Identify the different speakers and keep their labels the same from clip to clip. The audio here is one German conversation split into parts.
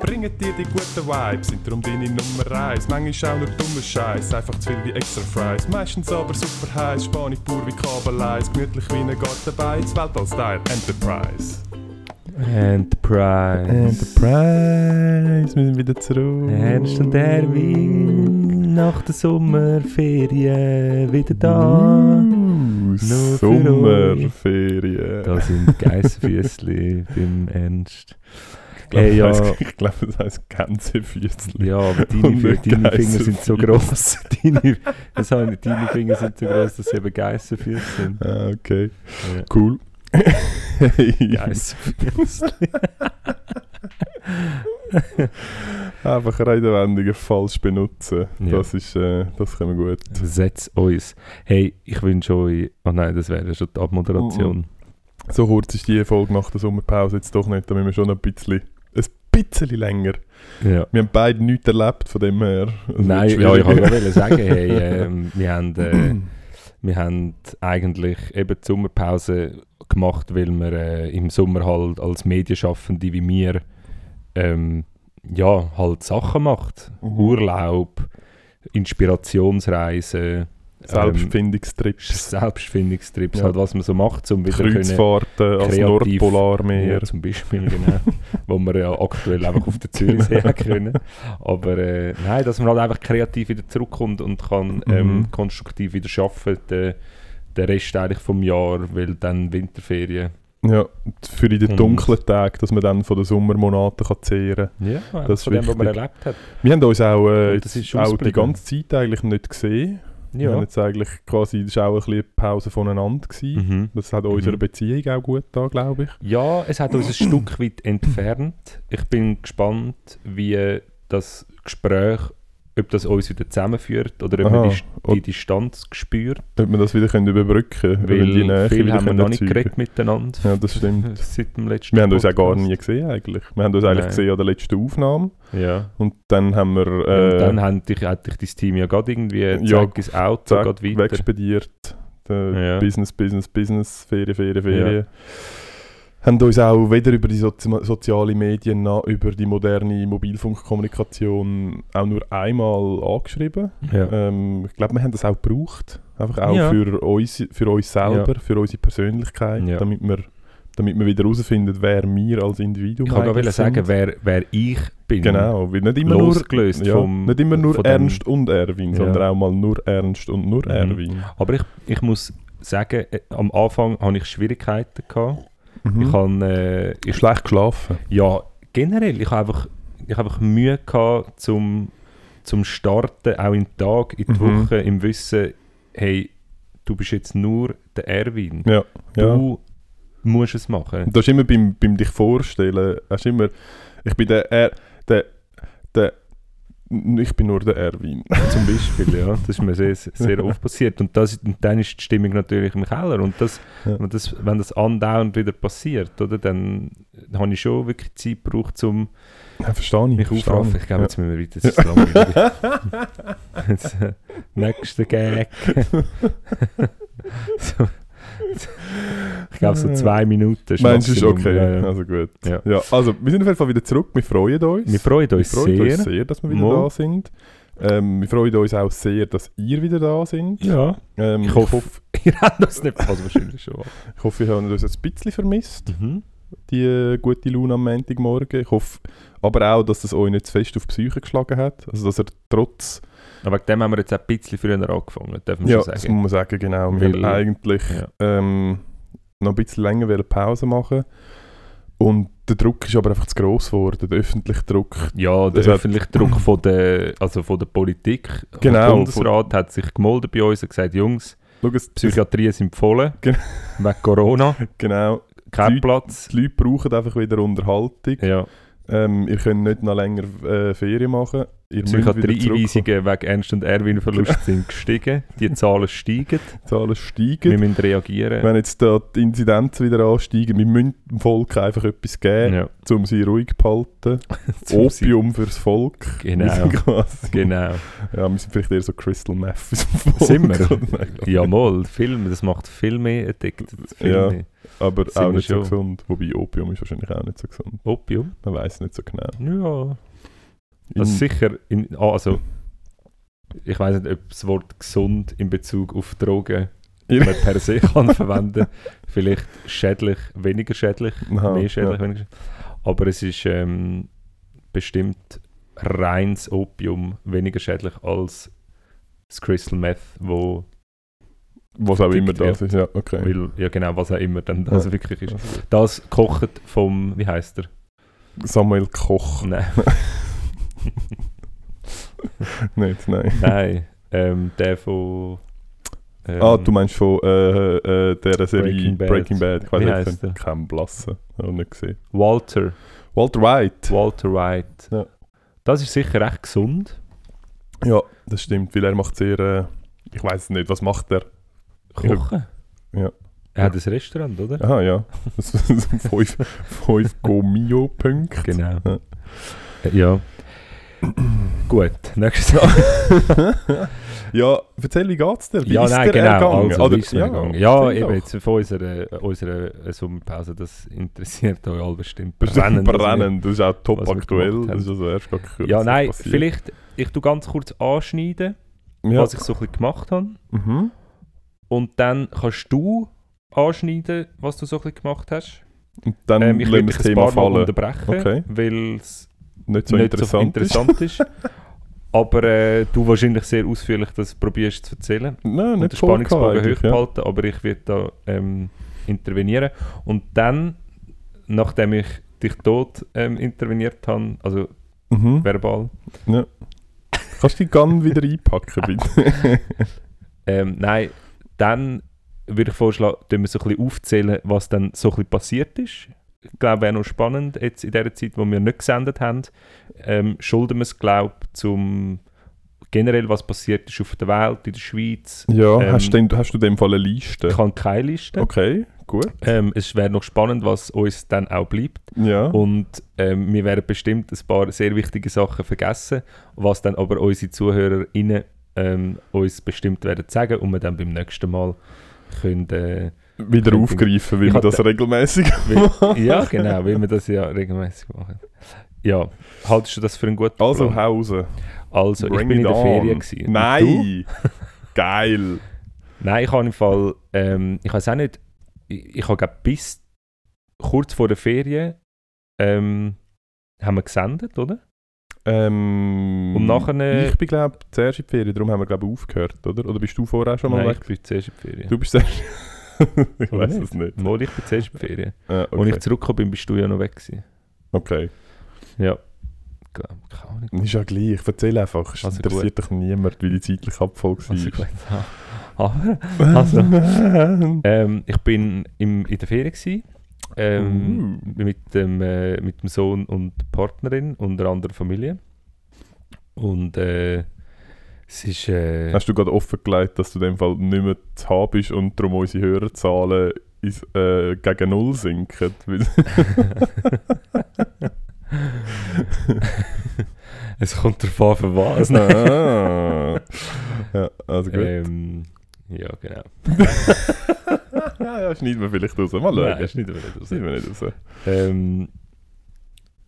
Speaker 1: bringen dir die guten Vibes, sind darum deine Nummer 1. Manchmal auch nur dummer Scheiß, einfach zu viel wie extra Fries. Meistens aber super heiß, Spanisch pur wie Kabeleis, gemütlich wie ein Gartenbeiz, Weltall-Style Enterprise.
Speaker 2: Enterprise.
Speaker 1: Enterprise, wir sind wieder zurück.
Speaker 2: Ernst und Erwin, nach der Sommerferien wieder da.
Speaker 1: Uh, Sommerferien.
Speaker 2: Da sind Geissenfüßli beim Ernst.
Speaker 1: Ich glaube,
Speaker 2: Äh, ja.
Speaker 1: das heisst- ich glaube, das heisst Gänsefüßchen.
Speaker 2: Ja, aber deine, deine Finger sind so gross. deine, das deine Finger sind so gross, dass sie eben Geissenfüße sind.
Speaker 1: Ah, okay.
Speaker 2: Ja.
Speaker 1: Cool. hey.
Speaker 2: Geissenfüßli.
Speaker 1: Einfach Redewendungen falsch benutzen.
Speaker 2: Ja.
Speaker 1: Das ist, äh, das können wir gut.
Speaker 2: Setz uns. Hey, ich wünsche euch. Oh nein, das wäre schon die Abmoderation.
Speaker 1: So kurz ist die Folge nach der Sommerpause jetzt doch nicht, da müssen wir schon ein bisschen, ein bisschen länger.
Speaker 2: Ja.
Speaker 1: Wir haben beide nichts erlebt von dem her. Es
Speaker 2: Nein,
Speaker 1: wird
Speaker 2: ja, ich wollte gerade sagen, hey, ähm, wir, haben, äh, wir haben eigentlich eben die Sommerpause gemacht, weil wir äh, im Sommer halt als Medienschaffende wie wir ähm, ja, halt Sachen macht.
Speaker 1: Mhm.
Speaker 2: Urlaub, Inspirationsreisen,
Speaker 1: Selbstfindungstrips,
Speaker 2: ähm, Selbstfindungstrips,
Speaker 1: Ja.
Speaker 2: halt was man so macht, um wieder können,
Speaker 1: Kreuzfahrten als Nordpolarmeer.
Speaker 2: ja, zum Beispiel, genau. wo wir ja aktuell einfach auf der Zürichsee haben können. Aber äh, nein, dass man halt einfach kreativ wieder zurückkommt und kann ähm,
Speaker 1: Mhm.
Speaker 2: konstruktiv wieder arbeiten, den, den Rest eigentlich vom Jahr, weil dann Winterferien.
Speaker 1: Ja, für in den
Speaker 2: Und-
Speaker 1: dunklen Tagen, dass man dann von den Sommermonaten kann zehren
Speaker 2: Ja,
Speaker 1: Das ist
Speaker 2: von dem, was man
Speaker 1: wichtig.
Speaker 2: erlebt hat.
Speaker 1: Wir haben uns auch, äh, auch die ganze Zeit eigentlich nicht gesehen. Wir haben
Speaker 2: Ja.
Speaker 1: jetzt eigentlich quasi, das war auch ein bisschen eine Pause voneinander. Gewesen.
Speaker 2: Mhm.
Speaker 1: Das hat unserer
Speaker 2: Mhm.
Speaker 1: Beziehung auch gut da, glaube ich.
Speaker 2: ja, es hat uns ein Stück weit entfernt. Ich bin gespannt, wie das Gespräch, ob das uns wieder zusammenführt oder ob
Speaker 1: Aha.
Speaker 2: man die, die
Speaker 1: Und-
Speaker 2: Distanz spürt.
Speaker 1: Ob wir das wieder können überbrücken können.
Speaker 2: Weil
Speaker 1: die Nähe
Speaker 2: viel haben wir noch nicht geredet miteinander.
Speaker 1: Ja, das stimmt.
Speaker 2: Seit dem letzten
Speaker 1: Wir haben uns auch gar
Speaker 2: Podcast.
Speaker 1: nie gesehen eigentlich. Wir haben uns eigentlich
Speaker 2: Nein.
Speaker 1: gesehen an der letzten Aufnahme.
Speaker 2: Ja.
Speaker 1: Und dann haben wir
Speaker 2: und
Speaker 1: äh,
Speaker 2: dann hat dich, hat dich dein Team ja gerade irgendwie
Speaker 1: Ja,
Speaker 2: zack ins Auto, geht weiter.
Speaker 1: wegspediert.
Speaker 2: Ja.
Speaker 1: Business, Business, Business, Ferien, Ferien, Ferien. Haben uns auch weder über die Sozi sozialen Medien noch über die moderne Mobilfunkkommunikation auch nur einmal angeschrieben.
Speaker 2: Ja.
Speaker 1: Ähm, ich glaube, wir haben das auch gebraucht. Einfach auch
Speaker 2: Ja.
Speaker 1: für, uns, für uns selber, für unsere Persönlichkeit,
Speaker 2: Ja.
Speaker 1: damit, wir, damit wir wieder herausfinden, wer wir als Individuum
Speaker 2: ich
Speaker 1: eigentlich
Speaker 2: gerade sagen, wer, wer ich bin.
Speaker 1: Genau, weil nicht immer nur,
Speaker 2: Losgelöst
Speaker 1: ja,
Speaker 2: vom-
Speaker 1: nicht immer nur
Speaker 2: dem-
Speaker 1: Ernst und Erwin,
Speaker 2: Ja.
Speaker 1: sondern auch mal nur Ernst und nur
Speaker 2: Mhm.
Speaker 1: Erwin.
Speaker 2: Aber ich, ich muss sagen, äh, am Anfang hatte ich Schwierigkeiten. Gehabt.
Speaker 1: Mhm.
Speaker 2: Ich habe, äh,
Speaker 1: Schlecht geschlafen.
Speaker 2: ja, generell, ich habe einfach, ich habe einfach Mühe gehabt zum, zum Starten, auch im Tag, in die
Speaker 1: Mhm.
Speaker 2: Woche, im Wissen, hey, du bist jetzt nur der Erwin.
Speaker 1: Ja, ja.
Speaker 2: Du musst es machen.
Speaker 1: Das ist immer beim, beim dich vorstellen, hast immer, ich bin der, er, der, der, ich bin nur der Erwin.
Speaker 2: Zum Beispiel, ja. Das ist mir sehr, sehr oft passiert. Und, das, und dann ist die Stimmung natürlich im Keller. Und das,
Speaker 1: Ja.
Speaker 2: und das, wenn das andauernd wieder passiert, oder, dann habe ich schon wirklich Zeit gebraucht, um
Speaker 1: Ja, verstehe ich.
Speaker 2: mich
Speaker 1: verstehe
Speaker 2: aufraffen.
Speaker 1: ich.
Speaker 2: Ich glaube, jetzt müssen wir weiter. Das. Jetzt, äh, Nächster Gag. so, ich glaube, so zwei Minuten. ist
Speaker 1: Meinst du, ist okay?
Speaker 2: Ja, ja.
Speaker 1: Also gut.
Speaker 2: Ja.
Speaker 1: Ja. also, wir sind auf jeden Fall wieder zurück. Wir freuen uns.
Speaker 2: Wir freuen uns
Speaker 1: wir freuen
Speaker 2: sehr.
Speaker 1: uns sehr, dass wir wieder
Speaker 2: Mal.
Speaker 1: da sind. Ähm, wir freuen uns auch sehr, dass ihr wieder da sind.
Speaker 2: Ja.
Speaker 1: Ähm,
Speaker 2: Ich hoffe, ihr habt das nicht also wahrscheinlich schon.
Speaker 1: ich hoffe, ihr habt uns ein bisschen vermisst,
Speaker 2: Mhm.
Speaker 1: die äh, gute Laune am Montagmorgen. Ich hoffe aber auch, dass das euch nicht zu fest auf die Psyche geschlagen hat. Also, dass ihr trotz
Speaker 2: Aber wegen dem haben wir jetzt ein bisschen früher angefangen, darf man
Speaker 1: Ja,
Speaker 2: schon
Speaker 1: das
Speaker 2: sagen.
Speaker 1: muss man sagen, genau. Wir
Speaker 2: Weil-
Speaker 1: haben eigentlich
Speaker 2: Ja.
Speaker 1: ähm, noch ein bisschen länger Pause machen und der Druck ist aber einfach zu gross geworden, der öffentliche Druck.
Speaker 2: Ja, der
Speaker 1: Das
Speaker 2: öffentliche Druck von der, also von der Politik.
Speaker 1: Genau,
Speaker 2: Der Bundesrat hat sich gemolden bei uns und gesagt, Jungs,
Speaker 1: Schau, es,
Speaker 2: Psychiatrie sind voll,
Speaker 1: Gen-
Speaker 2: wegen Corona,
Speaker 1: genau,
Speaker 2: kein
Speaker 1: Die-
Speaker 2: Platz.
Speaker 1: die Leute brauchen einfach wieder Unterhaltung.
Speaker 2: Ja,
Speaker 1: Ähm, ihr könnt nicht noch länger äh, Ferien machen. Zurückkommen.
Speaker 2: Psychiatrieeinweisungen wegen Ernst und Erwin Verlust sind gestiegen. Die Zahlen steigen.
Speaker 1: Die Zahlen
Speaker 2: Wir
Speaker 1: steigen.
Speaker 2: müssen reagieren.
Speaker 1: Wenn jetzt da die Inzidenzen wieder ansteigen, wir müssen dem Volk einfach etwas geben,
Speaker 2: ja,
Speaker 1: um sie ruhig zu behalten. Opium fürs Volk.
Speaker 2: Genau.
Speaker 1: Wir
Speaker 2: Genau.
Speaker 1: Ja, wir sind vielleicht eher so Crystal Meth fürs Volk.
Speaker 2: Sind wir?
Speaker 1: oder? Nein, glaub
Speaker 2: Ja,
Speaker 1: nicht.
Speaker 2: mal, Film, das macht viel mehr addicted. Viel
Speaker 1: Ja.
Speaker 2: mehr.
Speaker 1: Aber
Speaker 2: Sind
Speaker 1: auch
Speaker 2: wir
Speaker 1: nicht so
Speaker 2: schon.
Speaker 1: gesund. Wobei Opium ist wahrscheinlich auch nicht so gesund.
Speaker 2: Opium?
Speaker 1: Man weiß nicht so genau.
Speaker 2: Ja. Also sicher, in, ah, also ich weiß nicht, ob das Wort gesund in Bezug auf Drogen
Speaker 1: Ja.
Speaker 2: man per se kann verwenden. Vielleicht schädlich, weniger schädlich,
Speaker 1: Aha,
Speaker 2: mehr schädlich,
Speaker 1: ja.
Speaker 2: weniger schädlich. Aber es ist ähm, bestimmt reines Opium weniger schädlich als das Crystal Meth, wo
Speaker 1: Was auch immer das ist, ja, okay.
Speaker 2: will, ja genau, was auch immer dann das
Speaker 1: Ja.
Speaker 2: wirklich ist. Das kocht vom, wie heißt er?
Speaker 1: Samuel Koch.
Speaker 2: Nein,
Speaker 1: Nicht, nein.
Speaker 2: nein ähm, der von ähm,
Speaker 1: ah, du meinst von äh, äh, dieser Serie
Speaker 2: Breaking Bad.
Speaker 1: Breaking Bad. Ich weiß nicht,
Speaker 2: der?
Speaker 1: kein Blassen. Habe nicht gesehen.
Speaker 2: Walter.
Speaker 1: Walter White.
Speaker 2: Walter White.
Speaker 1: Ja.
Speaker 2: Das ist sicher recht gesund.
Speaker 1: Ja, das stimmt, weil er macht sehr. Äh, ich weiß nicht, was macht er?
Speaker 2: Kochen.
Speaker 1: Ja.
Speaker 2: Er hat ein Restaurant, oder?
Speaker 1: Aha, ja. Das sind fünf, fünf Gomio-Punkte.
Speaker 2: Genau.
Speaker 1: Ja.
Speaker 2: Ja. Gut, nächstes Mal.
Speaker 1: Ja, erzähl, wie geht's dir? Wie
Speaker 2: ja, nein, genau. Also,
Speaker 1: Oder-?
Speaker 2: Ja,
Speaker 1: erzähl
Speaker 2: eben
Speaker 1: doch.
Speaker 2: jetzt von unserer, unserer Sommerpause, das interessiert euch alle bestimmt. Brennend,
Speaker 1: brennend, das ist auch top aktuell. Das ist also erst gerade kürzlich
Speaker 2: Ja, nein,
Speaker 1: passiert.
Speaker 2: vielleicht, ich tu ganz kurz anschneiden,
Speaker 1: Ja.
Speaker 2: was ich so ein bisschen gemacht habe.
Speaker 1: Mhm.
Speaker 2: Und dann kannst du anschneiden, was du so ein bisschen gemacht hast.
Speaker 1: Und dann
Speaker 2: Ähm, ich
Speaker 1: wir
Speaker 2: dich
Speaker 1: das
Speaker 2: ein
Speaker 1: Thema
Speaker 2: paar Mal
Speaker 1: fallen.
Speaker 2: unterbrechen,
Speaker 1: Okay.
Speaker 2: weil es
Speaker 1: Nicht so
Speaker 2: nicht
Speaker 1: interessant,
Speaker 2: so interessant ist. Aber äh, du wahrscheinlich sehr ausführlich das probierst zu erzählen.
Speaker 1: Nein,
Speaker 2: und
Speaker 1: nicht
Speaker 2: den
Speaker 1: voll
Speaker 2: Spannungsbogen hoch behalten, aber ich werde da ähm, intervenieren. Und dann, nachdem ich dich tot ähm, interveniert habe, also
Speaker 1: ja. Mhm.
Speaker 2: verbal,
Speaker 1: Kannst du die Gun wieder einpacken, bitte?
Speaker 2: ähm, nein, dann würde ich vorschlagen, dass wir so ein bisschen aufzählen, was dann so ein bisschen passiert ist. Ich glaube, wäre noch spannend, jetzt in der Zeit, wo wir nicht gesendet haben, ähm, schulden wir es, glaube ich, zum generell, was passiert ist auf der Welt, in der Schweiz.
Speaker 1: ja,
Speaker 2: Ähm,
Speaker 1: hast, du denn, hast du in dem Fall eine Liste?
Speaker 2: Ich habe keine Liste.
Speaker 1: Okay, gut.
Speaker 2: Ähm, es wäre noch spannend, was uns dann auch bleibt.
Speaker 1: Ja.
Speaker 2: Und ähm, wir werden bestimmt ein paar sehr wichtige Sachen vergessen, was dann aber unsere ZuhörerInnen ähm, uns bestimmt werden sagen und wir dann beim nächsten Mal können... Äh,
Speaker 1: wieder aufgreifen, wie
Speaker 2: Ich
Speaker 1: wir das
Speaker 2: da-
Speaker 1: regelmäßig
Speaker 2: wie, ja, genau, wie wir das ja regelmäßig machen. Ja, haltest du das für einen guten
Speaker 1: Also,
Speaker 2: Plan?
Speaker 1: Hause.
Speaker 2: Also, ich
Speaker 1: Bring
Speaker 2: bin in der
Speaker 1: on.
Speaker 2: Ferien. Gewesen.
Speaker 1: Nein! Geil!
Speaker 2: Nein, ich habe im Fall, ähm, ich weiß auch nicht, ich, ich habe bis kurz vor der Ferien ähm, haben wir gesendet, oder?
Speaker 1: Ähm,
Speaker 2: Und nachher-
Speaker 1: Ich bin, glaube ich, zuerst in die Ferien, darum haben wir, glaube ich, aufgehört, oder? Oder bist du vorher schon mal
Speaker 2: Nein, ich
Speaker 1: weg?
Speaker 2: bin zuerst in die Ferien.
Speaker 1: Du bist zuerst... ich weiß
Speaker 2: nicht?
Speaker 1: es nicht.
Speaker 2: Mal, ich bin zuerst in die Ferien.
Speaker 1: Ah,
Speaker 2: Als
Speaker 1: okay.
Speaker 2: ich zurückgekommen bin, bist du ja noch weg gewesen.
Speaker 1: okay.
Speaker 2: Ja. Glaub, Keine Ahnung.
Speaker 1: Ist ja gleich, erzähl einfach. Es
Speaker 2: Also
Speaker 1: interessiert dich niemand, wie die zeitliche Abfolge war.
Speaker 2: Also gut. Aber, also, ähm, ich bin im, in der Ferien gewesen, ähm,
Speaker 1: Uh.
Speaker 2: mit, dem, äh, mit dem Sohn und der Partnerin und einer anderen Familie. Und äh, es ist... Äh,
Speaker 1: Hast du gerade offengelegt, dass du in dem Fall nicht mehr zu haben bist und darum unsere Hörerzahlen ins, äh, gegen Null sinken?
Speaker 2: Es kommt darauf an, für was.
Speaker 1: ah. Ja, also gut.
Speaker 2: ähm, ja, genau.
Speaker 1: ja, ja, schneiden wir vielleicht raus. Mal schauen.
Speaker 2: Nein, ist nicht wieder raus.
Speaker 1: Schneiden wir nicht raus.
Speaker 2: Ähm,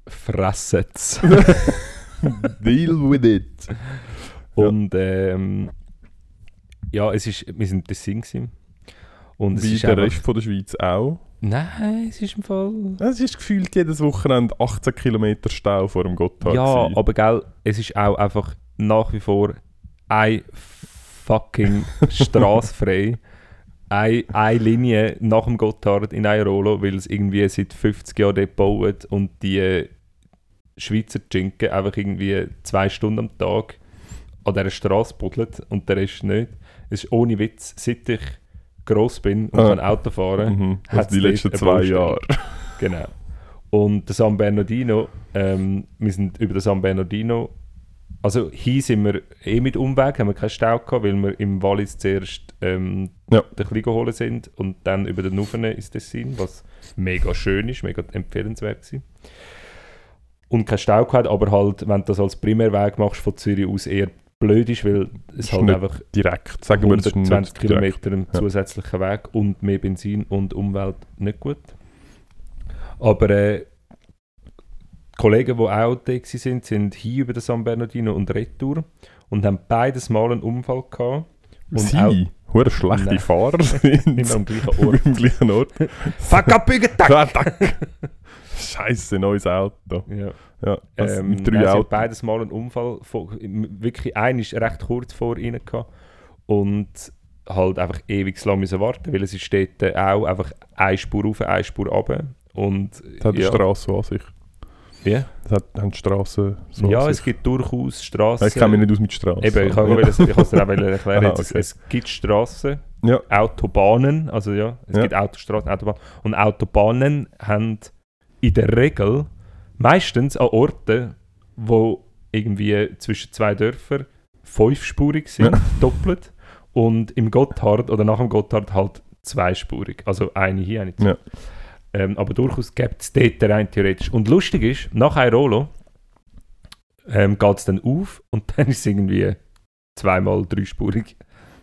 Speaker 2: Fresset's.
Speaker 1: Deal with it. Ja.
Speaker 2: Und ähm, ja, es ist, wir sind in Tessin gewesen. Und es
Speaker 1: Wie
Speaker 2: ist
Speaker 1: der
Speaker 2: einfach-
Speaker 1: Rest von der Schweiz auch.
Speaker 2: Nein, es ist im Fall...
Speaker 1: Es ist gefühlt jedes Wochenende 18 Kilometer Stau vor dem Gotthard.
Speaker 2: Ja,
Speaker 1: gewesen.
Speaker 2: aber gell, es ist auch einfach nach wie vor eine fucking Straße frei. Eine, eine Linie nach dem Gotthard in Airolo, weil es irgendwie seit 50 Jahren dort baut und die Schweizer Schinken einfach irgendwie zwei Stunden am Tag an dieser Straße buddelt und der Rest nicht. Es ist ohne Witz, seit ich gross bin und
Speaker 1: Ah.
Speaker 2: kann Auto fahren,
Speaker 1: Mhm.
Speaker 2: hat's
Speaker 1: Also die letzten zwei. Jahre.
Speaker 2: Genau. Und der San Bernardino, ähm, wir sind über den San Bernardino, also hier sind wir eh mit Umweg, haben wir keinen Stau gehabt, weil wir im Wallis zuerst ähm,
Speaker 1: Ja.
Speaker 2: den Klein geholt sind und dann über den Nuvene ins Tessin, was mega schön ist, mega empfehlenswert war. Und keinen Stau gehabt, aber halt, wenn du das als Primärweg machst von Zürich aus, eher blöd ist, weil es
Speaker 1: Ist
Speaker 2: halt einfach
Speaker 1: Direkt. Sagen wir, es ist
Speaker 2: 120
Speaker 1: nicht direkt.
Speaker 2: Kilometer ein
Speaker 1: Ja.
Speaker 2: Weg und mehr Benzin und Umwelt nicht gut. Aber äh, Kollegen, die auch da sind, sind hier über den San Bernardino und Retour und haben beides Mal einen Unfall gehabt. Und auch
Speaker 1: Sie, hure schlechte
Speaker 2: Nein.
Speaker 1: Fahrer sind
Speaker 2: immer am gleichen Ort.
Speaker 1: im gleichen Ort.
Speaker 2: Fuck up, Bügetack!
Speaker 1: Scheiße, neues Auto.
Speaker 2: Ja.
Speaker 1: Ja, also
Speaker 2: Ähm,
Speaker 1: drei Autos.
Speaker 2: beides Mal einen Unfall, wirklich einer ist recht kurz vor ihnen gehabt und halt einfach ewig lang müssen warten, weil es ist dort auch einfach eine Spur rauf, eine Spur runter und
Speaker 1: Das hat die
Speaker 2: ja,
Speaker 1: Straße so an sich.
Speaker 2: ja.
Speaker 1: Das hat, haben die Straßen so
Speaker 2: ja es gibt durchaus Straßen.
Speaker 1: Ich kenne mich nicht aus mit Straßen.
Speaker 2: Eben, ich kann es dir auch erklären.
Speaker 1: Aha, okay.
Speaker 2: es, es gibt Straßen,
Speaker 1: Ja.
Speaker 2: Autobahnen, also ja, es
Speaker 1: Ja.
Speaker 2: gibt Autostraßen, Autobahnen. Und Autobahnen haben in der Regel meistens an Orten, wo irgendwie zwischen zwei Dörfern fünfspurig sind,
Speaker 1: Ja.
Speaker 2: doppelt. Und im Gotthard oder nach dem Gotthard halt zweispurig. Also eine hier, eine
Speaker 1: Ja.
Speaker 2: ähm, aber durchaus gibt es dort rein theoretisch. Und lustig ist, nach Airolo ähm, geht es dann auf und dann ist es irgendwie zweimal dreispurig.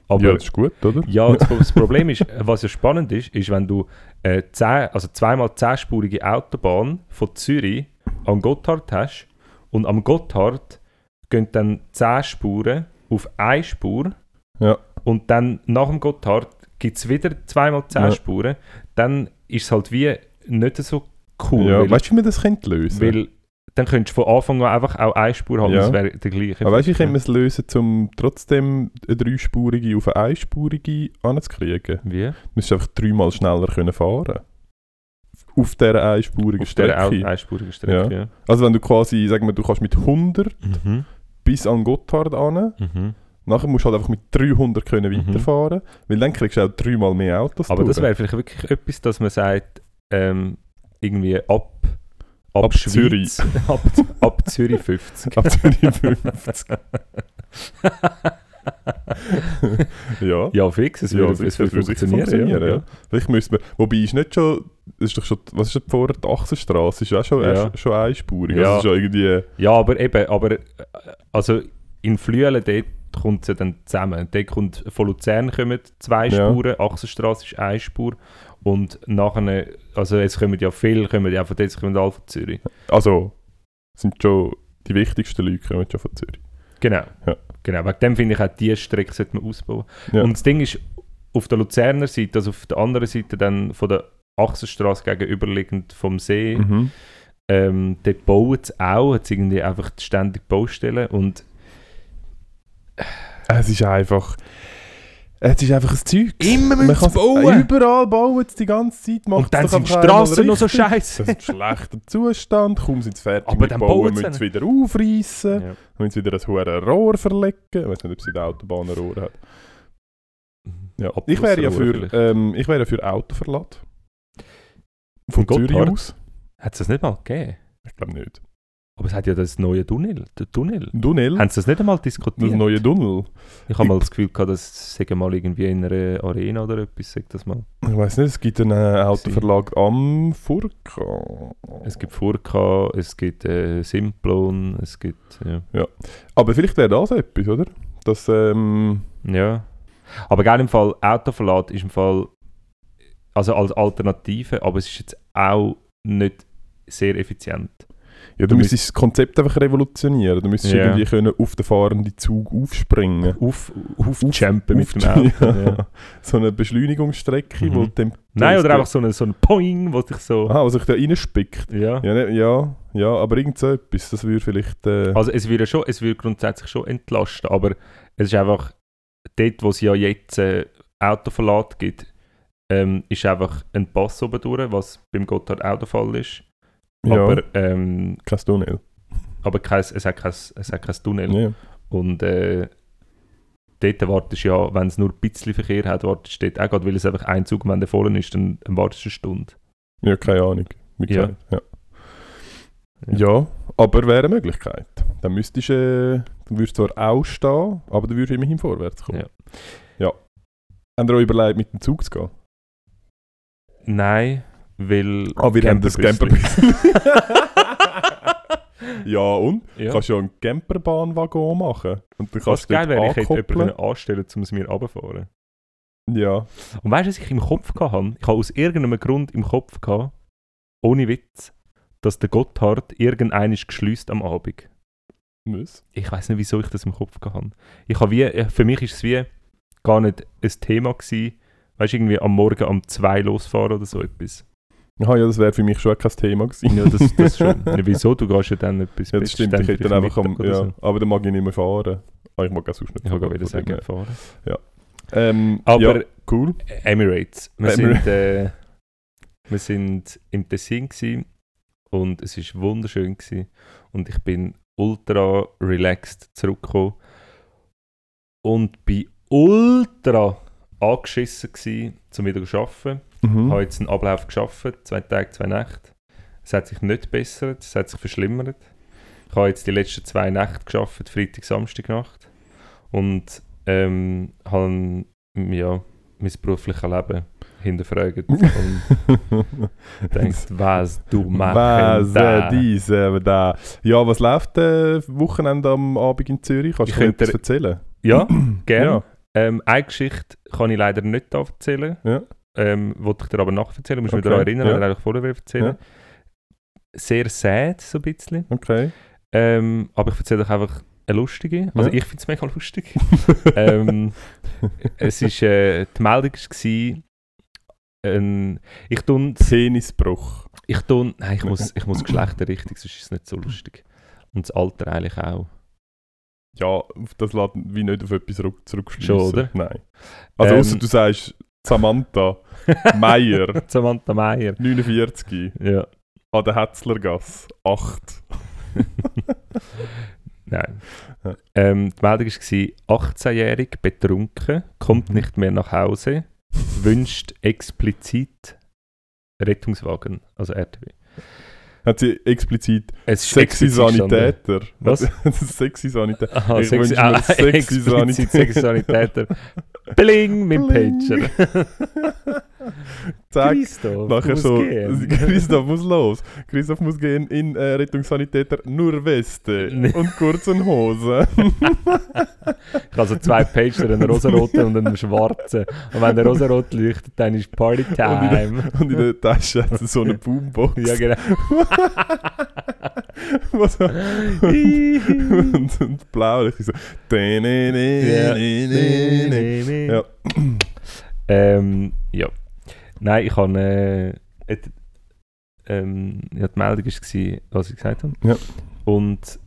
Speaker 2: Aber
Speaker 1: ja, das ist gut, oder?
Speaker 2: ja, das, das Problem ist, was ja spannend ist, ist, wenn du äh, zehn, also zweimal zehnspurige Autobahn von Zürich am Gotthard hast und am Gotthard gehen dann zehn Spuren auf eine Spur
Speaker 1: Ja.
Speaker 2: und dann nach dem Gotthard gibt es wieder zweimal zehn
Speaker 1: Ja.
Speaker 2: Spuren, dann ist es halt wie nicht so cool,
Speaker 1: ja.
Speaker 2: weil,
Speaker 1: Weißt du, wie man das könnte lösen
Speaker 2: weil dann könntest du von Anfang an einfach auch eine Spur haben,
Speaker 1: Ja.
Speaker 2: das wäre der gleiche.
Speaker 1: Aber weißt du, wie
Speaker 2: Effekt,
Speaker 1: könnte man es lösen, um trotzdem eine dreispurige auf eine einspurige anzukriegen?
Speaker 2: Wie?
Speaker 1: Du müsstest einfach dreimal schneller können fahren Auf dieser einspurigen
Speaker 2: Auf dieser
Speaker 1: Strecke.
Speaker 2: einspurigen Strecke, ja.
Speaker 1: Also wenn du quasi, sagen wir, du kannst mit 100
Speaker 2: Mhm.
Speaker 1: bis an Gotthard an,
Speaker 2: Mhm.
Speaker 1: nachher musst du halt einfach mit 300 können
Speaker 2: Mhm.
Speaker 1: weiterfahren, weil dann kriegst du auch dreimal mehr Autos
Speaker 2: Aber das
Speaker 1: durch.
Speaker 2: wäre vielleicht wirklich etwas, dass man sagt, ähm, irgendwie ab, ab,
Speaker 1: Ab Zürich.
Speaker 2: ab, ab Zürich 50.
Speaker 1: Ab Zürich 50. ja.
Speaker 2: Ja, fix, es
Speaker 1: Ja,
Speaker 2: würde,
Speaker 1: sicher,
Speaker 2: es würde funktionieren.
Speaker 1: funktionieren,
Speaker 2: ja.
Speaker 1: ja. Vielleicht müsste man, wobei ist nicht schon, ist doch schon, was ist das vorher, die Achsenstraße, ist ja auch schon,
Speaker 2: Ja.
Speaker 1: erst- schon einspurig,
Speaker 2: Ja.
Speaker 1: also irgendwie,
Speaker 2: ja, aber eben, aber äh, also in Flüelen, dort kommt es ja dann zusammen. Dort kommt, von Luzern kommen zwei
Speaker 1: Ja.
Speaker 2: Spuren, Achsenstraße ist eine Spur und nachher, also es kommen ja viele, kommen ja von dort, kommen alle von Zürich.
Speaker 1: also, sind schon, die wichtigsten Leute kommen schon von Zürich.
Speaker 2: Genau.
Speaker 1: Ja.
Speaker 2: genau. Wegen dem finde ich auch, diese Strecke sollte man ausbauen.
Speaker 1: Ja.
Speaker 2: Und das Ding ist, auf der Luzerner Seite, also auf der anderen Seite dann von der Achsenstraße gegenüberliegend vom See,
Speaker 1: Mhm.
Speaker 2: ähm, dort bauen sie auch, hat irgendwie einfach ständig Baustellen und
Speaker 1: Es ist einfach, es ist einfach ein Zeug.
Speaker 2: Immer
Speaker 1: Man
Speaker 2: müssen
Speaker 1: kann's-
Speaker 2: sie bauen.
Speaker 1: Überall bauen sie die ganze Zeit. macht's
Speaker 2: und dann sind die Straßen noch so scheiße.
Speaker 1: Das ist ein schlechter Zustand, kaum sind sie fertig
Speaker 2: Aber
Speaker 1: mit
Speaker 2: dann
Speaker 1: bauen, müssen sie wieder aufreißen.
Speaker 2: Ja.
Speaker 1: Müssen sie wieder ein hohes Rohr verlegen. Ich weiß nicht, ob sie der Autobahn ein Rohr hat. Ja. Ich wäre ja für, ähm, ich wäre für Autoverlad. Von Zürich aus.
Speaker 2: Hat es das nicht mal gegeben?
Speaker 1: Ich glaube nicht.
Speaker 2: Aber es hat ja das neue Tunnel. Der Tunnel.
Speaker 1: Tunnel?
Speaker 2: Haben sie das nicht einmal
Speaker 1: Das
Speaker 2: diskutiert?
Speaker 1: neue Tunnel?
Speaker 2: Ich habe mal das Gefühl gehabt, dass sagen mal irgendwie in einer Arena oder etwas, sag das mal.
Speaker 1: Ich weiß nicht, es gibt einen äh, Autoverlag am Furka.
Speaker 2: Es gibt Furka, es gibt äh, Simplon, es gibt, ja.
Speaker 1: Aber vielleicht wäre das etwas, oder? Das, ähm,
Speaker 2: ja. Aber geil im Fall, Autoverlad ist im Fall, also als Alternative, aber es ist jetzt auch nicht sehr effizient.
Speaker 1: Ja, du
Speaker 2: Du
Speaker 1: müsstest das Konzept einfach revolutionieren. Du müsstest
Speaker 2: Ja.
Speaker 1: irgendwie können auf den fahrenden Zug aufspringen.
Speaker 2: Auf, aufjumpen mit dem
Speaker 1: Auf-
Speaker 2: Auto. Ja.
Speaker 1: so eine Beschleunigungsstrecke,
Speaker 2: Mhm.
Speaker 1: wo dem...
Speaker 2: Nein, oder einfach so ein so ein Poing, wo sich so...
Speaker 1: Aha, was sich da reinspickt.
Speaker 2: Ja.
Speaker 1: Ja, ne, ja, ja, aber irgend so etwas, das würde vielleicht... Äh,
Speaker 2: Also es würde, schon, es würde grundsätzlich schon entlasten, aber es ist einfach, dort wo es ja jetzt äh, Autoverlad gibt, ähm, ist einfach ein Pass oben durch, was beim Gotthard auch der Fall ist.
Speaker 1: Ja,
Speaker 2: Aber, ähm,
Speaker 1: kein Tunnel.
Speaker 2: aber kein, es, hat kein, es hat kein Tunnel.
Speaker 1: Ja.
Speaker 2: Und äh, dort wartest du ja, wenn es nur ein bisschen Verkehr hat, wartest du dort auch gerade, weil es einfach ein Zug, wenn der voll ist, dann, dann wartest du eine Stunde.
Speaker 1: ja, keine Ahnung. Wie
Speaker 2: Ja.
Speaker 1: gesagt, ja.
Speaker 2: Ja.
Speaker 1: Aber wäre eine Möglichkeit. Dann müsstest du, äh, du würdest zwar auch stehen, aber du würdest immerhin vorwärts kommen.
Speaker 2: Ja.
Speaker 1: ja. Habt ihr euch überlegt, mit dem Zug zu gehen?
Speaker 2: Nein, weil...
Speaker 1: Ah, wir haben das
Speaker 2: Camperbüsschen.
Speaker 1: ja, und?
Speaker 2: Ja.
Speaker 1: Du kannst ja einen Camperbahnwaggon machen. Und dann
Speaker 2: Was
Speaker 1: kannst du
Speaker 2: geil wäre, ich hätte jemanden anstellen, um es mir runterfahren.
Speaker 1: Ja.
Speaker 2: Und weißt du, was ich im Kopf hatte? Ich habe aus irgendeinem Grund im Kopf gehabt, ohne Witz, dass der Gotthard irgendein ist geschließt am Abend.
Speaker 1: Muss.
Speaker 2: Ich weiß nicht, wieso ich das im Kopf hatte. Ich habe wie, äh, für mich ist es wie gar nicht ein Thema gewesen, weißt du, irgendwie am Morgen um zwei losfahren oder so etwas.
Speaker 1: Aha, ja, das wäre für mich schon kein Thema gewesen.
Speaker 2: Ja, das, das schon. Ja, wieso? Du gehst ja dann etwas
Speaker 1: Ja, das stimmt. Ich hätte dann einfach am, ja,
Speaker 2: so.
Speaker 1: aber dann mag ich nicht mehr fahren. Ah, ich mag auch sonst nicht
Speaker 2: Ich
Speaker 1: fahren,
Speaker 2: wieder sagen,
Speaker 1: her.
Speaker 2: fahren.
Speaker 1: Ähm,
Speaker 2: Aber
Speaker 1: ja, cool.
Speaker 2: Emirates. Wir,
Speaker 1: Emirates.
Speaker 2: Sind, äh, wir sind im Tessin gewesen und es war wunderschön. Gewesen. Und ich bin ultra relaxed zurückgekommen und bin ultra angeschissen gewesen, um wieder zu arbeiten. Ich
Speaker 1: Mhm.
Speaker 2: habe jetzt einen Ablauf geschafft, zwei Tage, zwei Nächte. Es hat sich nicht gebessert, es hat sich verschlimmert. Ich habe jetzt die letzten zwei Nächte geschafft, Freitag, Samstag Nacht. Und ähm, habe ja, mein berufliches Leben hinterfragt und gedacht, was du machst.
Speaker 1: Was,
Speaker 2: da?
Speaker 1: äh, dies, äh, da. Ja, was läuft äh, Wochenende am Abend in Zürich? Kannst
Speaker 2: Ich
Speaker 1: du mir etwas erzählen?
Speaker 2: Ja, gerne.
Speaker 1: Ja.
Speaker 2: Ähm, eine Geschichte kann ich leider nicht erzählen.
Speaker 1: Ja.
Speaker 2: Ähm, wollte ich dir aber nachher erzählen. Musst du mich
Speaker 1: Okay,
Speaker 2: daran erinnern,
Speaker 1: ja.
Speaker 2: oder eigentlich vorher erzählen. Sehr sad, so ein bisschen.
Speaker 1: Okay.
Speaker 2: Ähm, aber ich erzähle euch einfach eine lustige. Also
Speaker 1: Ja.
Speaker 2: ich finde es mega lustig. ähm, es ist, äh, die Meldung war, ein, ich tun,
Speaker 1: Penisbruch.
Speaker 2: ich tun, nein, ich muss, ich muss Geschlechterrichtung, sonst ist es nicht so lustig. Und das Alter eigentlich auch.
Speaker 1: Ja, das lässt wie nicht auf etwas zurück, zurückschliessen.
Speaker 2: Schon, oder?
Speaker 1: Nein. Also
Speaker 2: Ähm,
Speaker 1: ausser du sagst Samantha Meier,
Speaker 2: Samantha Meyer.
Speaker 1: 49,
Speaker 2: Ja,
Speaker 1: an der Hetzlergasse, 8.
Speaker 2: nein.
Speaker 1: Ja.
Speaker 2: Ähm, die Meldung war, 18-jährig, betrunken, kommt
Speaker 1: Mhm.
Speaker 2: nicht mehr nach Hause, wünscht explizit Rettungswagen, also RTW.
Speaker 1: Hat sie explizit sexy
Speaker 2: gestanden.
Speaker 1: Sanitäter?
Speaker 2: Was?
Speaker 1: sexy Sanitäter.
Speaker 2: Aha,
Speaker 1: Ich
Speaker 2: sexy, ah,
Speaker 1: sexy Sanitäter.
Speaker 2: sexy Sanitäter. Bling,
Speaker 1: Bling.
Speaker 2: Pager.
Speaker 1: Zack.
Speaker 2: Christoph,
Speaker 1: Nachher
Speaker 2: muss
Speaker 1: so,
Speaker 2: gehen.
Speaker 1: Christoph muss los. Christoph muss gehen in äh, Rettungssanitäter nur Weste und kurzen Hosen.
Speaker 2: Ich habe so zwei Pager, einen rosaroten und einen schwarzen. Und wenn der rosarot leuchtet, dann ist Partytime.
Speaker 1: und in der Tasche hat so eine Boombox.
Speaker 2: Ja, genau.
Speaker 1: Was und, und blau. Ich so.
Speaker 2: Ja.
Speaker 1: Ja.
Speaker 2: Ähm, ja. Nein, ich habe. Äh, et- ähm, ja, die Meldung war, was ich gesagt habe.
Speaker 1: Ja.
Speaker 2: Und.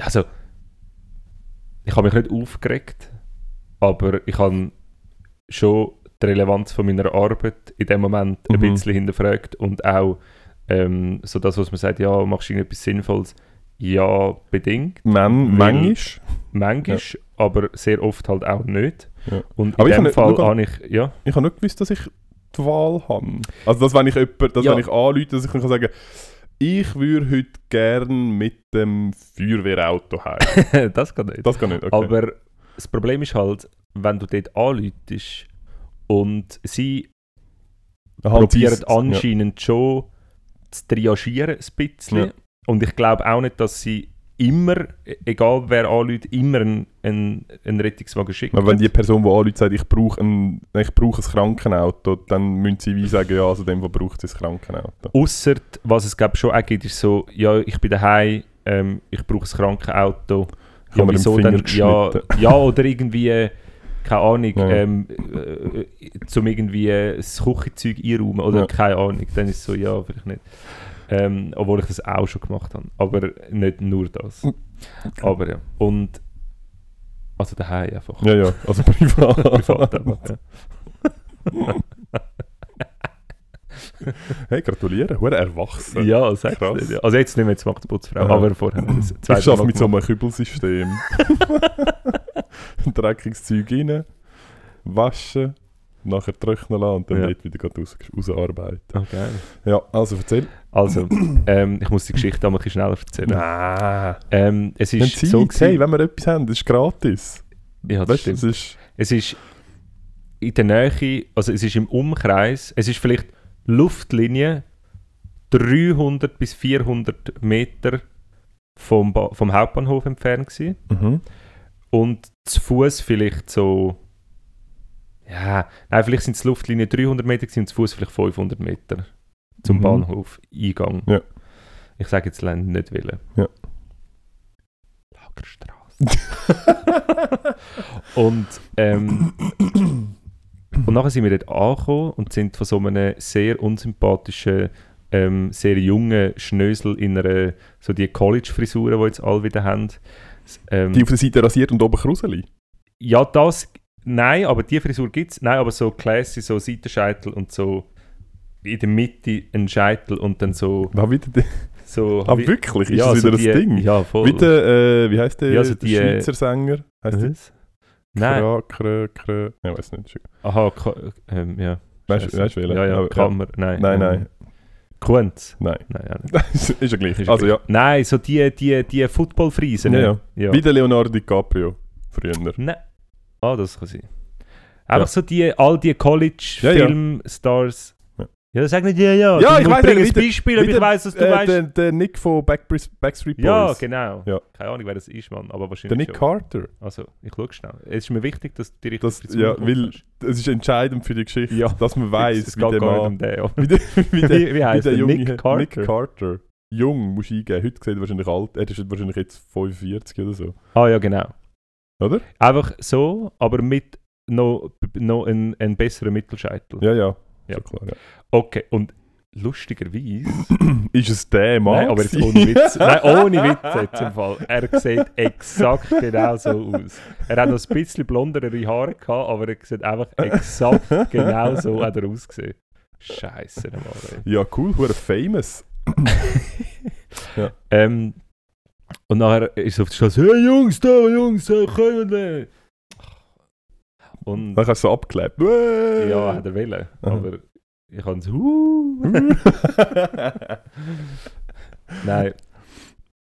Speaker 2: Also. Ich habe mich nicht aufgeregt, aber ich habe schon die Relevanz von meiner Arbeit in dem Moment ein
Speaker 1: Mhm.
Speaker 2: bisschen hinterfragt und auch ähm, so das, was man sagt, ja, machst du irgendetwas Sinnvolles? Ja, bedingt.
Speaker 1: Man, manchmal.
Speaker 2: Manchmal, aber sehr oft halt auch nicht.
Speaker 1: Ja.
Speaker 2: Und
Speaker 1: Aber
Speaker 2: in
Speaker 1: ich
Speaker 2: dem
Speaker 1: habe-
Speaker 2: Fall habe ich, ja,
Speaker 1: Ich habe nicht gewusst, dass ich die Wahl habe. Also, dass wenn ich, jemand, dass
Speaker 2: Ja.
Speaker 1: wenn ich anrufe, dass ich kann sagen ich würde heute gern mit dem Feuerwehrauto heim.
Speaker 2: das geht nicht.
Speaker 1: Das kann nicht, okay.
Speaker 2: Aber das Problem ist halt, wenn du dort anläutest und sie
Speaker 1: Aha,
Speaker 2: probieren anscheinend schon zu triagieren ein bisschen.
Speaker 1: Ja.
Speaker 2: Und ich glaube auch nicht, dass sie immer, e- egal wer anruft, immer einen, einen, einen Rettungswagen schicken.
Speaker 1: Aber wenn die Person, die anruft, sagt, ich brauche ein, ich brauche ein Krankenauto, dann müssen sie wie sagen, ja, also dem, der braucht ein Krankenauto.
Speaker 2: Ausser, was es glaube schon auch gibt, ist so, ja, ich bin daheim, ähm, ich brauche ein Krankenauto.
Speaker 1: Im Finger
Speaker 2: dann, ja, ja, oder irgendwie, äh, keine Ahnung,
Speaker 1: Ja.
Speaker 2: ähm, äh, äh, zum irgendwie äh, das Küchenzeug einräumen oder
Speaker 1: Ja.
Speaker 2: keine Ahnung, dann ist es so, ja, vielleicht nicht. Ähm, obwohl ich das auch schon gemacht habe, aber nicht nur das. Aber ja, und also daheim einfach.
Speaker 1: Ja, ja, also privat.
Speaker 2: Privat einfach, ja.
Speaker 1: hey, gratuliere, hure erwachsen.
Speaker 2: Ja, nicht, ja. Also jetzt nicht mehr, jetzt macht die Putzfrau,
Speaker 1: Ja.
Speaker 2: aber vorher.
Speaker 1: Ich schaffe mit so einem Kübelsystem. Dreckiges Zeug rein, waschen, nachher trocknen lassen und dann
Speaker 2: Ja.
Speaker 1: dort wieder raus, rausarbeiten.
Speaker 2: Oh, geil.
Speaker 1: Ja, also erzähl.
Speaker 2: Also, ähm, ich muss die Geschichte auch mal ein bisschen schneller erzählen.
Speaker 1: Nein.
Speaker 2: Ähm, es ist
Speaker 1: Zeit,
Speaker 2: so
Speaker 1: hey,
Speaker 2: gewesen,
Speaker 1: wenn wir etwas haben, das ist gratis.
Speaker 2: ja, das
Speaker 1: weißt du,
Speaker 2: stimmt.
Speaker 1: das ist...
Speaker 2: Es ist in der Nähe, also es ist im Umkreis, es ist vielleicht Luftlinie 300 bis 400 Meter vom, ba vom Hauptbahnhof entfernt gewesen.
Speaker 1: Mhm.
Speaker 2: und zu Fuß vielleicht so ja, nein, vielleicht sind es Luftlinie 300 Meter und zu Fuß vielleicht 500 Meter zum
Speaker 1: Mhm.
Speaker 2: Bahnhof Eingang.
Speaker 1: Ja.
Speaker 2: Ich sage jetzt leider nicht willen.
Speaker 1: Ja.
Speaker 2: Lagerstraße. und ähm, und nachher sind wir dort angekommen und sind von so einem sehr unsympathischen, ähm, sehr jungen Schnösel in einer, so die College-Frisuren, die jetzt alle wieder haben. Ähm,
Speaker 1: Die auf der Seite rasiert und oben Kruseli.
Speaker 2: ja, das, nein, aber die Frisur gibt es. Nein, aber so classy, so Seitenscheitel und so in der Mitte ein Scheitel und dann so...
Speaker 1: Ah, wieder die,
Speaker 2: so
Speaker 1: ah
Speaker 2: wie-
Speaker 1: wirklich? Ist
Speaker 2: ja,
Speaker 1: das
Speaker 2: so
Speaker 1: wieder
Speaker 2: die,
Speaker 1: ein Ding?
Speaker 2: Ja, voll.
Speaker 1: Wieder, äh, wie heißt der,
Speaker 2: Ja, so
Speaker 1: der
Speaker 2: die, äh,
Speaker 1: Schweizer Sänger? Heißt der?
Speaker 2: Was? Nein.
Speaker 1: Kra, Kra, Kra, ich weiß nicht.
Speaker 2: Aha, ähm, ja.
Speaker 1: Weißt du, welchen?
Speaker 2: Ja, ja, Kammer. Nein,
Speaker 1: Nein,
Speaker 2: ähm,
Speaker 1: nein,
Speaker 2: Kunz.
Speaker 1: nein.
Speaker 2: Nein, ja nicht.
Speaker 1: ist ja gleich.
Speaker 2: Ist
Speaker 1: also
Speaker 2: gleich.
Speaker 1: ja,
Speaker 2: Nein, so die, die, die Footballfriesen.
Speaker 1: Ja,
Speaker 2: ja.
Speaker 1: ja. wie der Leonardo DiCaprio früher.
Speaker 2: Nein. Ah, das kann sein. Einfach
Speaker 1: Ja.
Speaker 2: so die, all die
Speaker 1: Ja, ja.
Speaker 2: College-Film-Stars.
Speaker 1: Ja.
Speaker 2: Ja, sag nicht ja, ja.
Speaker 1: Ja,
Speaker 2: Du
Speaker 1: ich
Speaker 2: bringen
Speaker 1: wie
Speaker 2: ein
Speaker 1: der-
Speaker 2: Beispiel, ob ich
Speaker 1: der-
Speaker 2: weiss, dass du
Speaker 1: äh,
Speaker 2: weißt.
Speaker 1: der, der Nick von Backbris- Backstreet Boys.
Speaker 2: Ja, genau.
Speaker 1: Ja.
Speaker 2: Keine Ahnung, wer das ist, Mann, aber
Speaker 1: Der
Speaker 2: wahrscheinlich
Speaker 1: Nick
Speaker 2: schon.
Speaker 1: Carter.
Speaker 2: Also, ich schaue schnell. Es ist mir wichtig, dass du die richtige
Speaker 1: Das, ja, weil es ist entscheidend für die Geschichte,
Speaker 2: Ja.
Speaker 1: dass man
Speaker 2: es
Speaker 1: weiß, wie
Speaker 2: geht
Speaker 1: der
Speaker 2: nicht
Speaker 1: Mann...
Speaker 2: um den. ja.
Speaker 1: Wie der, wie der,
Speaker 2: Wie, wie heisst
Speaker 1: der
Speaker 2: der?
Speaker 1: junge
Speaker 2: Nick Carter?
Speaker 1: Nick Carter. Jung musst du eingeben. Heute sieht er wahrscheinlich alt. Er ist wahrscheinlich jetzt 45 oder so.
Speaker 2: ah ja, genau.
Speaker 1: Oder?
Speaker 2: Einfach so, aber mit noch, noch ein, ein besseren Mittelscheitel.
Speaker 1: Ja, ja.
Speaker 2: Ja.
Speaker 1: Schon klar, ja.
Speaker 2: Okay, und lustigerweise...
Speaker 1: ist es der Mann?
Speaker 2: Nein, aber jetzt ohne Witz. Nein, ohne Witz jetzt im Fall. Er sieht exakt genau so aus. Er hat noch ein bisschen blondere Haare gehabt, aber er sieht einfach exakt genau so hat er ausgesehen. Scheiße, Mann. ey.
Speaker 1: ja, cool. Hure famous.
Speaker 2: Ähm, und nachher ist er auf der Straße, hey Jungs, da, Jungs, da, kommen wir. Und
Speaker 1: Dann hast du so abgeklebt.
Speaker 2: ja, hat er wollen, aber ich habe so, uh. Nein.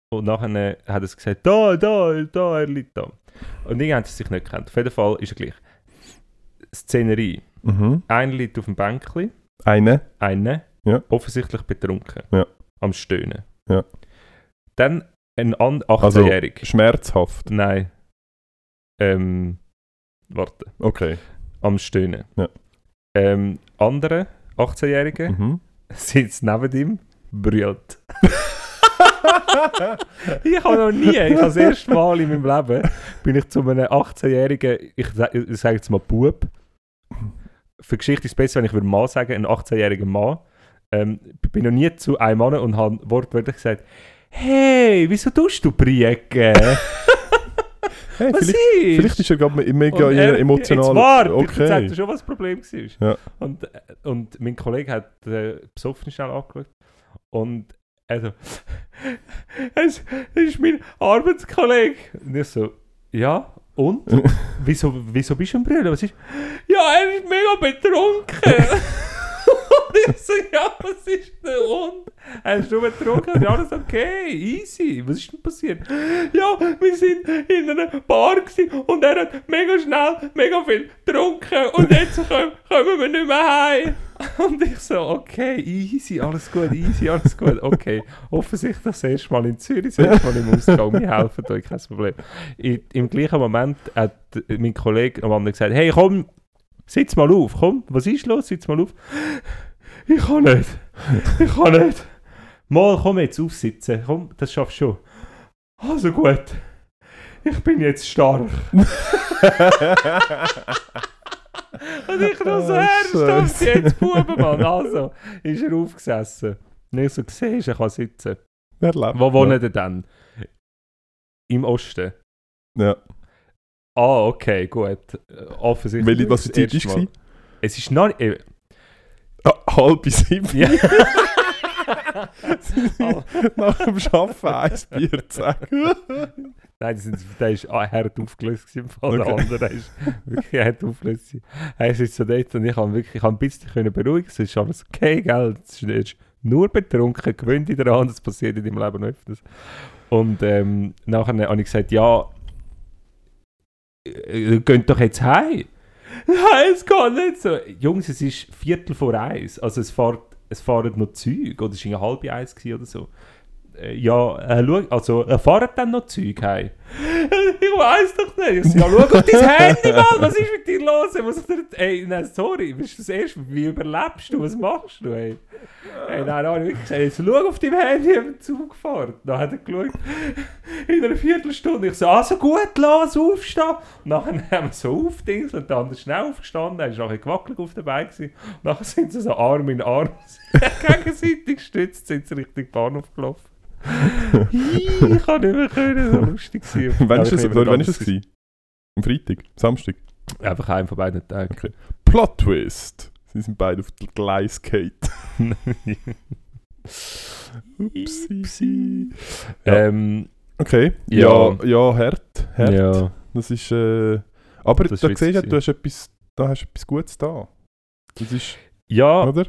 Speaker 2: Und nachher hat er es gesagt, da, da, da, er liegt da. Und die haben es sich nicht gekannt. Auf jeden Fall ist er gleich. Szenerie.
Speaker 1: mhm.
Speaker 2: Einer liegt auf dem Bänkchen,
Speaker 1: Eine.
Speaker 2: einer
Speaker 1: Ja.
Speaker 2: offensichtlich betrunken.
Speaker 1: Ja.
Speaker 2: Am Stöhnen.
Speaker 1: Ja.
Speaker 2: Dann ein an-
Speaker 1: Also-
Speaker 2: 18-Jähriger.
Speaker 1: Schmerzhaft.
Speaker 2: Nein. Ähm, warte.
Speaker 1: Okay.
Speaker 2: Am Stöhnen.
Speaker 1: Ja.
Speaker 2: Ähm, andere 18-Jährige
Speaker 1: Mhm.
Speaker 2: sitzt neben ihm, brüllt. ich habe noch nie, ich habe das erste Mal in meinem Leben, bin ich zu einem 18-jährigen, ich, sa- ich sage jetzt mal Bub. Für Geschichte ist es besser, wenn ich würde Mann sagen, ein 18-jähriger Mann. Ähm, ich bin noch nie zu einem Mann und habe wortwörtlich gesagt, hey, wieso tust du Brieke?
Speaker 1: Hey,
Speaker 2: Was
Speaker 1: vielleicht,
Speaker 2: ist?
Speaker 1: vielleicht ist er gerade me- mega
Speaker 2: er-
Speaker 1: einer emotionalen...
Speaker 2: Jetzt warte, ich
Speaker 1: okay.
Speaker 2: erzähl dir schon, was das Problem war.
Speaker 1: Ja.
Speaker 2: Und, äh, und mein Kollege hat äh, besoffen schnell angeschaut und er so, es es ist mein Arbeitskollege. Und ich so, ja, und? wieso, wieso bist du am Brüllen? Was ist? Ja, er ist mega betrunken. Ich so, ja, was ist denn und? Hast du getrunken? Ja, alles okay, easy. Was ist denn passiert? Ja, wir sind in einer Bar und er hat mega schnell mega viel getrunken und jetzt kommen, wir nicht mehr heim. Und ich so, okay, easy, alles gut, easy, alles gut, okay. Offensichtlich das erste Mal in Zürich, das erste Mal im Ausgang, wir helfen euch, kein Problem. Im gleichen Moment hat mein Kollege am anderen gesagt, hey komm, sitz mal auf, komm, was ist los, sitz mal auf. Ich kann nicht, ich kann nicht. Mal, komm jetzt aufsitzen, komm, das schaffst du schon. Also gut, ich bin jetzt stark. Und ich noch so
Speaker 1: Oh,
Speaker 2: ernsthaft, jetzt Buben, Mann. Also, ist er aufgesessen. Und ich so, siehst, er kann sitzen.
Speaker 1: Wer lebt?
Speaker 2: Wo wohnt er denn? Im Osten.
Speaker 1: Ja.
Speaker 2: Ah, okay, gut. Offensichtlich.
Speaker 1: Welche, was für Zeit war es?
Speaker 2: Es ist noch nicht... Äh,
Speaker 1: halb sieben.
Speaker 2: ja.
Speaker 1: Nach dem Arbeiten ein Bier sagen.
Speaker 2: Nein, sind, der ist ah, hart aufgelöst im Fall der andere ist wirklich hart aufgelöst. Er ist jetzt so dort und ich habe wirklich, ich ein bisschen können beruhigen, es ist alles okay, gell, es ist, nur betrunken, gewöhn dich daran, das passiert in deinem Leben noch öfters. Und ähm, nachher habe ich gesagt, ja, äh, ihr geht doch jetzt heim. Nein, es geht nicht so. Jungs, es ist Viertel vor eins, also es, fährt, es fahren noch Züge, oder es war halb eins gewesen oder so. Äh, Ja, äh, schau, also, äh, fahren dann noch Züge heim? ich weiß doch nicht. Ich so, ja, schau auf dein Handy mal, was ist mit dir los? Ich muss dir, ey, nein, sorry, bist du das erste, wie überlebst du, was machst du, ey? Ey, nein, nein, ich gesagt, jetzt schau auf deinem Handy, ich Zug gefahren. Dann hat er geschaut, in einer Viertelstunde. Ich so, also gut, lass aufstehen. Und nachher haben wir so aufdingselt und der andere schnell aufgestanden, er war nachher gewackelt auf dabei. Gewesen. Und nachher sind sie so Arm in Arm gegenseitig gestützt, sind sie Richtung Bahnhof gelaufen. Ich kann nicht mehr können, so lustig sein.
Speaker 1: Wann ist das, wann ist das
Speaker 2: das-
Speaker 1: gewesen? Am Freitag? Samstag?
Speaker 2: Einfach einen von beiden Tagen.
Speaker 1: Okay. Plot Twist. Sie sind beide auf der Gleiskate. Upsi. Ja.
Speaker 2: ähm,
Speaker 1: Okay.
Speaker 2: Ja.
Speaker 1: Ja, ja, hart. hart.
Speaker 2: ja.
Speaker 1: Das ist. Äh, aber
Speaker 2: Das
Speaker 1: da siehst du, hast etwas, da hast etwas Gutes da. Das ist.
Speaker 2: ja,
Speaker 1: Oder?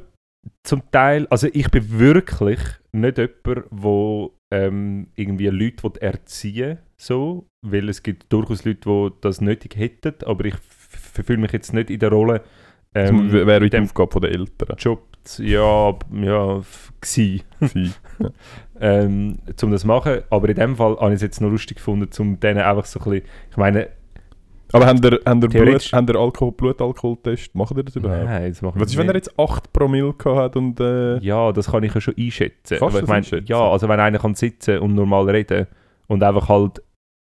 Speaker 2: Zum Teil, also ich bin wirklich nicht jemand, wo ähm, irgendwie Leute erziehen so, weil es gibt durchaus Leute, die das nötig hätten, aber ich fühle mich jetzt nicht in der Rolle,
Speaker 1: Das
Speaker 2: ähm,
Speaker 1: wäre
Speaker 2: in
Speaker 1: die
Speaker 2: dem
Speaker 1: Aufgabe von der Eltern.
Speaker 2: Job, ja, ja, gsi,
Speaker 1: gewesen.
Speaker 2: ähm, um das zu machen, aber in dem Fall habe ich es jetzt noch lustig gefunden, um denen einfach so ein bisschen, ich meine,
Speaker 1: Aber haben der, haben der, Blut,
Speaker 2: Theoretisch-
Speaker 1: haben der Alkohol, Blutalkoholtest? Machen die das überhaupt?
Speaker 2: nein, das machen
Speaker 1: Was ist,
Speaker 2: wir
Speaker 1: wenn er
Speaker 2: nicht.
Speaker 1: jetzt 8 Promille hat und. Äh,
Speaker 2: Ja, das kann ich ja schon einschätzen.
Speaker 1: Kannst du
Speaker 2: ich
Speaker 1: das
Speaker 2: meine,
Speaker 1: einschätzen?
Speaker 2: Ja, also wenn einer kann sitzen und normal reden und einfach halt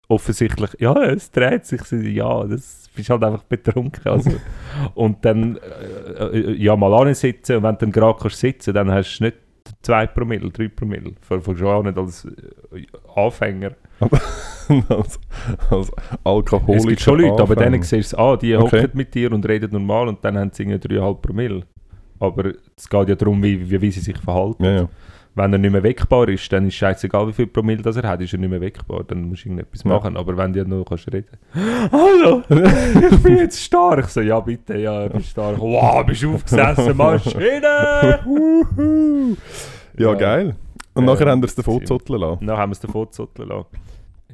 Speaker 2: offensichtlich, ja, es dreht sich, ja, das bist halt einfach betrunken. Also. und dann, äh, äh, ja, mal sitzen und wenn du dann gerade kannst sitzen, dann hast du nicht 2 Promille, 3 Promille. Für, für schon auch nicht als äh, Anfänger.
Speaker 1: Als, als alkoholischer
Speaker 2: es gibt schon Leute, aber
Speaker 1: Anfänger.
Speaker 2: dann siehst du, ah, die
Speaker 1: Okay.
Speaker 2: hocken mit dir und reden normal und dann haben sie irgendwie 3,5 Promille. Aber es geht ja darum, wie, wie, wie sie sich verhalten.
Speaker 1: Ja, ja.
Speaker 2: Wenn er nicht mehr weckbar ist, dann ist scheißegal, wie viel Promille das er hat, ist er nicht mehr weckbar. Dann musst du irgendetwas
Speaker 1: Ja.
Speaker 2: machen. Aber wenn du ja noch kannst reden Hallo, ich bin jetzt stark. Ich So, ja bitte, ja, ich bin stark. Wow, bist du aufgesessen, Maschine!
Speaker 1: Ja,
Speaker 2: Ja.
Speaker 1: geil. Und
Speaker 2: Ähm,
Speaker 1: nachher haben wir es davon zotteln lassen.
Speaker 2: Dann haben wir es davon zotteln lassen.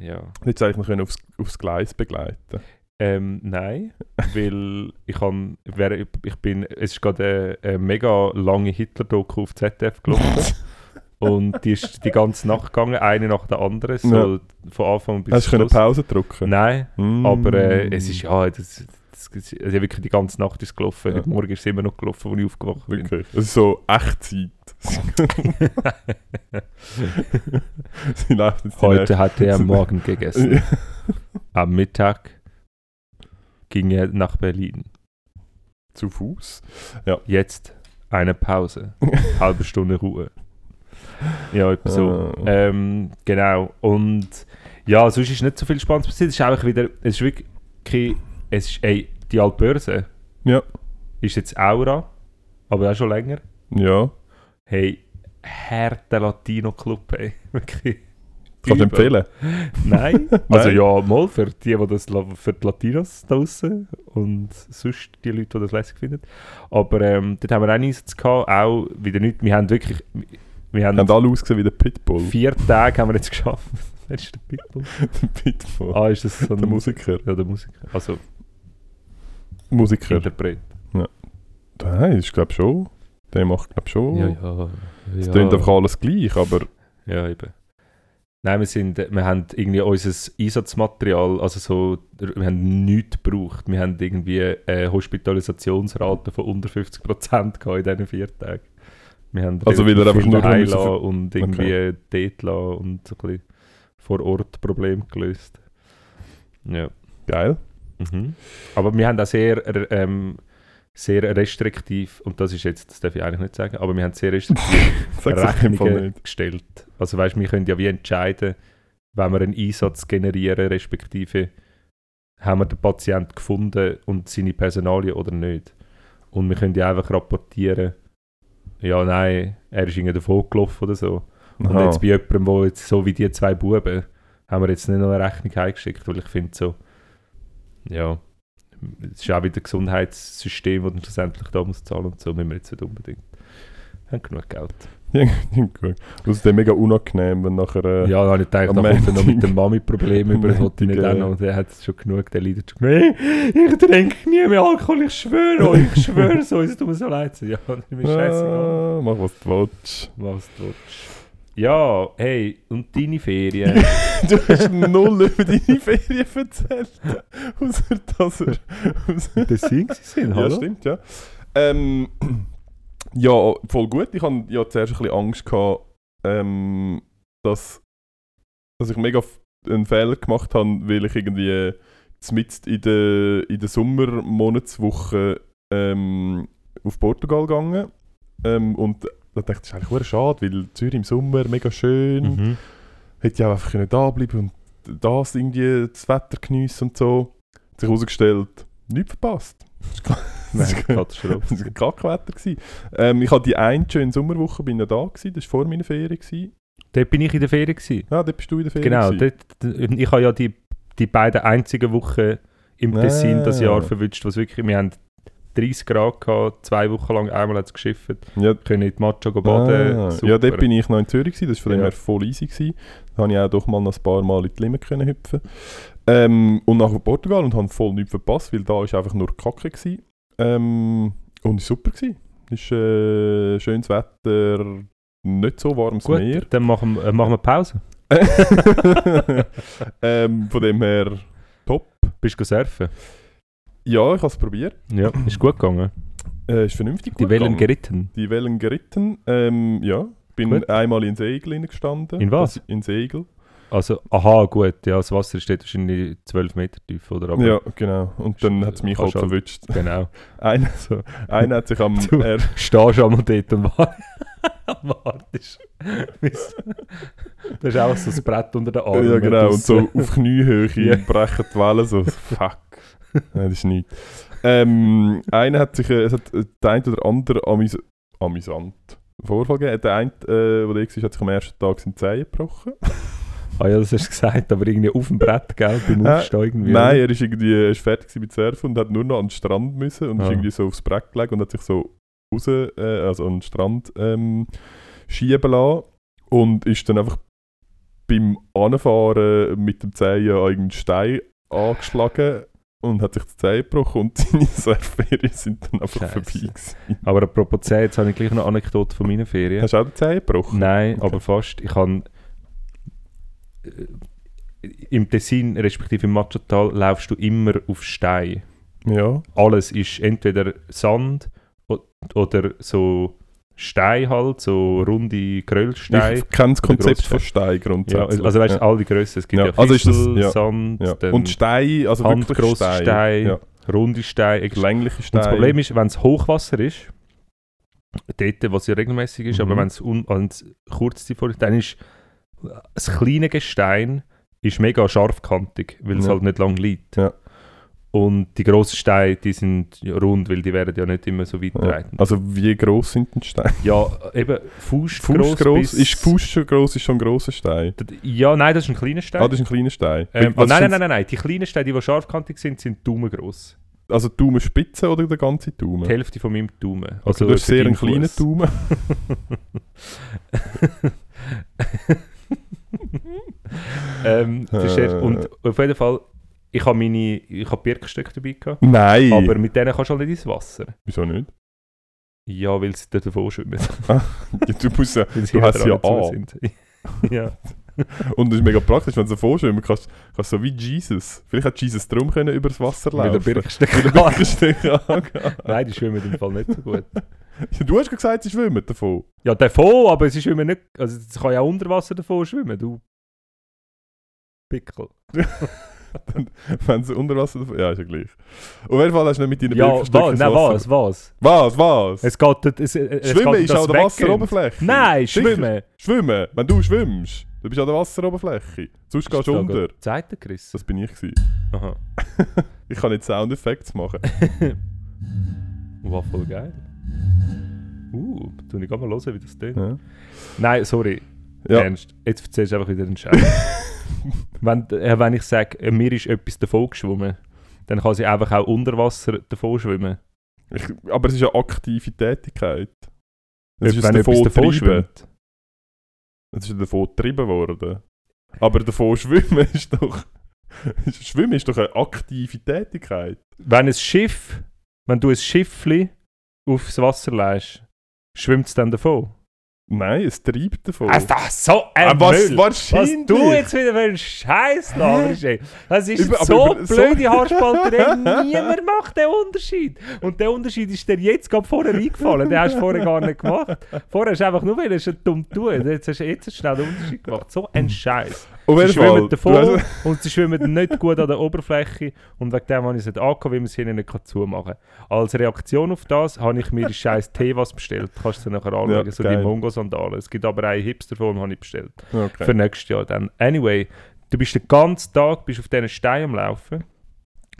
Speaker 2: Ja.
Speaker 1: Jetzt eigentlich noch können aufs, aufs Gleis begleiten.
Speaker 2: Ähm, nein, weil ich, kann, ich bin, es ist gerade eine, eine mega lange Hitler-Doku auf ZDF gelaufen. und die ist die ganze Nacht gegangen, eine nach der anderen, so von Anfang bis
Speaker 1: Hast du können
Speaker 2: Schluss.
Speaker 1: Pause drücken?
Speaker 2: Nein,
Speaker 1: Mm.
Speaker 2: aber äh, es ist ja, das, das, also wirklich die ganze Nacht ist gelaufen.
Speaker 1: Ja.
Speaker 2: Heute Morgen ist es immer noch gelaufen, als ich aufgewacht bin.
Speaker 1: Okay. Ist so Echtzeit. Sie läuft jetzt
Speaker 2: Heute hat er am Morgen gegessen. Am Mittag ging er nach Berlin.
Speaker 1: Zu Fuß.
Speaker 2: Jetzt eine Pause. Halbe Stunde Ruhe. Ja, so.
Speaker 1: Ah.
Speaker 2: Ähm, genau. Und ja, sonst ist nicht so viel Spannendes passiert. Es ist einfach wieder, es ist wirklich, es ist, ey, die Altbörse
Speaker 1: Ja.
Speaker 2: ist jetzt Aura, aber auch schon länger.
Speaker 1: Ja.
Speaker 2: Hey, härter Latino-Club, ey. Wirklich.
Speaker 1: Kannst du empfehlen?
Speaker 2: Nein. Also ja, mal für die, die das für die Latinos da draussen und sonst die Leute, die das lässig finden. Aber ähm, dort haben wir auch einen Einsatz gehabt, auch wieder nicht. Wir haben wirklich, wir haben
Speaker 1: Haben alle ausgesehen wie der Pitbull.
Speaker 2: vier Tage haben wir jetzt geschafft. Wer ist der Pitbull?
Speaker 1: der Pitbull.
Speaker 2: Ah, ist das so ein
Speaker 1: der Musiker.
Speaker 2: Ja, der Musiker. Also
Speaker 1: Musiker.
Speaker 2: Interpret.
Speaker 1: Nein, ich glaube schon. Der macht glaube schon.
Speaker 2: Ja, ja.
Speaker 1: Es
Speaker 2: ja.
Speaker 1: klingt einfach alles gleich, aber
Speaker 2: Ja, eben. Nein, wir, sind, wir haben irgendwie unser Einsatzmaterial, also so, wir haben nichts gebraucht. Wir haben irgendwie eine Hospitalisationsrate von unter 50% gehabt in diesen vier Tagen. Wir haben
Speaker 1: Also, weil er einfach nur
Speaker 2: lassen und irgendwie dort lassen und so ein bisschen vor Ort Probleme gelöst. Ja.
Speaker 1: geil.
Speaker 2: Mhm. Aber wir haben auch sehr, äh, ähm, sehr restriktiv, und das ist jetzt, das darf ich eigentlich nicht sagen, aber wir haben sehr restriktiv Rechnungen gestellt. Also weißt, wir können ja wie entscheiden, wenn wir einen Einsatz generieren, respektive haben wir den Patienten gefunden und seine Personalien oder nicht. Und wir können ja einfach rapportieren, ja, nein, er ist irgendwie davon gelaufen oder so. Und
Speaker 1: Aha.
Speaker 2: jetzt bei jemandem, wo jetzt so wie die zwei Buben, haben wir jetzt nicht noch eine Rechnung eingeschickt, weil ich finde so, ja, es ist auch wieder ein Gesundheitssystem, das dann schlussendlich da muss zahlen und so, müssen wir jetzt nicht unbedingt. Wir haben genug Geld.
Speaker 1: Ja, gut. Außerdem mega unangenehm, wenn nachher... Äh,
Speaker 2: Ja, dann habe ich gedacht,
Speaker 1: am
Speaker 2: noch mit dem Mami-Problem über, das wollte ich nicht auch noch. Und der hat es schon genug, der leidet schon genug. Ich trinke nie mehr Alkohol, ich schwöre euch, ich schwöre so, es tut mir so leid. Ja, mir scheißegal.
Speaker 1: ah, mach was du willst.
Speaker 2: Was du willst. Ja, hey, und deine Ferien?
Speaker 1: du hast null über deine Ferien erzählt. Außer dass er... Außer
Speaker 2: das sind sie sind,
Speaker 1: ja, stimmt, ja. Ähm, ja, voll gut. Ich hatte ja zuerst ein bisschen Angst, gehabt, ähm, dass, dass ich mega einen Fehler gemacht habe, weil ich irgendwie mitten in der, in der Sommermonatswoche ähm, auf Portugal gegangen ähm, und da dachte ich, das ist eigentlich verdammt schade, weil Zürich im Sommer mega schön,
Speaker 2: Mhm.
Speaker 1: hätte ich auch einfach können da bleiben und das irgendwie das Wetter geniessen und so. Hat sich herausgestellt, nichts verpasst. Das ist-
Speaker 2: Katastrophe.
Speaker 1: das war Kackwetter. Ähm, ich hatte die eine schöne Sommerwoche bin ja da, gewesen, das war vor meiner Ferien. Gewesen.
Speaker 2: Dort bin ich in der Ferien. Gewesen.
Speaker 1: Ja, dort bist du in der Ferien.
Speaker 2: Genau, dort, ich habe ja die, die beiden einzigen Wochen im
Speaker 1: Ah.
Speaker 2: Tessin das Jahr verwünscht, was wirklich, wir haben 30 Grad gehabt, zwei Wochen lang, einmal hat es geschifft,
Speaker 1: Ja,
Speaker 2: können in die Macho baden.
Speaker 1: ah,
Speaker 2: super.
Speaker 1: ja, dort bin ich noch in Zürich, gewesen, das war von dem
Speaker 2: Ja.
Speaker 1: her voll easy. Gewesen. Da konnte ich auch doch mal noch ein paar Mal in die Limit können hüpfen ähm, Und nach Portugal und habe voll nichts verpasst, weil da war einfach nur Kacke. Gewesen. Ähm, und es war super. Gewesen. Es ist äh, schönes Wetter, nicht so warmes
Speaker 2: Gut,
Speaker 1: Meer.
Speaker 2: dann machen, wir- äh, machen wir Pause.
Speaker 1: ähm, von dem her top.
Speaker 2: Bist du surfen?
Speaker 1: Ja, ich habe es probiert.
Speaker 2: Ja, ist gut gegangen.
Speaker 1: Äh, ist vernünftig
Speaker 2: Die
Speaker 1: gut
Speaker 2: Wellen
Speaker 1: gegangen.
Speaker 2: geritten.
Speaker 1: Die Wellen geritten. Ähm, ja, bin
Speaker 2: Gut.
Speaker 1: einmal in Segel gestanden.
Speaker 2: In was?
Speaker 1: In Segel.
Speaker 2: Also, aha, gut, ja, das Wasser steht wahrscheinlich 12 Meter tief, oder? Aber,
Speaker 1: ja, genau. Und dann hat es mich halt
Speaker 2: kannst halt-
Speaker 1: verwünscht.
Speaker 2: Genau.
Speaker 1: Einer,
Speaker 2: So,
Speaker 1: einer hat sich am...
Speaker 2: Du-
Speaker 1: Er,
Speaker 2: stehst einmal dort und wa- wartest. Bis- Das ist auch so das Brett unter den Armen.
Speaker 1: ja, genau. Und so auf Kniehöhe
Speaker 2: Ja.
Speaker 1: brechen die Wellen so. Fuck. Nein, das ist nichts. Ähm, einer hat sich... Äh, es hat äh, der eine oder andere amüs amüsant Vorfall gegeben. Der eine, äh, der da war, hat sich am ersten Tag seine Zehen gebrochen.
Speaker 2: Ah ja, das hast du gesagt, aber irgendwie auf dem Brett, gell, beim
Speaker 1: Äh,
Speaker 2: Aufstehen irgendwie.
Speaker 1: Nein, er ist irgendwie er ist fertig mit Surfen und hat nur noch an den Strand müssen und ist
Speaker 2: Ah.
Speaker 1: irgendwie so aufs Brett gelegt und hat sich so raus, äh, also an den Strand ähm, schieben lassen und ist dann einfach beim Anfahren mit dem Zehen an irgendeinen Stein angeschlagen und hat sich die Zehen gebrochen und seine Surfferien sind dann einfach
Speaker 2: Scheisse.
Speaker 1: vorbei gewesen.
Speaker 2: Aber apropos Zähne, jetzt habe ich gleich noch eine Anekdote von meinen Ferien.
Speaker 1: Hast du auch die Zehen gebrochen?
Speaker 2: Nein,
Speaker 1: Okay.
Speaker 2: aber fast. Ich habe äh, im Tessin, respektive im Machatal, laufst du immer auf Stein.
Speaker 1: Ja.
Speaker 2: Alles ist entweder Sand oder so Stein halt, so runde Gröllsteine.
Speaker 1: Ich kenne das Konzept von Stein
Speaker 2: Ja,
Speaker 1: grundsätzlich.
Speaker 2: also weißt du,
Speaker 1: ja.
Speaker 2: all die Grössen. Es gibt
Speaker 1: Ja,
Speaker 2: ja,
Speaker 1: also ist das- ja,
Speaker 2: Sand,
Speaker 1: ja. Und Stein, also wirklich Stein.
Speaker 2: Steine,
Speaker 1: Ja.
Speaker 2: runde Steine.
Speaker 1: Längliche
Speaker 2: Und
Speaker 1: Steine.
Speaker 2: das Problem ist, wenn es Hochwasser ist, dort, was ja regelmäßig ist,
Speaker 1: Mhm.
Speaker 2: aber wenn es wenn's kurz davor ist, dann ist das kleine Gestein ist mega scharfkantig, weil es
Speaker 1: Ja.
Speaker 2: halt nicht lang liegt.
Speaker 1: Ja.
Speaker 2: Und die grossen Steine, die sind ja rund, weil die werden ja nicht immer so weit
Speaker 1: Ja.
Speaker 2: breit.
Speaker 1: Also wie gross sind denn die Steine?
Speaker 2: Ja, eben
Speaker 1: Fuß
Speaker 2: gross? bis-
Speaker 1: Ist Fuß schon gross, ist schon ein grosser Stein?
Speaker 2: Ja, nein, das ist ein kleiner Stein.
Speaker 1: Ah, das ist ein kleiner Stein.
Speaker 2: ähm, oh, nein, nein, nein, nein, nein, die kleinen Steine, die, die scharfkantig sind, sind daumengross.
Speaker 1: Also die Daumenspitze oder der ganze
Speaker 2: Die
Speaker 1: Daumen?
Speaker 2: Hälfte von meinem Daumen.
Speaker 1: Also du hast sehr einen kleinen. Daumen.
Speaker 2: ähm, das ist
Speaker 1: Äh.
Speaker 2: und auf jeden Fall, ich habe meine, ich habe Birkenstöcke dabei gehabt,
Speaker 1: Nein!
Speaker 2: aber mit denen kannst du halt nicht ins Wasser.
Speaker 1: Wieso nicht?
Speaker 2: Ja, weil sie dort davon schwimmen.
Speaker 1: Ja, du, musst ja, du hast ja an.
Speaker 2: ja.
Speaker 1: Und das ist mega praktisch, wenn du so vorschwimmen kannst, kannst du so wie Jesus. Vielleicht hat Jesus drum können über das Wasser laufen.
Speaker 2: Birkenstöcke.
Speaker 1: Mit der Birkenstück angehen.
Speaker 2: Nein, die schwimmen im Fall nicht so gut.
Speaker 1: Du hast gesagt, sie schwimmen davon.
Speaker 2: Ja, davon, aber sie schwimmen nicht. Also, sie kann ja unter Wasser davon schwimmen, du. Pickel.
Speaker 1: Wenn sie unter Wasser. Ja, ist ja gleich. Auf jeden Fall hast du nicht mit deinen
Speaker 2: Ja, was?
Speaker 1: ins
Speaker 2: Nein, was? Was?
Speaker 1: Was? Was?
Speaker 2: Es geht. Es, es
Speaker 1: Schwimmen
Speaker 2: geht
Speaker 1: ist an der. Wasseroberfläche.
Speaker 2: Nein, schwimmen.
Speaker 1: Schwimmen. Wenn du schwimmst, du bist an der Wasseroberfläche. Sonst gehst du unter.
Speaker 2: Seite, Chris.
Speaker 1: Das bin ich gewesen.
Speaker 2: Aha.
Speaker 1: Ich kann nicht Soundeffekte machen.
Speaker 2: War voll geil. Uh, tu ich mal hören, wie das tönt.
Speaker 1: Ja.
Speaker 2: Nein, sorry.
Speaker 1: Ja.
Speaker 2: Ernst. Jetzt erzählst du einfach wieder einen Scheiß. wenn, äh, wenn ich sage, äh, mir ist etwas davon geschwommen, dann kann sie einfach auch unter Wasser davon schwimmen.
Speaker 1: Ich, aber es ist eine aktive Tätigkeit. Es ist
Speaker 2: wenn
Speaker 1: davon
Speaker 2: etwas davon schwimmt.
Speaker 1: Es ist davon getrieben worden. Aber davon schwimmen ist doch... Schwimmen ist doch eine aktive Tätigkeit.
Speaker 2: Wenn ein Schiff, wenn du ein Schiffli aufs Wasser lässt, schwimmt es dann davon?
Speaker 1: Nein, es treibt davon.
Speaker 2: Also, das ist so ein
Speaker 1: Ah, was,
Speaker 2: Müll.
Speaker 1: wahrscheinlich.
Speaker 2: Was du jetzt wieder für einen Scheiß laberst, ey. Das ist
Speaker 1: Über-
Speaker 2: so
Speaker 1: über-
Speaker 2: blöde Haarspalterei. Niemand macht den Unterschied. Und der Unterschied ist dir jetzt gerade vorher eingefallen. Den hast du vorher gar nicht gemacht. Vorher hast du einfach nur weil schon dumm tun. Jetzt hast du jetzt hast du schnell den Unterschied gemacht. So ein Scheiß. Sie schwimmen davon und sie schwimmen nicht gut an der Oberfläche. Und wegen dem habe ich es nicht angehabt, weil man es hinten nicht zumachen kann. Als Reaktion auf das habe ich mir die scheiß Teewas bestellt. Kannst du dir nachher anschauen.
Speaker 1: Ja,
Speaker 2: so die
Speaker 1: geil.
Speaker 2: Mongo-Sandalen. Es gibt aber eine Hipster-Form, habe ich bestellt
Speaker 1: Okay.
Speaker 2: für nächstes Jahr dann. Anyway, du bist den ganzen Tag bist auf diesen Steinen am Laufen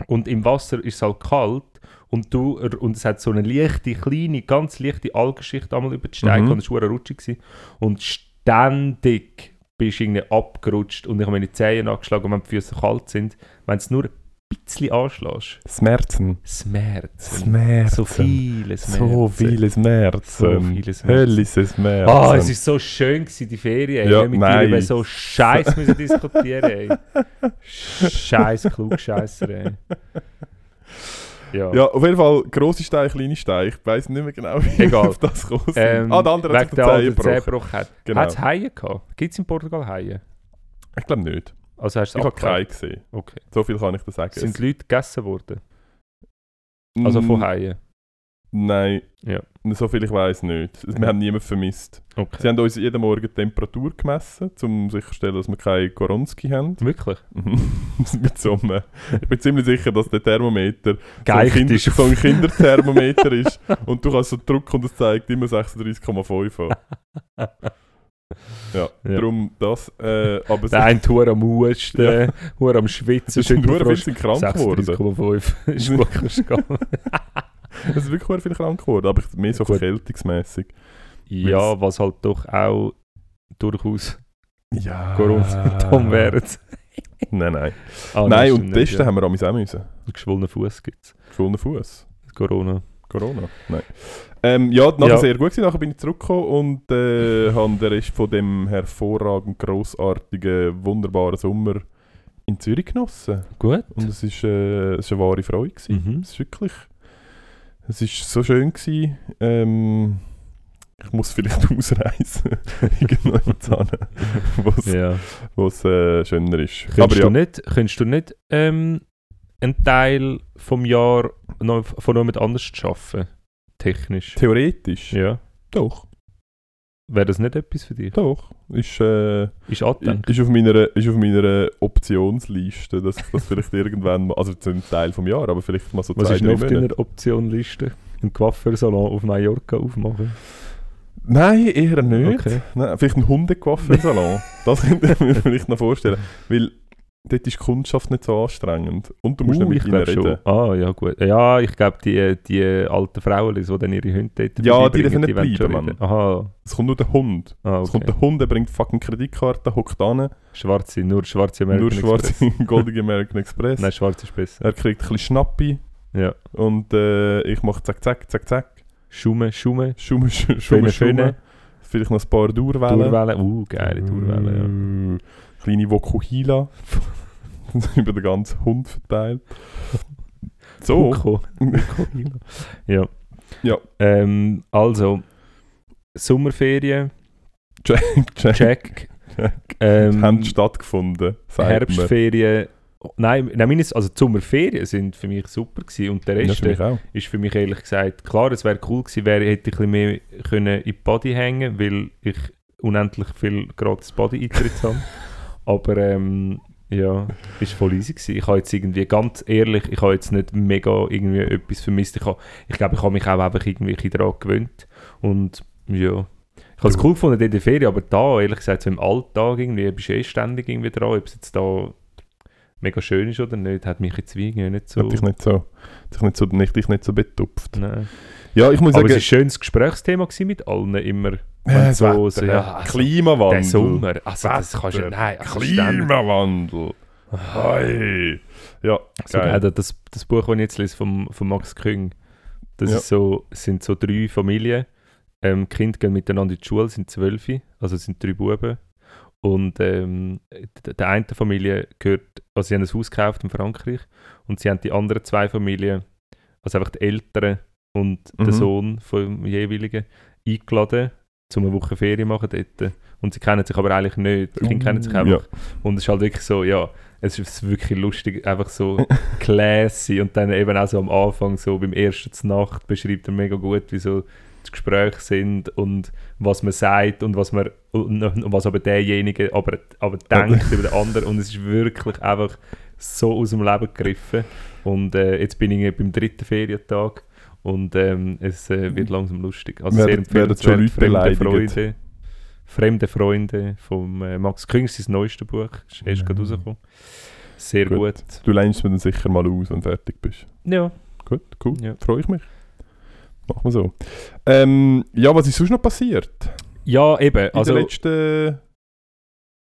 Speaker 2: und im Wasser ist es halt kalt und, du, und es hat so eine leichte, kleine, ganz leichte Algenschicht einmal über die Steine
Speaker 1: Mhm.
Speaker 2: und es war rutschig und ständig bist irgendwie abgerutscht und ich habe meine Zehen angeschlagen, wenn die Füße kalt sind. Wenn es nur ein bisschen anschlägst,
Speaker 1: Schmerzen.
Speaker 2: Schmerzen.
Speaker 1: Schmerzen.
Speaker 2: So viele Schmerzen.
Speaker 1: So viele Schmerzen.
Speaker 2: So viele Schmerzen.
Speaker 1: Schmerzen.
Speaker 2: Ah, es war so schön, gewesen, die Ferien.
Speaker 1: Ja,
Speaker 2: Ja, mit dir über
Speaker 1: nice.
Speaker 2: so Scheiß müssen diskutieren. Scheiß Klugscheisser, ey. Ja.
Speaker 1: Ja, auf jeden Fall grosse Steine, kleine Steine. Ich weiss nicht mehr genau, wie
Speaker 2: Egal.
Speaker 1: auf das sind.
Speaker 2: Ähm,
Speaker 1: ah, der andere hat sich den Zehen gebrochen.
Speaker 2: Hat.
Speaker 1: Genau.
Speaker 2: Es Haie gehabt? Gibt es in Portugal Haie?
Speaker 1: Ich glaube nicht.
Speaker 2: Also hast
Speaker 1: Ich habe
Speaker 2: abgekauft?
Speaker 1: gesehen.
Speaker 2: Okay.
Speaker 1: So viel kann ich dir sagen.
Speaker 2: Sind Leute gegessen worden? Also von
Speaker 1: Mm,
Speaker 2: Haien?
Speaker 1: Nein.
Speaker 2: Ja.
Speaker 1: So viel ich weiß nicht. Wir haben niemanden vermisst. Sie
Speaker 2: Okay.
Speaker 1: haben uns jeden Morgen die Temperatur gemessen, um sicherzustellen, dass wir keine Koronski haben.
Speaker 2: Wirklich?
Speaker 1: Mit so einem, ich bin ziemlich sicher, dass der Thermometer so ein,
Speaker 2: Geeicht
Speaker 1: kind,
Speaker 2: ist.
Speaker 1: so ein Kinderthermometer ist. Und du kannst so drücken und es zeigt immer 36,5 an. Ja,
Speaker 2: Ja.
Speaker 1: darum das. Äh, aber
Speaker 2: Der eine Tour am Husten,
Speaker 1: Ja.
Speaker 2: Tour am Schwitzen,
Speaker 1: nur viele
Speaker 2: Schüttelfrost.
Speaker 1: sind krank geworden.
Speaker 2: 36,5. ist.
Speaker 1: Es sind wirklich viele krank geworden, aber mehr so
Speaker 2: Gut.
Speaker 1: verkältungsmäßig.
Speaker 2: Ja, was halt doch auch durchaus
Speaker 1: Ja.
Speaker 2: Corona-Symptom wären.
Speaker 1: Nein, nein.
Speaker 2: Ah,
Speaker 1: nein, und testen
Speaker 2: nicht,
Speaker 1: haben wir auch müssen.
Speaker 2: ja. Geschwollener Fuß gibt es.
Speaker 1: Geschwollener Fuß.
Speaker 2: Corona.
Speaker 1: Corona? Nein. Ähm, ja, nachher
Speaker 2: Ja.
Speaker 1: sehr gut gewesen. Nachher bin ich zurückgekommen und äh, habe den Rest von dem hervorragend grossartigen, wunderbaren Sommer in Zürich genossen.
Speaker 2: Gut.
Speaker 1: Und es ist, äh, es ist eine wahre Freude gewesen.
Speaker 2: Mhm.
Speaker 1: Es ist wirklich... Es ist so schön gewesen. Ähm, ich muss vielleicht ausreisen. Irgendwo hin, wo es äh, schöner ist.
Speaker 2: Könntest,
Speaker 1: Aber ja,
Speaker 2: du nicht, könntest du nicht ähm, einen Teil vom Jahr noch von jemand anders arbeiten? Technisch.
Speaker 1: theoretisch.
Speaker 2: Ja.
Speaker 1: Doch,
Speaker 2: Wäre das nicht etwas für dich?
Speaker 1: doch. Ist, äh,
Speaker 2: Ist angedenkt.
Speaker 1: ist, auf meiner, ist auf meiner Optionsliste, dass ich das vielleicht irgendwann mal, also zu einem Teil vom Jahr, aber vielleicht mal so
Speaker 2: Was
Speaker 1: zwei,
Speaker 2: ist noch auf deiner Optionliste? Einen Coiffeursalon auf Mallorca aufmachen?
Speaker 1: Nein, eher nicht.
Speaker 2: Okay.
Speaker 1: Nein, vielleicht ein Hundecoiffeursalon. das könnte ich mir vielleicht noch vorstellen. Weil dort ist die Kundschaft nicht so anstrengend. Und du musst
Speaker 2: Uh,
Speaker 1: nicht
Speaker 2: ich
Speaker 1: mit ihnen reden.
Speaker 2: schon. Ah, ja gut. Ja, ich glaube, die, die alten Frauen, die dann ihre Hunde dort
Speaker 1: Ja, die dürfen nicht bleiben,
Speaker 2: reden. Aha,
Speaker 1: Es kommt nur der Hund.
Speaker 2: ah,
Speaker 1: Es kommt
Speaker 2: okay.
Speaker 1: der Hund, der bringt fucking Kreditkarte, hockt an,
Speaker 2: Schwarze, nur schwarze American
Speaker 1: nur schwarze
Speaker 2: Express.
Speaker 1: goldige American Express.
Speaker 2: Nein, schwarz ist besser.
Speaker 1: Er kriegt ein bisschen Schnappi
Speaker 2: Ja.
Speaker 1: und äh, ich mache zack, zack, zack, zack.
Speaker 2: Schumme, Schumme,
Speaker 1: Schumme, Schumme, Schumme. Vielleicht noch ein paar Durwellen.
Speaker 2: Durwellen. Uh, geile Durwellen,
Speaker 1: Äh, Kleine Vokuhila. Über den ganzen Hund verteilt.
Speaker 2: ja.
Speaker 1: So.
Speaker 2: Vuko. ja.
Speaker 1: Ja.
Speaker 2: Ähm, also, Sommerferien,
Speaker 1: Check, check.
Speaker 2: check.
Speaker 1: Check.
Speaker 2: Ähm,
Speaker 1: haben stattgefunden.
Speaker 2: Herbstferien, nein, nein meine, also die Sommerferien sind für mich super gewesen und der
Speaker 1: Ja,
Speaker 2: Rest
Speaker 1: auch.
Speaker 2: ist für mich ehrlich gesagt, klar, es wäre cool gewesen, wäre, hätte ich ein bisschen mehr können in die Body hängen weil ich unendlich viel gratis Body-Eintritt habe. Aber ähm, ja, ist voll easy gewesen. Ich habe jetzt irgendwie, ganz ehrlich, ich habe jetzt nicht mega irgendwie etwas vermisst. Ich, habe, ich glaube, ich habe mich auch einfach irgendwie daran gewöhnt. Und ja, ich habe es cool gefunden in der Ferien, aber da, ehrlich gesagt, so im Alltag irgendwie, bist du eh ständig irgendwie dran, ob es jetzt da mega schön ist oder nicht, hat mich jetzt wie irgendwie nicht so...
Speaker 1: Hat dich nicht so, dich nicht so, nicht, dich nicht so betupft.
Speaker 2: Nein.
Speaker 1: Ja, ich muss
Speaker 2: Aber
Speaker 1: sagen,
Speaker 2: es war ein schönes Gesprächsthema mit allen immer.
Speaker 1: äh,
Speaker 2: so, so, ja, also,
Speaker 1: Klimawandel.
Speaker 2: Der Sommer, also das
Speaker 1: Wetter,
Speaker 2: kannst du nein, also
Speaker 1: Klimawandel. Hey. Ja,
Speaker 2: so,
Speaker 1: geil.
Speaker 2: äh, das, das Buch, das ich jetzt lese, von, von Max Küng, das
Speaker 1: Ja.
Speaker 2: ist so, sind so drei Familien. Ähm, die Kinder gehen miteinander in die Schule, sind zwölf, also es sind drei Buben. Und ähm, der einen Familie gehört, also sie haben ein Haus gekauft in Frankreich und sie haben die anderen zwei Familien, also einfach die Eltern und
Speaker 1: Mhm.
Speaker 2: der Sohn vom jeweiligen, eingeladen, um eine Woche Ferien machen dort. Und sie kennen sich aber eigentlich nicht. Die Kinder kennen sich einfach. Und es ist halt wirklich so, ja, es ist wirklich lustig, einfach so classy und dann eben auch so am Anfang, so beim ersten Nacht beschreibt er mega gut, wie so die Gespräche sind und was man sagt und was man und, und was aber derjenige aber, aber denkt über den anderen und es ist wirklich einfach so aus dem Leben gegriffen und äh, jetzt bin ich beim dritten Ferientag und ähm, es äh, wird langsam lustig. Also
Speaker 1: Werden-
Speaker 2: sehr
Speaker 1: Leute
Speaker 2: Fremde? Freunde. Fremde Freunde vom äh, Max Küng, sein neuestes Buch, ist erst
Speaker 1: Ja.
Speaker 2: gerade rausgekommen. Sehr
Speaker 1: Gut.
Speaker 2: gut.
Speaker 1: Du leinst mir dann sicher mal aus, wenn du fertig bist.
Speaker 2: Ja.
Speaker 1: Gut, cool.
Speaker 2: Ja.
Speaker 1: Freue ich mich. Machen wir so. Ähm, ja, was ist sonst noch passiert?
Speaker 2: Ja, eben.
Speaker 1: In
Speaker 2: Also,
Speaker 1: den letzten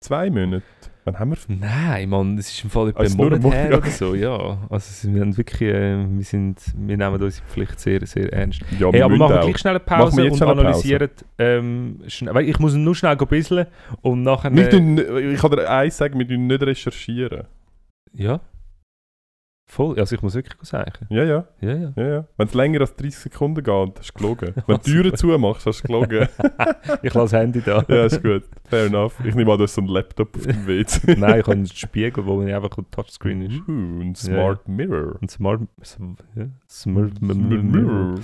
Speaker 1: zwei Monaten? Wann haben wir...
Speaker 2: nein, Mann, es ist im Fall etwa
Speaker 1: Also
Speaker 2: Monat her oder so, ja. Also wir haben wirklich, äh, wir sind, wir nehmen unsere Pflicht sehr, sehr ernst.
Speaker 1: Ja,
Speaker 2: Hey, aber machen wir gleich schnell eine Pause und
Speaker 1: Pause?
Speaker 2: analysieren, ähm, schnell, weil ich muss nur schnell bisseln und nachher...
Speaker 1: Wir
Speaker 2: äh,
Speaker 1: ich kann dir eins sagen, wir tun nicht recherchieren.
Speaker 2: ja. Voll, also ich muss wirklich sagen.
Speaker 1: Ja, ja,
Speaker 2: Ja, ja.
Speaker 1: ja, ja. Wenn es länger als 30 Sekunden geht, hast du gelogen. Wenn du die Türen zumachst, hast du gelogen.
Speaker 2: Ich lasse das Handy da.
Speaker 1: ja, ist gut. Fair enough. Ich nehme an, du hast so einen Laptop auf dem WC.
Speaker 2: Nein, ich habe einen Spiegel, wo einfach ein Touchscreen ist.
Speaker 1: Uh, ein Smart Mirror.
Speaker 2: Ein Smart... Ja, Smart
Speaker 1: Mirror.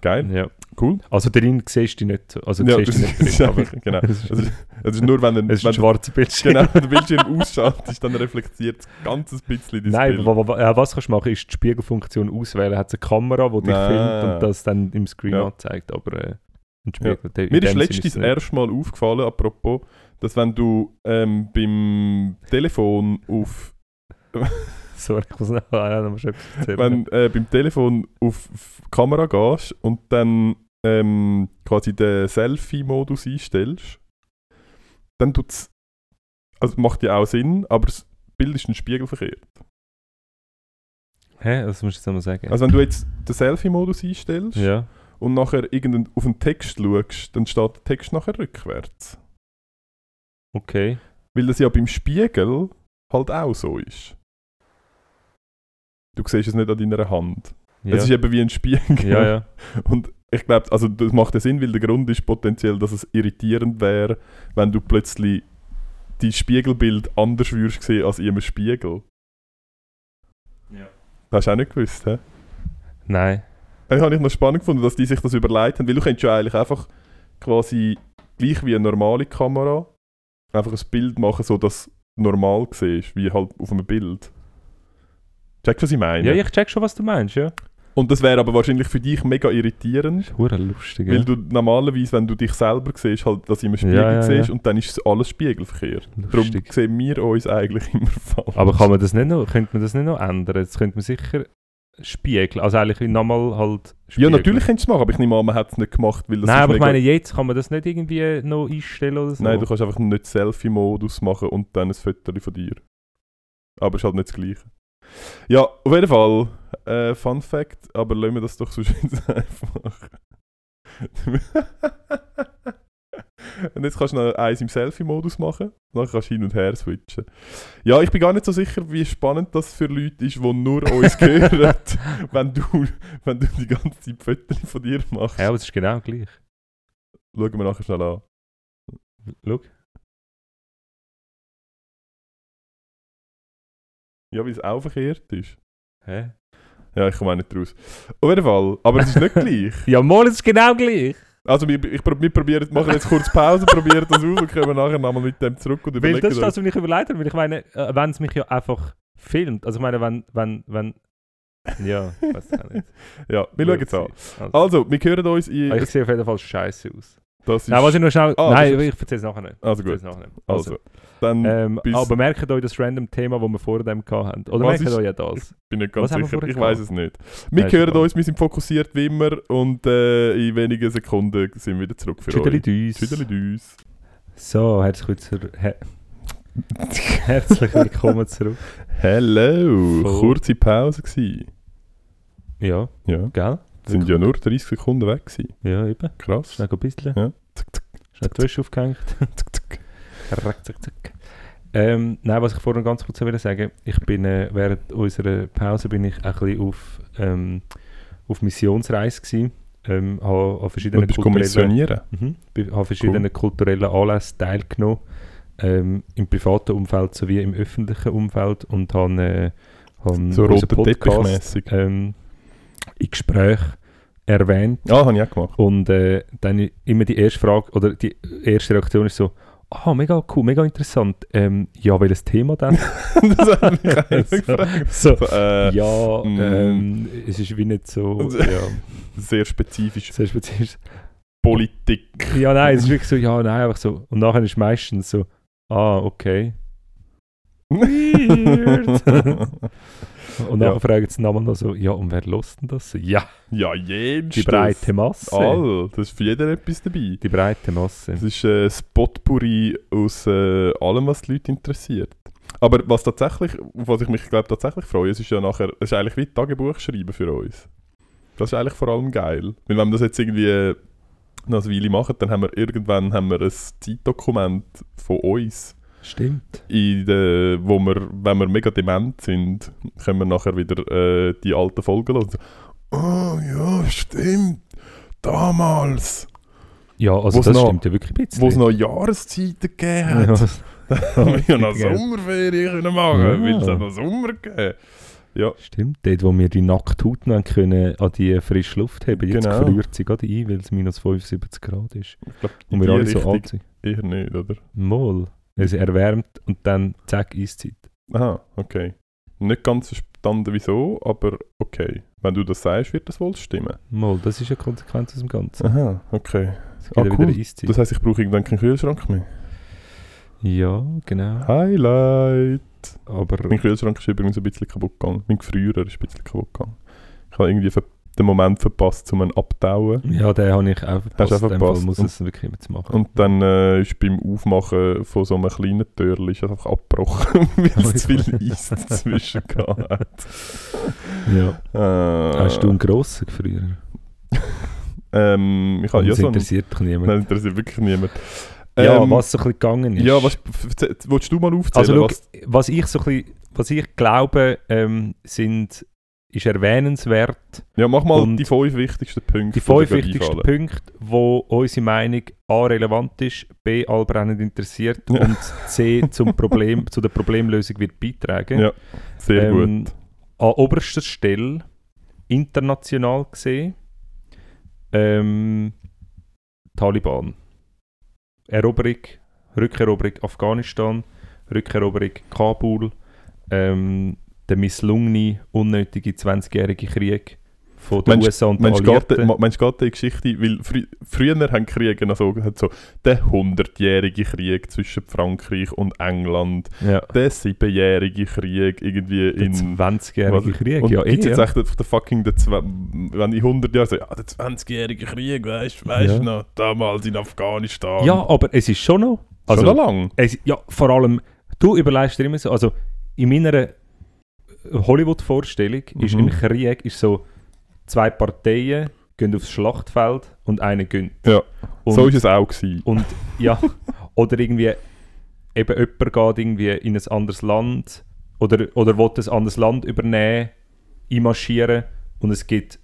Speaker 1: Geil,
Speaker 2: Ja.
Speaker 1: Cool.
Speaker 2: Also darin siehst du nicht so. Also
Speaker 1: Ja,
Speaker 2: du siehst
Speaker 1: das
Speaker 2: nicht drin, aber
Speaker 1: genau.
Speaker 2: es ist,
Speaker 1: Es ist, nur, wenn, ein,
Speaker 2: es ist
Speaker 1: wenn,
Speaker 2: ein schwarzer Bildschirm.
Speaker 1: genau, wenn der Bildschirm ausschaltet, dann reflektiert es ganz ein bisschen dein
Speaker 2: Nein,
Speaker 1: Bild.
Speaker 2: wa- wa- wa- was kannst du machen, ist die Spiegelfunktion auswählen. Hat es eine Kamera, die dich
Speaker 1: Nein.
Speaker 2: filmt und das dann im Screen
Speaker 1: Ja.
Speaker 2: anzeigt. Aber äh, ein Spiegel, der- in
Speaker 1: Mir ist letztens
Speaker 2: es
Speaker 1: das
Speaker 2: nicht.
Speaker 1: erste Mal aufgefallen, apropos, dass wenn du ähm, beim Telefon auf
Speaker 2: Sorry, ich muss noch, ah, noch etwas erzählen.
Speaker 1: wenn äh, beim Telefon auf Kamera gehst und dann ähm, quasi den Selfie-Modus einstellst, dann tut's also macht ja auch Sinn, aber das Bild ist ein Spiegel verkehrt.
Speaker 2: Hä, das musst du jetzt nochmal sagen.
Speaker 1: Also wenn du jetzt den Selfie-Modus einstellst
Speaker 2: ja.
Speaker 1: und nachher irgendeinen, auf den Text schaust, dann steht der Text nachher rückwärts.
Speaker 2: Okay.
Speaker 1: Weil das ja beim Spiegel halt auch so ist. Du siehst es nicht an deiner Hand.
Speaker 2: Ja.
Speaker 1: Es ist eben wie ein Spiegel.
Speaker 2: ja, ja.
Speaker 1: Und ich glaube, also das macht ja Sinn, weil der Grund ist potenziell, dass es irritierend wäre, wenn du plötzlich dein Spiegelbild anders würdest sehen als in einem Spiegel.
Speaker 2: Ja.
Speaker 1: Das hast du auch nicht gewusst, hä?
Speaker 2: Nein.
Speaker 1: Das habe ich noch spannend gefunden, dass die sich das überlegt haben, weil du könntest ja eigentlich einfach quasi gleich wie eine normale Kamera einfach ein Bild machen, so dass du normal siehst, wie halt auf einem Bild. Check, was ich meine?
Speaker 2: Ja, ich check schon, was du meinst, ja.
Speaker 1: Und das wäre aber wahrscheinlich für dich mega irritierend,
Speaker 2: Das ist lustig.
Speaker 1: weil
Speaker 2: Ja.
Speaker 1: du normalerweise, wenn du dich selber siehst, halt das im Spiegel
Speaker 2: Ja, ja,
Speaker 1: siehst
Speaker 2: ja.
Speaker 1: und dann ist es alles Spiegelverkehr. Darum
Speaker 2: Lustig.
Speaker 1: sehen wir uns eigentlich immer falsch.
Speaker 2: Aber kann man das nicht noch, könnte man das nicht noch ändern? Jetzt könnte man sicher spiegeln. Also eigentlich nochmal halt
Speaker 1: Ja,
Speaker 2: spiegeln.
Speaker 1: natürlich könntest du es machen, aber ich nehme an, man hat es nicht gemacht, weil das
Speaker 2: Nein, aber ich meine, jetzt kann man das nicht irgendwie noch einstellen oder so.
Speaker 1: Nein, du kannst einfach nicht Selfie-Modus machen und dann ein Foto von dir. Aber es ist halt nicht das Gleiche. Ja, auf jeden Fall, äh, Fun Fact, aber lassen wir das doch so schön einfach. und jetzt kannst du noch eins im Selfie-Modus machen, dann kannst du hin und her switchen. Ja, ich bin gar nicht so sicher, wie spannend das für Leute ist, die nur uns hören, wenn du, wenn du die ganze Zeit Fotos von dir machst.
Speaker 2: Ja, aber es ist genau gleich.
Speaker 1: Schauen wir nachher schnell an.
Speaker 2: Schau.
Speaker 1: Ja, weil es auch verkehrt ist.
Speaker 2: Hä?
Speaker 1: Ja, ich komme auch nicht raus. Auf jeden Fall. Aber es ist nicht gleich.
Speaker 2: Ja, mal, es ist genau gleich.
Speaker 1: Also wir, ich, wir probieren, machen jetzt kurz Pause, probieren das aus und kommen nachher nochmal mit dem zurück und
Speaker 2: Weil
Speaker 1: überlegen
Speaker 2: das ist das, was ich überlegt habe. Weil ich meine, äh, wenn es mich ja einfach filmt. Also ich meine, wenn, wenn, wenn... Ja, ich weiß auch nicht.
Speaker 1: Ja, wir schauen jetzt an.
Speaker 2: Also,
Speaker 1: Also, wir hören uns in...
Speaker 2: ich sehe auf jeden Fall scheiße aus.
Speaker 1: Das
Speaker 2: Nein, was ich noch schnell...
Speaker 1: Ah,
Speaker 2: nein, ich erzähle es nachher nicht.
Speaker 1: also
Speaker 2: Ich
Speaker 1: gut.
Speaker 2: nachher nicht.
Speaker 1: Also, dann
Speaker 2: Ähm, aber merkt euch das random Thema, das wir vor dem hatten. Oder
Speaker 1: Was
Speaker 2: merkt euch ja das.
Speaker 1: bin ich ganz
Speaker 2: was
Speaker 1: sicher. Ich weiß es nicht. Wir hören uns, wir sind fokussiert wie immer und äh, in wenigen Sekunden sind wir wieder zurück für
Speaker 2: Tschüdeli
Speaker 1: euch.
Speaker 2: düs.
Speaker 1: Tschüdeli düs.
Speaker 2: So, herzlich willkommen, her herzlich willkommen zurück.
Speaker 1: Hello! Kurze Pause gewesen.
Speaker 2: Ja,
Speaker 1: Ja,
Speaker 2: gell?
Speaker 1: Sind ja nur 30 Sekunden weg gewesen.
Speaker 2: Ja, eben.
Speaker 1: Krass.
Speaker 2: Schnell ein bisschen.
Speaker 1: Ja. Zack, zack,
Speaker 2: Schnell die Wäsche aufgehängt.
Speaker 1: zack, zack.
Speaker 2: Zack, zack, zack. Ähm, nein, was ich vorhin ganz kurz will sagen ich bin äh, während unserer Pause bin ich ein bisschen auf, ähm, auf Missionsreise gewesen. Ähm, habe an verschiedenen kulturellen, mhm, be- habe verschiedenen kulturellen Anlässen teilgenommen. Ähm, Im privaten Umfeld sowie im öffentlichen Umfeld und habe, äh, habe
Speaker 1: So roter
Speaker 2: Podcast, ähm, in Gespräch erwähnt.
Speaker 1: Ah, habe ich auch gemacht.
Speaker 2: Und äh, dann immer die erste Frage oder die erste Reaktion ist so, ah, mega cool, mega interessant. Ähm, ja, welches Thema dann?
Speaker 1: das hat mich einer
Speaker 2: So.
Speaker 1: gefragt.
Speaker 2: so,
Speaker 1: So, äh,
Speaker 2: ja,
Speaker 1: mm.
Speaker 2: ähm, es ist wie nicht so, ja,
Speaker 1: Sehr spezifisch.
Speaker 2: sehr spezifisch.
Speaker 1: Politik.
Speaker 2: Ja, nein, es ist wirklich so, ja, nein, einfach so. Und nachher ist meistens so, ah, okay. Weird. Und
Speaker 1: Ja.
Speaker 2: nachher fragen sie nochmal noch so, ja, und wer lost denn das? Ja,
Speaker 1: ja, jenst.
Speaker 2: die breite Masse.
Speaker 1: All. Das ist für jeden etwas dabei.
Speaker 2: Die breite Masse.
Speaker 1: Das ist ein Spotpourri aus äh, allem, was die Leute interessiert. Aber was tatsächlich, auf was ich mich glaube tatsächlich freue, es ist ja nachher, es ist eigentlich wie Tagebuch schreiben für uns. Das ist eigentlich vor allem geil. Weil wenn wir das jetzt irgendwie äh, noch eine Weile machen, dann haben wir irgendwann haben wir ein Zeitdokument von uns,
Speaker 2: Stimmt.
Speaker 1: in der, wo wir, wenn wir mega dement sind, können wir nachher wieder äh, die alten Folgen hören. Oh ja, stimmt. Damals,
Speaker 2: Ja, also
Speaker 1: Wo's
Speaker 2: das
Speaker 1: noch-
Speaker 2: stimmt ja wirklich ein bisschen.
Speaker 1: wo es noch Jahreszeiten gegeben hat.
Speaker 2: Ja,
Speaker 1: Da haben wir ja noch
Speaker 2: Ja.
Speaker 1: Sommerferien können machen,
Speaker 2: Ja.
Speaker 1: weil es hat noch Sommer gegeben. Ja,
Speaker 2: Stimmt, dort wo wir die nackte Haut noch haben können, an die frische Luft haben. Jetzt
Speaker 1: Genau.
Speaker 2: friert sie gerade ein, weil es minus 75 Grad ist.
Speaker 1: ich glaube,
Speaker 2: Und wir alle so alt sind.
Speaker 1: eher nicht, oder?
Speaker 2: Mal. Es erwärmt und dann zack, Eiszeit.
Speaker 1: Aha, okay. Nicht ganz verstanden, wieso, aber okay. Wenn du das sagst, wird das wohl stimmen.
Speaker 2: Mal, das ist eine Konsequenz aus dem Ganzen.
Speaker 1: Aha, okay.
Speaker 2: Es gibt
Speaker 1: Ah,
Speaker 2: ja
Speaker 1: cool.
Speaker 2: wieder Eiszeit.
Speaker 1: Das heisst, ich brauche irgendwann keinen Kühlschrank mehr.
Speaker 2: ja, genau.
Speaker 1: Highlight!
Speaker 2: Aber
Speaker 1: Mein Kühlschrank ist übrigens ein bisschen kaputt gegangen. Mein Gefrierer ist ein bisschen kaputt gegangen. Ich habe irgendwie ver den Moment verpasst, um ihn abtauen.
Speaker 2: ja, den habe ich auch verpasst.
Speaker 1: Hast du auch
Speaker 2: In dem Fall muss
Speaker 1: Und-
Speaker 2: es wirklich immer zu machen.
Speaker 1: Und dann äh, ist beim Aufmachen von so einem kleinen Türchen ist einfach abgebrochen, weil es zu viel Eis dazwischen hat.
Speaker 2: ja.
Speaker 1: Äh,
Speaker 2: Hast du einen grossen Gefrierer?
Speaker 1: Ähm, ich habe ja
Speaker 2: das
Speaker 1: so einen,
Speaker 2: interessiert doch niemand.
Speaker 1: Nein, interessiert wirklich niemand.
Speaker 2: ja,
Speaker 1: Ähm,
Speaker 2: was so ein bisschen gegangen ist.
Speaker 1: Ja, was, willst du mal aufzählen?
Speaker 2: Also schau,
Speaker 1: was,
Speaker 2: was ich so ein bisschen, was ich glaube, ähm, sind, ist erwähnenswert
Speaker 1: ja, mach mal
Speaker 2: und
Speaker 1: die fünf wichtigsten Punkte.
Speaker 2: die fünf wichtigsten. Punkte, wo unsere Meinung A relevant ist, B allbrennend interessiert
Speaker 1: Ja.
Speaker 2: und C zum Problem, zu der Problemlösung wird beitragen.
Speaker 1: Ja, Sehr
Speaker 2: Ähm,
Speaker 1: gut.
Speaker 2: An oberster Stelle, international gesehen, ähm, Taliban. Eroberung, Rückeroberung Afghanistan, Rückeroberung Kabul, ähm, der misslungene, unnötige 20-jährige Krieg von den
Speaker 1: Meinst-
Speaker 2: USA und den Alliierten.
Speaker 1: meinst du, geht die Geschichte, weil frü früher haben Kriege noch so, hat so der 100-jährige Krieg zwischen Frankreich und England,
Speaker 2: Ja.
Speaker 1: der 7-jährige Krieg irgendwie
Speaker 2: Der
Speaker 1: in...
Speaker 2: 20-jährige Krieg,
Speaker 1: und
Speaker 2: ja, eh,
Speaker 1: gibt's jetzt
Speaker 2: ja.
Speaker 1: echt den fucking, der, Zwe- wenn in 100 Jahren so, ja, der 20-jährige Krieg, weißt du,
Speaker 2: Ja.
Speaker 1: noch, damals in Afghanistan.
Speaker 2: Ja, aber es ist schon noch.
Speaker 1: schon
Speaker 2: Also,
Speaker 1: noch lang.
Speaker 2: es, ja, vor allem, du überlegst dir immer so, also in meiner Hollywood-Vorstellung ist
Speaker 1: Mhm.
Speaker 2: im Krieg ist so, zwei Parteien gehen aufs Schlachtfeld und eine gönnt.
Speaker 1: Ja,
Speaker 2: Und,
Speaker 1: so ist es auch gewesen.
Speaker 2: und ja, oder irgendwie eben jemand geht irgendwie in ein anderes Land oder, oder will ein anderes Land übernehmen, einmarschieren und es gibt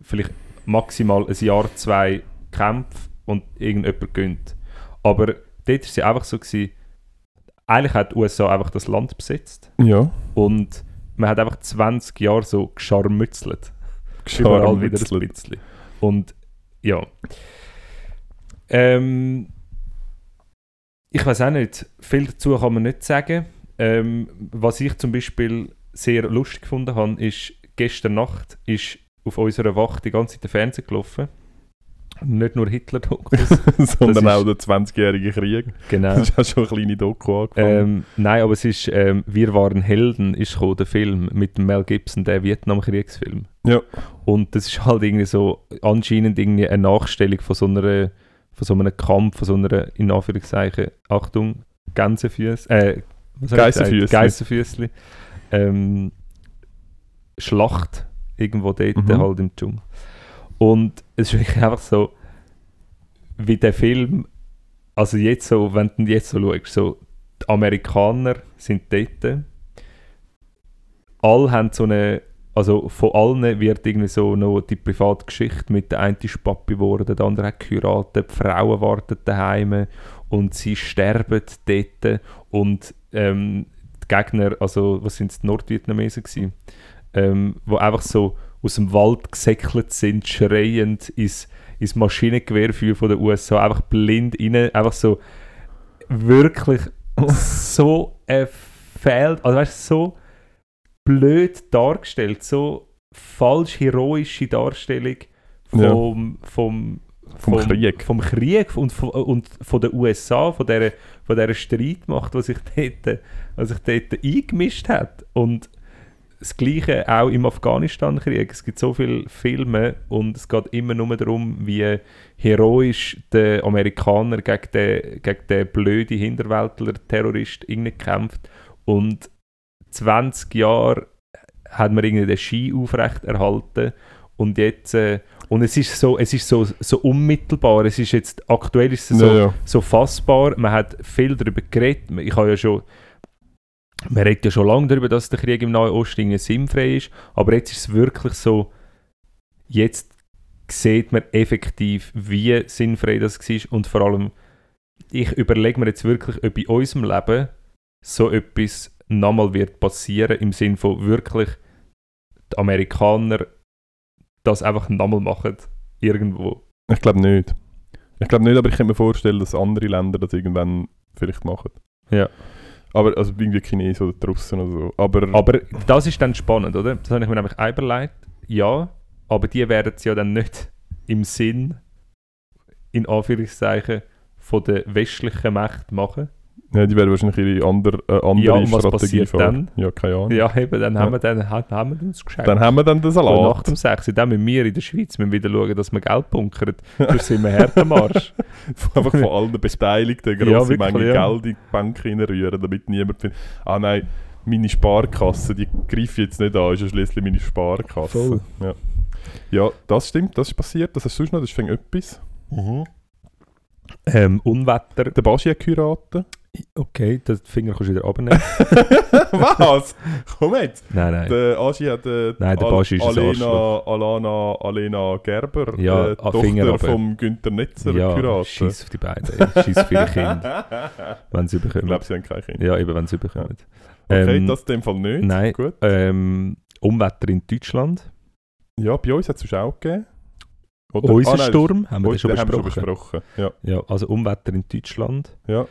Speaker 2: vielleicht maximal ein Jahr, zwei Kämpfe und irgendjemand gönnt. Aber dort war es ja einfach so, gewesen, eigentlich hat die USA einfach das Land besetzt
Speaker 1: Ja,
Speaker 2: und man hat einfach 20 Jahre so gescharmützelt. Überall wieder ein bisschen. Und ja. Ähm, ich weiß auch nicht, viel dazu kann man nicht sagen. Ähm, was ich zum Beispiel sehr lustig gefunden habe, ist, gestern Nacht ist auf unserer Wacht die ganze Zeit der Fernseher gelaufen. Nicht nur Hitler-Dokus.
Speaker 1: Sondern auch der 20-jährige Krieg.
Speaker 2: genau.
Speaker 1: Das ist ja schon eine kleine Doku angefangen.
Speaker 2: Ähm, nein, aber es ist ähm, «Wir waren Helden» ist gekommen, der Film mit Mel Gibson, der Vietnamkriegsfilm.
Speaker 1: Ja.
Speaker 2: Und das ist halt irgendwie so anscheinend irgendwie eine Nachstellung von so einer von so einem Kampf, von so einer, in Anführungszeichen, Achtung, Gänsefüß, äh.
Speaker 1: Geissenfüßli.
Speaker 2: Ähm, Schlacht irgendwo dort
Speaker 1: Mhm.
Speaker 2: halt im Dschungel. Und es ist wirklich einfach so, wie der Film, also jetzt so, wenn du jetzt so schaust, so, die Amerikaner sind dort, alle haben so eine, also von allen wird irgendwie so noch die private Geschichte mit der eine ist Papi geworden, der andere hat geheiratet, die Frauen warten daheim und sie sterben dort. Und ähm, die Gegner, also was sind es, die Nordvietnamesen gewesen, ähm, wo einfach so aus dem Wald gesäckelt sind, schreiend ins, ins Maschinengewehrfeuer von den USA, einfach blind rein, einfach so wirklich so ein Feld, also weißt so blöd dargestellt, so falsch heroische Darstellung
Speaker 1: Ja.
Speaker 2: vom, vom,
Speaker 1: Vom Krieg.
Speaker 2: vom Krieg und von, und von den USA, von dieser, von dieser Streitmacht, die sich dort, was sich dort eingemischt hat. Und das Gleiche auch im Afghanistan-Krieg. Es gibt so viele Filme und es geht immer nur darum, wie heroisch der Amerikaner gegen den, gegen den blöden Hinterwäldler-Terrorist kämpft. Und 20 Jahre hat man irgendwie den Ski aufrecht erhalten und jetzt äh, und es ist so es ist so, so unmittelbar es ist jetzt aktuell ist es so,
Speaker 1: ja, ja.
Speaker 2: so fassbar man hat viel darüber geredet ich habe ja schon man redet ja schon lange darüber dass der Krieg im Nahen Osten sinnfrei ist aber jetzt ist es wirklich so jetzt sieht man effektiv wie sinnfrei das war und vor allem ich überlege mir jetzt wirklich ob in unserem Leben so etwas nochmal wird passieren im Sinn von wirklich die Amerikaner das einfach nochmal machen irgendwo.
Speaker 1: Ich glaube nicht. Ich glaube nicht, aber ich kann mir vorstellen, dass andere Länder das irgendwann vielleicht machen.
Speaker 2: Ja.
Speaker 1: Aber, also irgendwie Chinesen oder Russen oder so. Aber,
Speaker 2: Aber das ist dann spannend, oder? Das habe ich mir nämlich überlegt. Ja, aber die werden es ja dann nicht im Sinn, in Anführungszeichen, von der westlichen Macht machen.
Speaker 1: Ja, die werden wahrscheinlich ihre andere, äh, andere
Speaker 2: Ja, und was
Speaker 1: Strategie
Speaker 2: passiert
Speaker 1: fahren. Ja, keine Ahnung.
Speaker 2: Ja, eben, dann,
Speaker 1: Ja.
Speaker 2: Haben, wir, dann ha- haben wir uns geschenkt.
Speaker 1: Dann haben wir dann den
Speaker 2: Und nach
Speaker 1: Salat.
Speaker 2: dem 6. dann müssen wir in der Schweiz müssen wieder schauen, dass wir Geld bunkern. Sonst sind wir hart am Arsch.
Speaker 1: Einfach von allen Beteiligten eine
Speaker 2: Ja, wirklich,
Speaker 1: Menge
Speaker 2: ja.
Speaker 1: Geld in die Bank reinrühren, damit niemand findet, ah nein, meine Sparkasse, die greife ich jetzt nicht an, ist ja schließlich meine Sparkasse.
Speaker 2: Voll.
Speaker 1: Ja. ja, das stimmt, das ist passiert. Das ist sonst noch, das ist fängt etwas.
Speaker 2: Ähm, Unwetter.
Speaker 1: Der Baschi hat geheiratet.
Speaker 2: Okay, den Finger kannst du wieder abnehmen.
Speaker 1: Was? Komm jetzt!
Speaker 2: nein, nein.
Speaker 1: Der Aschi hat äh,
Speaker 2: Nein, der Baschi ist
Speaker 1: Alena. Alana, Alena Gerber,
Speaker 2: Ja,
Speaker 1: äh,
Speaker 2: ah, Finger
Speaker 1: Tochter vom Günther Netzer,
Speaker 2: ja,
Speaker 1: geheiratet.
Speaker 2: scheiß auf die beiden. Scheiß ihre Kinder, wenn sie
Speaker 1: Ich
Speaker 2: bekommen.
Speaker 1: glaube, sie haben kein Kind.
Speaker 2: Ja, eben, wenn sie bekommen.
Speaker 1: Okay,
Speaker 2: Ähm,
Speaker 1: das in dem Fall nicht.
Speaker 2: nein.
Speaker 1: Gut.
Speaker 2: Ähm, Umwetter in Deutschland.
Speaker 1: Ja, bei uns hat es auch gegeben. Oder?
Speaker 2: Unser
Speaker 1: Ah, nein,
Speaker 2: Sturm, haben wir den schon besprochen.
Speaker 1: schon besprochen. Ja,
Speaker 2: Ja, also Umwetter in Deutschland.
Speaker 1: ja.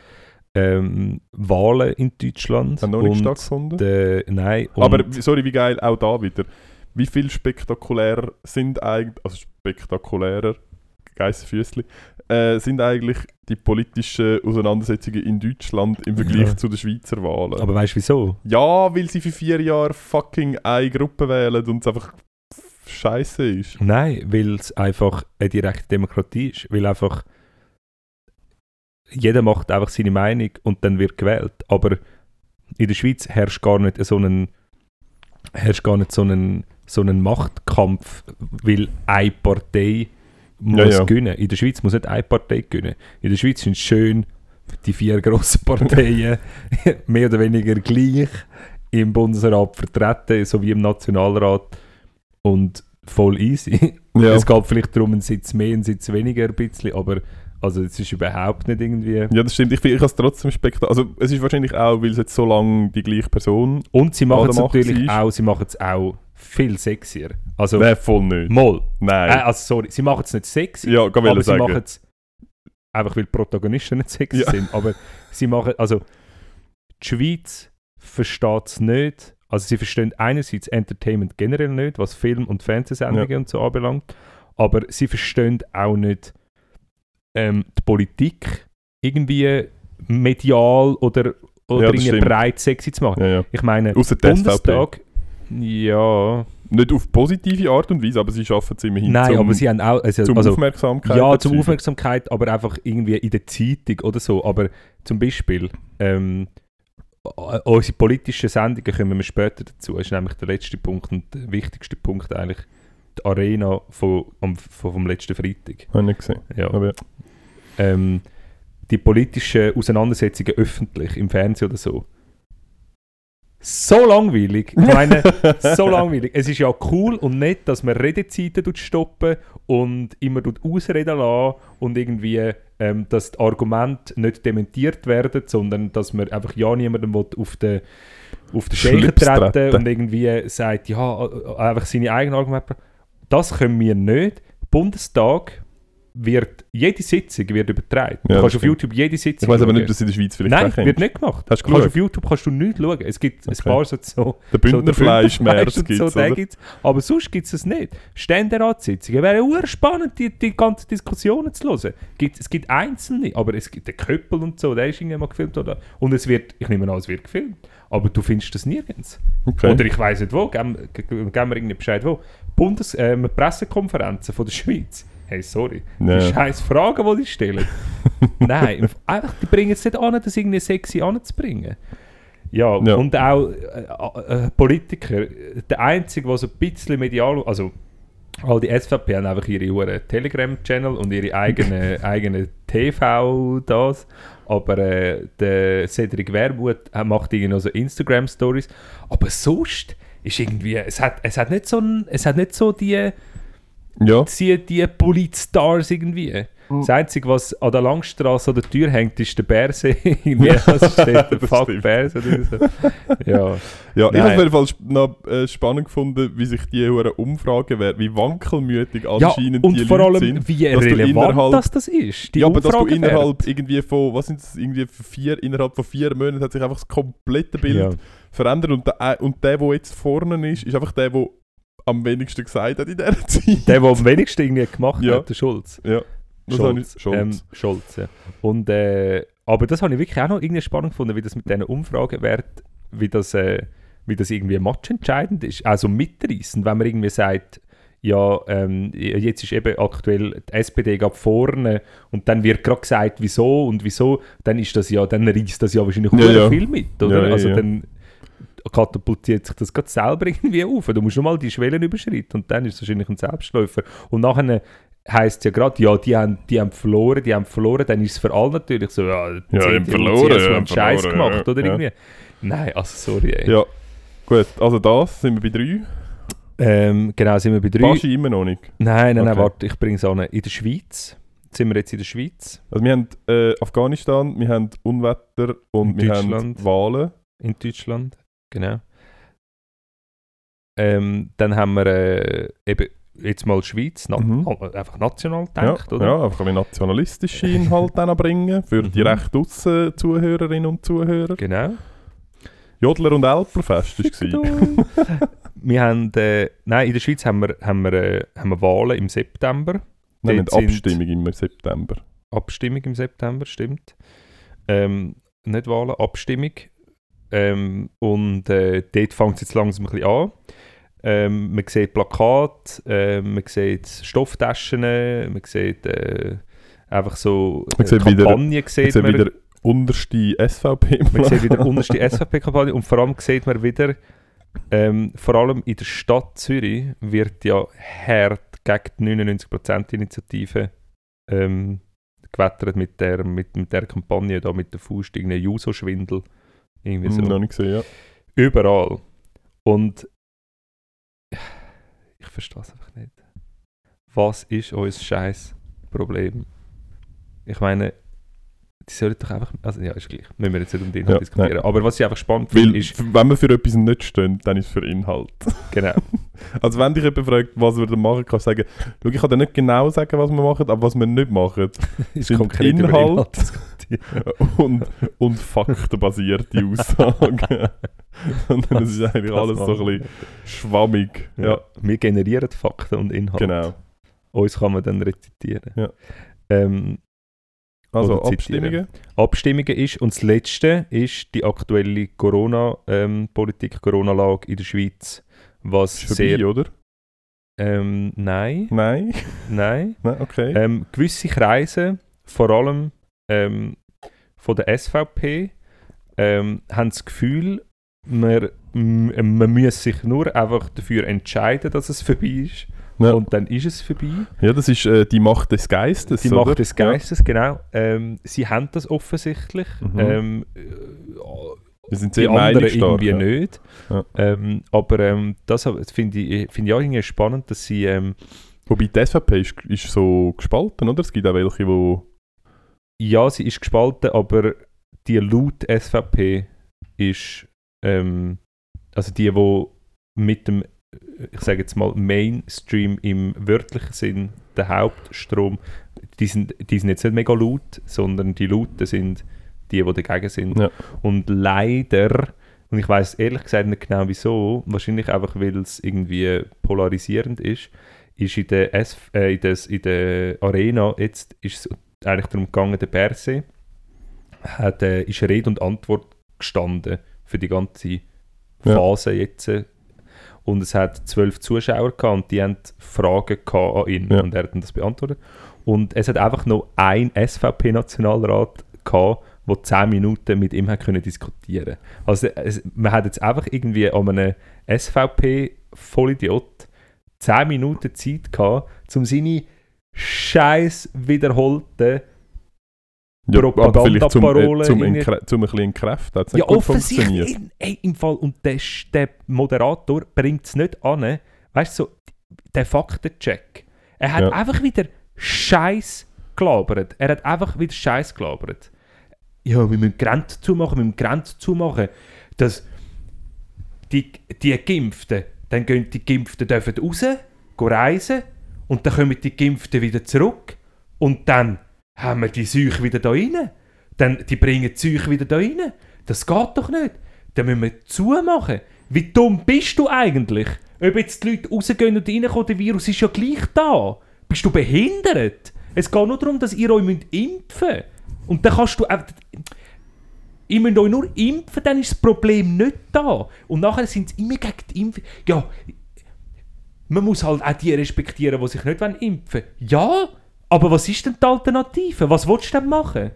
Speaker 2: Ähm, Wahlen in Deutschland.
Speaker 1: Haben noch nicht
Speaker 2: und
Speaker 1: stattgefunden.
Speaker 2: der, nein,
Speaker 1: Aber sorry, wie geil, auch da wieder. wie viel spektakulärer sind eigentlich, also spektakulärer, Geissenfüßli, äh, sind eigentlich die politischen Auseinandersetzungen in Deutschland im Vergleich
Speaker 2: Ja.
Speaker 1: zu den Schweizer Wahlen?
Speaker 2: Aber weißt du wieso?
Speaker 1: ja, weil sie für vier Jahre fucking eine Gruppe wählen und es einfach scheiße ist.
Speaker 2: Nein, weil es einfach eine direkte Demokratie ist. Weil einfach jeder macht einfach seine Meinung und dann wird gewählt. Aber in der Schweiz herrscht gar nicht so einen, herrscht gar nicht so einen, so einen Machtkampf, weil eine Partei muss
Speaker 1: Ja, ja.
Speaker 2: gewinnen. In der Schweiz muss nicht eine Partei gewinnen. In der Schweiz sind schön die vier grossen Parteien mehr oder weniger gleich im Bundesrat vertreten, sowie im Nationalrat und voll easy.
Speaker 1: Ja.
Speaker 2: Es geht vielleicht darum, einen Sitz mehr, einen Sitz weniger ein bisschen, aber also es ist überhaupt nicht irgendwie...
Speaker 1: Ja, das stimmt. Ich, finde- ich habe es trotzdem spektakulär. Also, es ist wahrscheinlich auch, weil es jetzt so lange die gleiche Person.
Speaker 2: Und sie machen es natürlich
Speaker 1: war.
Speaker 2: auch, sie machen es auch viel sexier. Also,
Speaker 1: Nein, voll nicht.
Speaker 2: mal.
Speaker 1: Nein.
Speaker 2: Äh, also sorry, sie machen es nicht sexy,
Speaker 1: ja,
Speaker 2: aber sie machen
Speaker 1: sagen.
Speaker 2: es einfach, weil die Protagonisten nicht sexy
Speaker 1: Ja.
Speaker 2: sind. Aber sie machen, also die Schweiz versteht es nicht. Also sie verstehen einerseits Entertainment generell nicht, was Film- und Fernsehsendungen und so anbelangt, aber sie verstehen auch nicht ähm, die Politik irgendwie medial oder, oder
Speaker 1: Ja,
Speaker 2: irgendwie breit sexy zu machen.
Speaker 1: Ja, ja.
Speaker 2: Ich meine,
Speaker 1: Ausser.
Speaker 2: Bundestag, ja,
Speaker 1: Nicht auf positive Art und Weise, aber sie schaffen es immerhin
Speaker 2: nein,
Speaker 1: zum,
Speaker 2: aber sie haben auch, also,
Speaker 1: zum
Speaker 2: also
Speaker 1: Aufmerksamkeit.
Speaker 2: ja, zum
Speaker 1: erzeugen.
Speaker 2: Aufmerksamkeit, aber einfach irgendwie in der Zeitung oder so. Aber zum Beispiel, ähm, u- unsere politischen Sendungen kommen wir später dazu. Das ist nämlich der letzte Punkt und der wichtigste Punkt eigentlich die Arena von, von, vom letzten Freitag.
Speaker 1: Habe ich nicht gesehen.
Speaker 2: Ja.
Speaker 1: Aber ja.
Speaker 2: Ähm, die politischen Auseinandersetzungen öffentlich im Fernsehen oder so. So langweilig. Ich meine, so langweilig. Es ist ja cool und nett, dass man Redezeiten stoppen und immer ausreden lassen und irgendwie, ähm, dass die Argumente nicht dementiert werden, sondern dass man einfach ja niemandem auf den auf den
Speaker 1: Schlips
Speaker 2: treten und irgendwie sagt, ja, äh, einfach seine eigenen Argumente. Das können wir nicht. Bundestag wird, jede Sitzung wird übertragen.
Speaker 1: Ja,
Speaker 2: du kannst
Speaker 1: das
Speaker 2: auf. YouTube jede Sitzung
Speaker 1: Ich weiß aber nicht, dass in der Schweiz vielleicht
Speaker 2: Nein, wird nicht gemacht.
Speaker 1: Hast du
Speaker 2: kannst auf YouTube kannst du nicht schauen. Es gibt ein
Speaker 1: Okay.
Speaker 2: paar so, so
Speaker 1: Der gibt
Speaker 2: so, den
Speaker 1: oder?
Speaker 2: gibt's. Aber sonst gibt es es nicht. Ständeratssitzungen wäre ur spannend, die, die ganzen Diskussionen zu hören. Gibt, es gibt einzelne, aber es gibt den Köppel und so, der ist irgendwann mal gefilmt. Oder? Und es wird, ich nehme an, es wird gefilmt. Aber du findest das nirgends.
Speaker 1: Okay.
Speaker 2: Oder ich weiß nicht wo, geben ge- geben wir irgendwie Bescheid wo. Bundes äh, Pressekonferenzen von der Schweiz. Hey, sorry.
Speaker 1: Ja.
Speaker 2: Die scheiß Fragen, die die stellen. Nein, einfach, die bringen es nicht an, das irgendwie sexy anzubringen. Ja,
Speaker 1: Ja.
Speaker 2: und auch äh, äh, Politiker. Der Einzige, der so ein bisschen medial... Also, all die SVP haben einfach ihre hohen Telegram-Channel und ihre eigene, eigene TV das. Aber äh, der Cedric Wermuth macht irgendwie noch so Instagram-Stories. Aber sonst ist irgendwie... Es hat, es hat nicht so ein, Es hat nicht so die
Speaker 1: ja.
Speaker 2: die, die Politstars irgendwie.
Speaker 1: Mhm.
Speaker 2: Das Einzige, was an der Langstrasse an der Tür hängt, ist der Bärse. irgendwie. Was steht der
Speaker 1: das
Speaker 2: Fuck. Bärse oder so. Ja.
Speaker 1: Ja, ich habe auf jeden Fall noch äh, spannend gefunden, wie sich die hohen Umfragen werden, wie wankelmütig
Speaker 2: ja,
Speaker 1: anscheinend
Speaker 2: und
Speaker 1: die
Speaker 2: vor
Speaker 1: Leute
Speaker 2: allem,
Speaker 1: sind.
Speaker 2: wie
Speaker 1: dass
Speaker 2: relevant
Speaker 1: innerhalb-
Speaker 2: das, das ist. Die
Speaker 1: ja, aber dass du innerhalb irgendwie von, was sind das, irgendwie vier, innerhalb von vier Monaten hat sich einfach das komplette Bild
Speaker 2: Ja.
Speaker 1: verändert und der, und der, der jetzt vorne ist, ist einfach der, der am wenigsten gesagt hat in dieser Zeit.
Speaker 2: Der, der am wenigsten irgendwie gemacht
Speaker 1: Ja.
Speaker 2: hat, der Schulz.
Speaker 1: Ja, das
Speaker 2: Scholz.
Speaker 1: ich, Scholz.
Speaker 2: Ähm, Scholz ja. Und, äh, aber das habe ich wirklich auch noch irgendwie spannend gefunden, wie das mit diesen Umfragewerten, wie das, äh, wie das irgendwie matchentscheidend ist. Also mitreißend, wenn man irgendwie sagt, ja, ähm, jetzt ist eben aktuell die SPD gerade vorne und dann wird gerade gesagt, wieso und wieso, dann ist das ja, dann reißt das ja wahrscheinlich
Speaker 1: Ja, ja.
Speaker 2: viel mit, oder?
Speaker 1: Ja, ja,
Speaker 2: also dann katapultiert sich das gerade selber irgendwie auf. Du musst schon mal die Schwellen überschreiten und dann ist es wahrscheinlich ein Selbstläufer. Und nachher heisst es ja gerade, ja, die haben, die haben verloren, die haben verloren, dann ist es für alle natürlich so, ja, die
Speaker 1: Ja, die haben verloren,
Speaker 2: CSU
Speaker 1: ja,
Speaker 2: haben Scheiß
Speaker 1: verloren,
Speaker 2: gemacht,
Speaker 1: ja,
Speaker 2: oder
Speaker 1: ja.
Speaker 2: irgendwie. Nein, also sorry, ey.
Speaker 1: ja, gut, also das sind wir bei drei.
Speaker 2: Ähm, genau, sind wir bei drei.
Speaker 1: Baschi immer noch nicht.
Speaker 2: Nein, nein, nein,
Speaker 1: Okay.
Speaker 2: warte, ich bringe es an. In der Schweiz, sind wir jetzt in der Schweiz,
Speaker 1: Also wir haben äh, Afghanistan, wir haben Unwetter und
Speaker 2: In
Speaker 1: wir haben Wahlen.
Speaker 2: in Deutschland, genau. Ähm, dann haben wir äh, eben jetzt mal Schweiz, na
Speaker 1: Mhm.
Speaker 2: einfach national
Speaker 1: Ja,
Speaker 2: gedacht, oder?
Speaker 1: ja, einfach ein nationalistische Inhalte dann bringen für die
Speaker 2: Mhm.
Speaker 1: recht aussen Zuhörerinnen und Zuhörer.
Speaker 2: Genau.
Speaker 1: Jodler und Elplerfest war es.
Speaker 2: wir haben, äh, nein, in der Schweiz haben wir, haben wir, äh, haben wir Wahlen im September.
Speaker 1: Nein, nicht
Speaker 2: sind-
Speaker 1: Abstimmung im September.
Speaker 2: Abstimmung im September, stimmt. Ähm, nicht Wahlen, Abstimmung. Ähm, und äh, dort fängt es jetzt langsam ein bisschen an. Ähm, man sieht Plakate, äh, man sieht Stofftaschen, man sieht äh, einfach so
Speaker 1: Man sieht wieder-
Speaker 2: Kampagnen.
Speaker 1: Jetzt
Speaker 2: sieht man,
Speaker 1: wieder unterste SVP.
Speaker 2: man sieht wieder unterste SVP-Kampagne und vor allem sieht man wieder, ähm, vor allem in der Stadt Zürich wird ja hart gegen die 99%-Initiative ähm, gewettert mit der, mit, mit der Kampagne da mit der Faust, irgendein Juso-Schwindel. Irgendwie so.
Speaker 1: Noch nicht gesehen, ja.
Speaker 2: Überall. Und ich verstehe es einfach nicht. Was ist unser scheiß Problem? Ich meine, die sollen doch einfach. Also ja, ist gleich. Müssen wir jetzt nicht um den Inhalt
Speaker 1: Ja,
Speaker 2: diskutieren. Aber was ich einfach spannend finde, ist.
Speaker 1: wenn wir für etwas nicht stehen, dann ist es für Inhalt.
Speaker 2: Genau.
Speaker 1: Also wenn dich jemand fragt, was wir da machen, kannst du sagen, schau, ich kann dir nicht genau sagen, was wir machen, aber was wir nicht machen,
Speaker 2: ist
Speaker 1: Sind
Speaker 2: konkret
Speaker 1: Inhalt-
Speaker 2: Inhalt.
Speaker 1: und, und faktenbasierte Aussagen. Sondern es ist eigentlich alles so ein bisschen schwammig.
Speaker 2: Ja, wir generieren Fakten und Inhalte.
Speaker 1: genau.
Speaker 2: Uns kann man dann rezitieren.
Speaker 1: Ja.
Speaker 2: Ähm,
Speaker 1: Also. Abstimmungen.
Speaker 2: Abstimmungen ist und das Letzte ist die aktuelle Corona-Politik, Corona-Lage in der Schweiz, was
Speaker 1: Ist vorbei,
Speaker 2: sehr...
Speaker 1: oder?
Speaker 2: Ähm, nein,
Speaker 1: Nein?
Speaker 2: nein.
Speaker 1: Nein, okay.
Speaker 2: Ähm, gewisse Kreise, vor allem ähm, von der SVP, ähm, haben das Gefühl, man, man muss sich nur einfach dafür entscheiden, dass es vorbei ist.
Speaker 1: Ja.
Speaker 2: Und dann ist es vorbei.
Speaker 1: ja, das ist äh, die Macht des Geistes,
Speaker 2: Die
Speaker 1: oder?
Speaker 2: Macht des Geistes, genau. Ähm, sie haben das offensichtlich.
Speaker 1: Mhm.
Speaker 2: Ähm, äh,
Speaker 1: Ja. Wir sind
Speaker 2: die
Speaker 1: sehr
Speaker 2: anderen
Speaker 1: meinungsstark.
Speaker 2: irgendwie
Speaker 1: ja.
Speaker 2: nicht.
Speaker 1: Ja.
Speaker 2: Ähm, aber ähm, das finde ich, find ich auch irgendwie spannend, dass sie... Ähm,
Speaker 1: Wobei die SVP ist, ist so gespalten, oder? Es gibt auch welche, die...
Speaker 2: ja, sie ist gespalten, aber die laut SVP ist... Ähm, also die, die mit dem, ich sage jetzt mal, Mainstream im wörtlichen Sinn, der Hauptstrom, die sind, die sind jetzt nicht mega laut, sondern die Lauten sind die, die dagegen sind.
Speaker 1: Ja.
Speaker 2: Und leider, und ich weiß ehrlich gesagt nicht genau wieso, wahrscheinlich einfach, weil es irgendwie polarisierend ist, ist in der, S äh, in des, in der Arena jetzt ist eigentlich darum gegangen, der Berse hat, äh, ist Rede und Antwort gestanden für die ganze
Speaker 1: Ja.
Speaker 2: Phase jetzt. äh. Und es hat zwölf Zuschauer gehabt und die haben Fragen gehabt an ihn
Speaker 1: Ja.
Speaker 2: und er hat das beantwortet. Und es hat einfach noch ein SVP-Nationalrat gehabt, der 10 Minuten mit ihm hat können diskutieren Also es, man hat jetzt einfach irgendwie an einem SVP-Vollidiot 10 Minuten Zeit gehabt, um seine scheiß wiederholten
Speaker 1: Ja, vielleicht zum, äh,
Speaker 2: Propagandaparole
Speaker 1: zum, zum ein bisschen entkräften. Hat es
Speaker 2: ja, offensichtlich. Ey, im Fall, und der, der Moderator bringt es nicht an. Weißt du, so, der Faktencheck. Er hat
Speaker 1: Ja.
Speaker 2: einfach wieder Scheiß gelabert. Er hat einfach wieder Scheiß gelabert. Ja, wir müssen Grenzen zumachen, wir müssen Grenzen zumachen. Dass die, die Geimpften, dann gehen die Geimpften dürfen raus, gehen reisen und dann kommen die Geimpften wieder zurück und dann haben wir die Seuche wieder da rein. Dann, die bringen die Seuche wieder da rein. Das geht doch nicht. Dann müssen wir zumachen. Wie dumm bist du eigentlich? Ob jetzt die Leute rausgehen und reinkommen, der Virus ist ja gleich da. Bist du behindert? Es geht nur darum, dass ihr euch impfen müsst. Und dann kannst du... einfach- Ihr müsst euch nur impfen, dann ist das Problem nicht da. Und nachher sind sie immer gegen die Impfung. Ja, man muss halt auch die respektieren, die sich nicht impfen wollen. Ja, aber was ist denn die Alternative? Was willst du denn machen?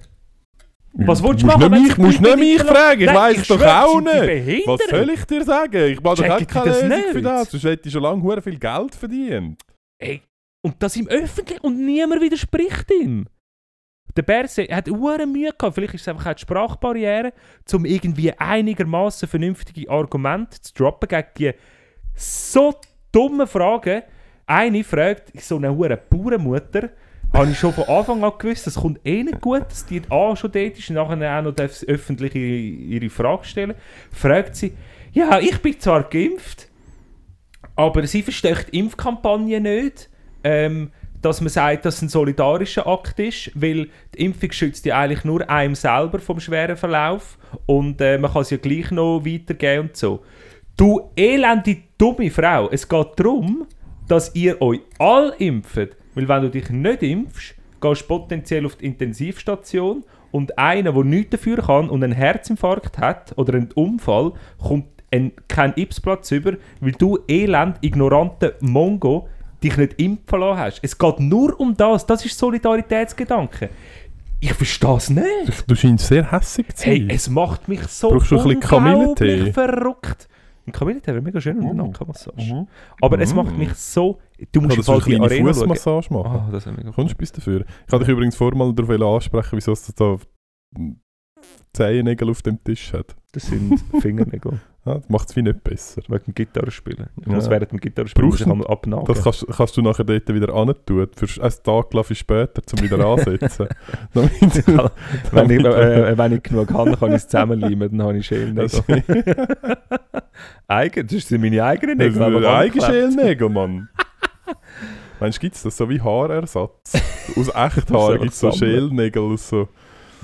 Speaker 2: Was willst du machen,
Speaker 1: Nicht mich, musst nicht mich fragen, ich weiß
Speaker 2: ich
Speaker 1: doch auch nicht. Was soll ich dir sagen? Ich mache doch auch keine
Speaker 2: das
Speaker 1: Lösung für
Speaker 2: nicht?
Speaker 1: das. Sonst hätte ich schon lange viel Geld verdient.
Speaker 2: Ey, und das im Öffentlichen und niemand widerspricht ihm. Der Berse hat hure Mühe gehabt, vielleicht ist es einfach auch die Sprachbarriere, um irgendwie einigermaßen vernünftige Argumente zu droppen gegen die so dummen Fragen. Eine fragt, so eine hure Bauernmutter, habe ich schon von Anfang an gewusst, das kommt eh nicht gut, dass die A schon dort ist und nachher auch noch öffentlich ihre, ihre Frage stellen. Fragt sie, ja, ich bin zwar geimpft, aber sie versteht die Impfkampagne nicht, ähm, dass man sagt, dass es ein solidarischer Akt ist, weil die Impfung schützt ja eigentlich nur einem selber vom schweren Verlauf und äh, man kann es ja gleich noch weitergeben und so. Du elende dumme Frau. Es geht darum, dass ihr euch alle impft. Weil wenn du dich nicht impfst, gehst du potenziell auf die Intensivstation und einer, der nichts dafür kann und einen Herzinfarkt hat oder einen Unfall, kommt ein, keinen Impfplatz über, weil du elend, ignoranter Mongo dich nicht impfen lassen hast. Es geht nur um das. Das ist Solidaritätsgedanke. Ich verstehe es nicht.
Speaker 1: Du scheinst sehr hässig zu sein.
Speaker 2: Hey, es macht mich so
Speaker 1: Brauchst
Speaker 2: unglaublich verrückt. Ein Kamillentee wäre mega schön und eine
Speaker 1: Mhm.
Speaker 2: Nackenmassage.
Speaker 1: Mhm.
Speaker 2: Aber es
Speaker 1: Mhm.
Speaker 2: macht mich so... Du musst
Speaker 1: Kann das eine kleine. Fußmassage machen?
Speaker 2: Ah, das mega
Speaker 1: Kommst du bis dafür? Ich wollte dich übrigens vorher mal darauf ansprechen, wieso es da Zehennägel auf dem Tisch hat.
Speaker 2: Das sind Fingernägel.
Speaker 1: Ja, das macht es wie nicht besser.
Speaker 2: Wegen dem Gitarrespielen. Ich
Speaker 1: Ja.
Speaker 2: muss während dem Gitarrespielen
Speaker 1: Brauchst
Speaker 2: muss ich abnagen.
Speaker 1: Das kannst, kannst du nachher dort wieder antun. Für einen Tag lang für später, um wieder ansetzen. Damit,
Speaker 2: wenn, ich, äh, wenn ich genug habe, kann ich es zusammenleimen, dann habe ich Schälnägel.
Speaker 1: das,
Speaker 2: Eigen, das sind meine eigenen
Speaker 1: das
Speaker 2: Nägel.
Speaker 1: sind
Speaker 2: aber
Speaker 1: eigene. Schälnägel, Mann. Meinst du, gibt es das so wie Haarersatz? Aus Echthaar gibt es so. Schälnägel aus so.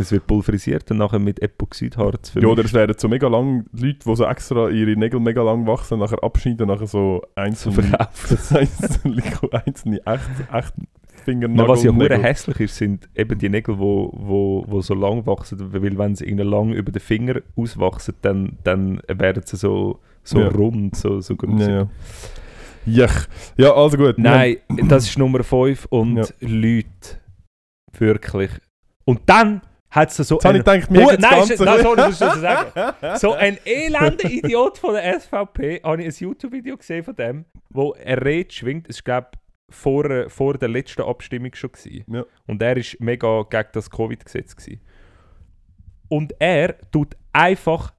Speaker 2: Es wird pulverisiert und nachher mit Epoxidharz
Speaker 1: Ja, oder es werden so mega lang Leute, die so extra ihre Nägel mega lang wachsen, nachher abschneiden, nachher so einzelne, einzelne, einzelne echt, echt Fingernägel.
Speaker 2: Na, was ja hure
Speaker 1: Nägel.
Speaker 2: hässlich ist, sind eben die Nägel, wo, wo, wo so lang wachsen, weil wenn sie ihnen lang über den Finger auswachsen, dann, dann werden sie so, so
Speaker 1: Ja.
Speaker 2: rund, so, so grusig.
Speaker 1: Ja, ja. Jech. Ja, also gut.
Speaker 2: Nein, das ist Nummer 5 und
Speaker 1: Ja.
Speaker 2: Leute, wirklich. Und dann hat so
Speaker 1: Jetzt habe ich gedacht, mir
Speaker 2: Oh,
Speaker 1: geht's
Speaker 2: nein, ist- nein, sorry, musst du sagen. So ein elender Idiot von der SVP, habe ich ein YouTube-Video gesehen von dem, wo er Rede schwingt. Es glaube vor, vor der letzten Abstimmung schon. Gewesen.
Speaker 1: Ja.
Speaker 2: Und er war mega gegen das Covid-Gesetz. Und er tut einfach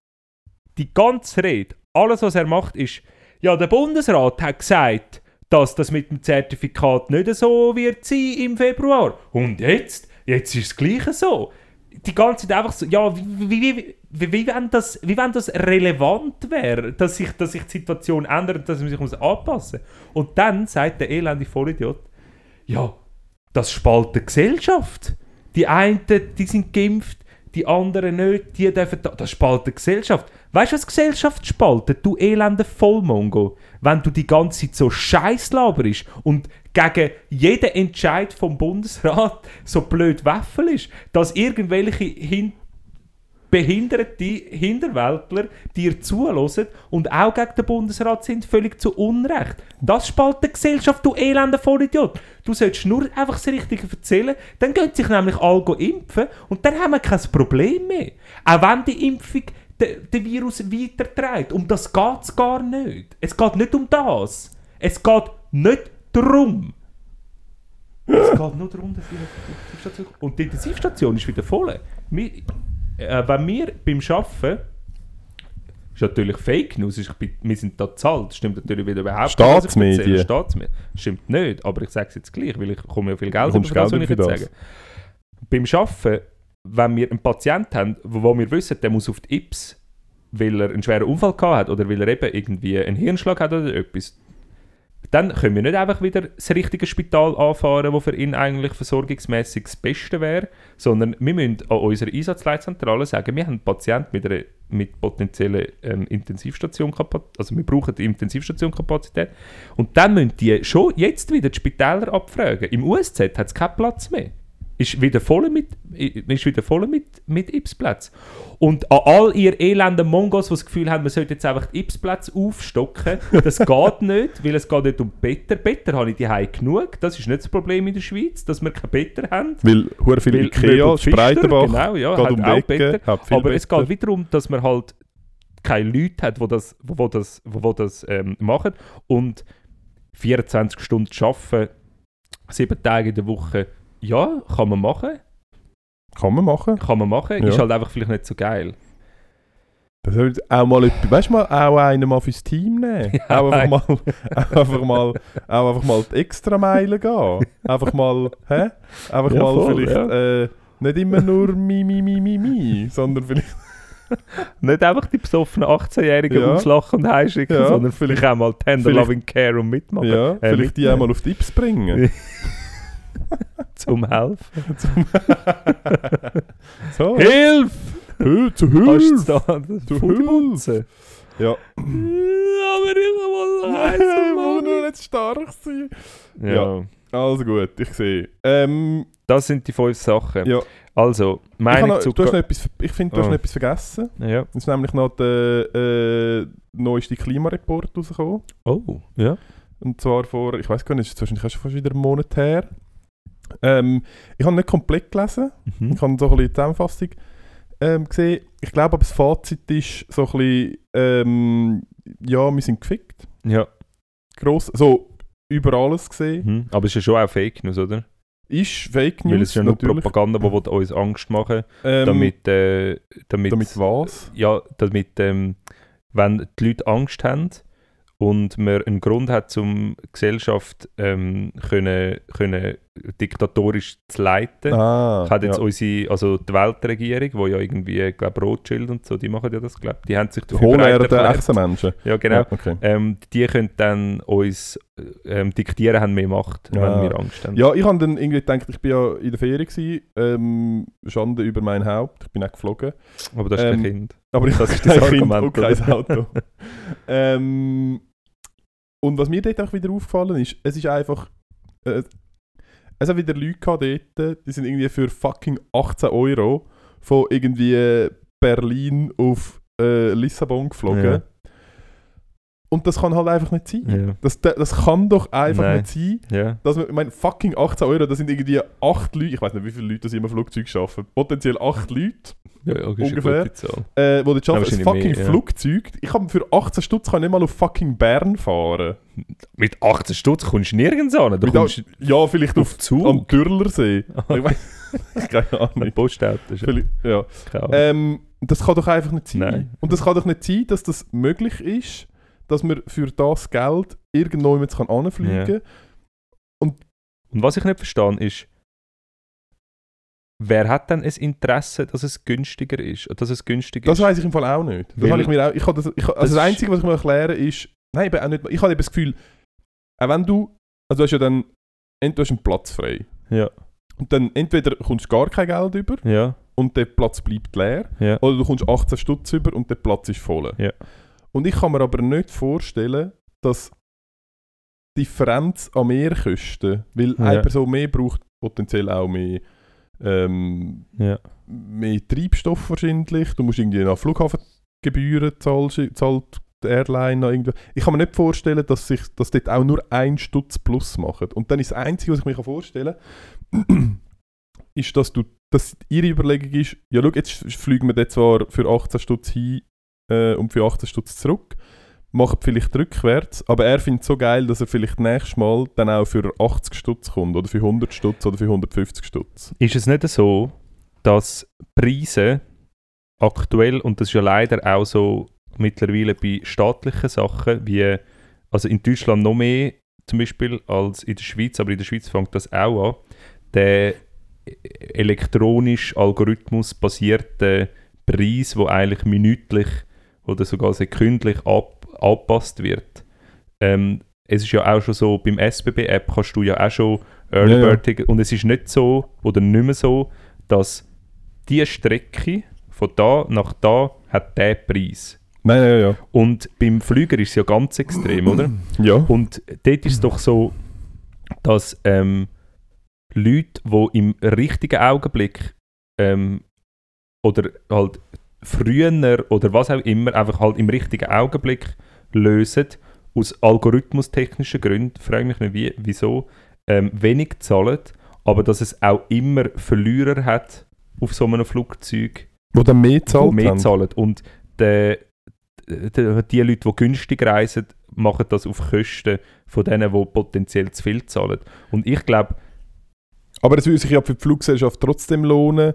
Speaker 2: die ganze Rede, alles was er macht, ist, ja, der Bundesrat hat gesagt, dass das mit dem Zertifikat nicht so wird sein im Februar. Und jetzt? Jetzt ist es gleiche so. Die ganze Zeit einfach so, ja, wie, wie, wie, wie, wie, wenn, das, wie wenn das relevant wäre, dass sich, dass sich die Situation ändert, dass man sich muss anpassen muss. Und dann sagt der elende Vollidiot, ja, das spaltet Gesellschaft. Die einen, die sind geimpft, die anderen nicht, die dürfen da. Das spaltet Gesellschaft. Weißt du, was Gesellschaft spaltet? Du elende Vollmongo. Wenn du die ganze Zeit so scheiß laberst und gegen jeden Entscheid vom Bundesrat so blöd Waffel ist, dass irgendwelche hin behinderte Hinterwäldler dir zulassen und auch gegen den Bundesrat sind, völlig zu Unrecht. Das spaltet die Gesellschaft, du elender Vollidiot. Du solltest nur einfach das Richtige erzählen, dann gehen sich nämlich alle impfen und dann haben wir kein Problem mehr. Auch wenn die Impfung den, Virus weiterträgt. Um das geht es gar nicht. Es geht nicht um das. Es geht nicht darum. Es geht nur darum, dass die Intensivstation Und die Intensivstation ist wieder voll. Wir, äh, wenn wir beim Arbeiten ist natürlich Fake News, ich bin- wir sind da zahlt, stimmt natürlich wieder überhaupt nicht,
Speaker 1: Staatsmedien.
Speaker 2: erzähle. Staatsmedien. Stimmt nicht, aber ich sage es jetzt gleich, weil ich komme ja viel Geld über das, was ich jetzt sage. Beim Arbeiten, wenn wir einen Patienten haben, wo wir wissen, der muss auf die Ips, weil er einen schweren Unfall gehabt hat oder weil er eben irgendwie einen Hirnschlag hat oder etwas, dann können wir nicht einfach wieder das richtige Spital anfahren, wo für ihn eigentlich versorgungsmäßig das Beste wäre, sondern wir müssen an unserer Einsatzleitzentrale sagen, wir haben einen Patienten mit, einer, mit potenziellen ähm, Intensivstation also wir brauchen die Intensivstationkapazität und dann müssen die schon jetzt wieder die Spitäler abfragen. Im USZ hat es keinen Platz mehr. Ist wieder voll mit, ist wieder voll mit, mit Ips-Plätzen. Und an all ihr elenden Mongos, die das Gefühl haben, man sollte jetzt einfach die Ips-Plätze aufstocken, das geht nicht, weil es geht nicht um Better. Better habe ich die genug. Das ist nicht das Problem in der Schweiz, dass wir keine Better haben.
Speaker 1: Weil hure viel Ikea, Spreitenbach,
Speaker 2: genau, ja,
Speaker 1: geht um
Speaker 2: auch Better.
Speaker 1: viel
Speaker 2: Aber es
Speaker 1: Better.
Speaker 2: geht wieder darum, dass man halt keine Leute hat, die das, wo, das, wo, wo das ähm, machen. Und 24 Stunden arbeiten, sieben Tage in der Woche, ja, kann man machen.
Speaker 1: Kann man machen.
Speaker 2: Kann man machen,
Speaker 1: Ja.
Speaker 2: ist halt einfach vielleicht nicht so geil.
Speaker 1: Das sollte auch mal, etwas- weißt du mal, auch einen mal fürs Team nehmen.
Speaker 2: Ja,
Speaker 1: auch, einfach mal, auch einfach mal, auch einfach mal die extra Meile gehen. Einfach mal, hä? Einfach
Speaker 2: Ja,
Speaker 1: mal
Speaker 2: voll,
Speaker 1: vielleicht,
Speaker 2: ja.
Speaker 1: äh, nicht immer nur mi, mi, mi, mi, mi, sondern vielleicht,
Speaker 2: Nicht einfach die besoffenen 18-Jährigen
Speaker 1: Ja.
Speaker 2: auslachen und heimschicken, sondern vielleicht auch mal Tender Loving Care und mitmachen.
Speaker 1: ja,
Speaker 2: Äh,
Speaker 1: vielleicht die
Speaker 2: mitnehmen.
Speaker 1: auch mal auf die Tipps bringen.
Speaker 2: Zum Helfen.
Speaker 1: so,
Speaker 2: Hilf!
Speaker 1: Hö, zu Hilfe!
Speaker 2: Food putzen?
Speaker 1: Ja.
Speaker 2: Aber ich will
Speaker 1: Nein, muss nur nicht stark sein.
Speaker 2: Ja.
Speaker 1: Also gut, ich sehe. Ähm,
Speaker 2: Das sind die fünf Sachen.
Speaker 1: Ja.
Speaker 2: Also,
Speaker 1: ich, noch,
Speaker 2: zu...
Speaker 1: du hast noch etwas, ich finde, du hast
Speaker 2: Oh.
Speaker 1: noch etwas vergessen.
Speaker 2: ja.
Speaker 1: Es ist nämlich noch der äh, neueste Klimareport rausgekommen.
Speaker 2: Oh, ja.
Speaker 1: Und zwar vor, ich weiß gar nicht, ist wahrscheinlich schon fast wieder einen Monat her. Ähm, ich habe nicht komplett gelesen.
Speaker 2: Mhm.
Speaker 1: Ich habe so ein bisschen Zusammenfassung ähm, gesehen. Ich glaube, aber das Fazit ist so ein bisschen, ähm, ja, wir sind gefickt.
Speaker 2: Ja.
Speaker 1: Gross, so über alles gesehen.
Speaker 2: Mhm. Aber es ist ja schon auch Fake News, oder?
Speaker 1: Ist Fake News,
Speaker 2: Weil es ist ja nur
Speaker 1: natürlich.
Speaker 2: Propaganda, die will uns Angst machen
Speaker 1: Ähm,
Speaker 2: damit, äh, damit,
Speaker 1: damit was?
Speaker 2: ja, damit ähm, wenn die Leute Angst haben und man einen Grund hat, um die Gesellschaft ähm, können, können diktatorisch zu leiten,
Speaker 1: Ah,
Speaker 2: hat jetzt
Speaker 1: ja.
Speaker 2: unsere, also die Weltregierung, wo ja irgendwie, glaube Rothschild und so, die machen ja das, glaube die haben sich dafür
Speaker 1: Hohler
Speaker 2: bereit
Speaker 1: der
Speaker 2: erklärt.
Speaker 1: echten Menschen.
Speaker 2: Ja, genau.
Speaker 1: Ja, okay.
Speaker 2: Ähm, die können dann uns ähm, diktieren, haben mehr Macht,
Speaker 1: Ja.
Speaker 2: wenn wir Angst haben.
Speaker 1: Ja, ich habe dann irgendwie gedacht, ich bin ja in der Ferien gewesen, ähm, Schande über mein Haupt, ich bin auch geflogen.
Speaker 2: Aber das ist
Speaker 1: Ähm,
Speaker 2: kein Kind.
Speaker 1: Aber ich
Speaker 2: Das ist das
Speaker 1: kein Kind
Speaker 2: Argument,
Speaker 1: und kein? Auto. und was mir dort auch wieder aufgefallen ist, es ist einfach, äh, es hat wieder Leute gehabt dort, die sind irgendwie für fucking 18 Euro von irgendwie Berlin auf äh, Lissabon geflogen.
Speaker 2: Ja.
Speaker 1: Und das kann halt einfach nicht sein.
Speaker 2: Ja.
Speaker 1: Das, das kann doch einfach
Speaker 2: Nein.
Speaker 1: nicht sein,
Speaker 2: ja.
Speaker 1: dass man, ich meine, fucking 18 Euro, das sind irgendwie 8 Leute, ich weiß nicht, wie viele Leute das im Flugzeug arbeiten, potenziell 8 Leute,
Speaker 2: Ja, ja, eine
Speaker 1: Ungefähr. äh, die dort arbeiten, ein
Speaker 2: wahrscheinlich
Speaker 1: fucking
Speaker 2: mehr, ja.
Speaker 1: Flugzeug. Ich kann für 18 Stutz kann ich nicht mal auf fucking Bern fahren.
Speaker 2: Mit 18 Stutz kommst du nirgends an. Du kommst
Speaker 1: Ja, vielleicht auf,
Speaker 2: auf Zug.
Speaker 1: am Dürlersee. ich weiß keine Ahnung.
Speaker 2: Mit Postauto. ja
Speaker 1: ja. Ähm, das kann doch einfach nicht sein.
Speaker 2: Nein.
Speaker 1: Und das kann doch nicht sein, dass das möglich ist, dass man für das Geld irgendwo jemand kann anfliegen
Speaker 2: Und was ich nicht verstehe, ist, wer hat denn ein Interesse, dass es günstiger ist? Dass es günstiger
Speaker 1: Das weiß ich im Fall auch nicht. Das
Speaker 2: Weil-
Speaker 1: ich mir auch, ich das, ich,
Speaker 2: Das
Speaker 1: also das
Speaker 2: ist-
Speaker 1: Einzige, was ich mir erklären ist, nein, eben auch nicht, ich habe eben das Gefühl, auch wenn du, also du hast ja dann, entweder du hast einen Platz frei
Speaker 2: Ja,
Speaker 1: und dann entweder kommst du gar kein Geld über
Speaker 2: ja,
Speaker 1: und der Platz bleibt leer
Speaker 2: ja.
Speaker 1: oder du kommst 18 Stutz über und der Platz ist voll.
Speaker 2: Ja.
Speaker 1: Und ich kann mir aber nicht vorstellen, dass die Differenz an Mehrkosten, weil
Speaker 2: Ja.
Speaker 1: eine Person mehr braucht potenziell auch mehr, ähm,
Speaker 2: ja.
Speaker 1: mehr Treibstoff wahrscheinlich. Du musst irgendwie nach Flughafengebühren zahlst, zahlt die Airline noch irgendwie. Ich kann mir nicht vorstellen, dass sich dass dort auch nur ein Stutz plus macht. Und dann ist das Einzige, was ich mir vorstellen kann, ist, dass du dass ihre Überlegung ist, ja schau, jetzt fliegen wir dort zwar für 18 Stutz hin äh, und für 18 Stutz zurück, machen vielleicht rückwärts, aber er findet es so geil, dass er vielleicht nächstes Mal dann auch für 80 Stutz kommt oder für 100 Stutz oder für 150 Stutz.
Speaker 2: Ist es nicht so, dass Preise aktuell, und das ist ja leider auch so mittlerweile bei staatlichen Sachen, wie also in Deutschland noch mehr zum Beispiel als in der Schweiz, aber in der Schweiz fängt das auch an, der elektronisch Algorithmus basierte Preis, wo eigentlich minütlich oder sogar sekündlich ab, angepasst wird. Ähm, es ist ja auch schon so, beim SBB-App kannst du ja auch schon Early
Speaker 1: Ja, ja.
Speaker 2: Bird und es ist nicht so oder nicht mehr so, dass die Strecke von da nach da hat der Preis.
Speaker 1: Nein, ja, ja.
Speaker 2: Und beim Flüger ist es ja ganz extrem, oder?
Speaker 1: Ja.
Speaker 2: Und dort ist es doch so, dass ähm, Leute, die im richtigen Augenblick ähm, oder halt früher oder was auch immer, einfach halt im richtigen Augenblick lösen, aus algorithmustechnischen Gründen, frage mich nicht wie, wieso, ähm, wenig zahlen, aber dass es auch immer Verlierer hat auf so einem Flugzeug,
Speaker 1: Wo dann mehr zahlt
Speaker 2: mehr zahlen. Und der, der, die Leute, die günstig reisen, machen das auf Kosten von denen, die potenziell zu viel zahlen. Und ich glaube,
Speaker 1: Aber es würde sich ja für die Fluggesellschaft trotzdem lohnen,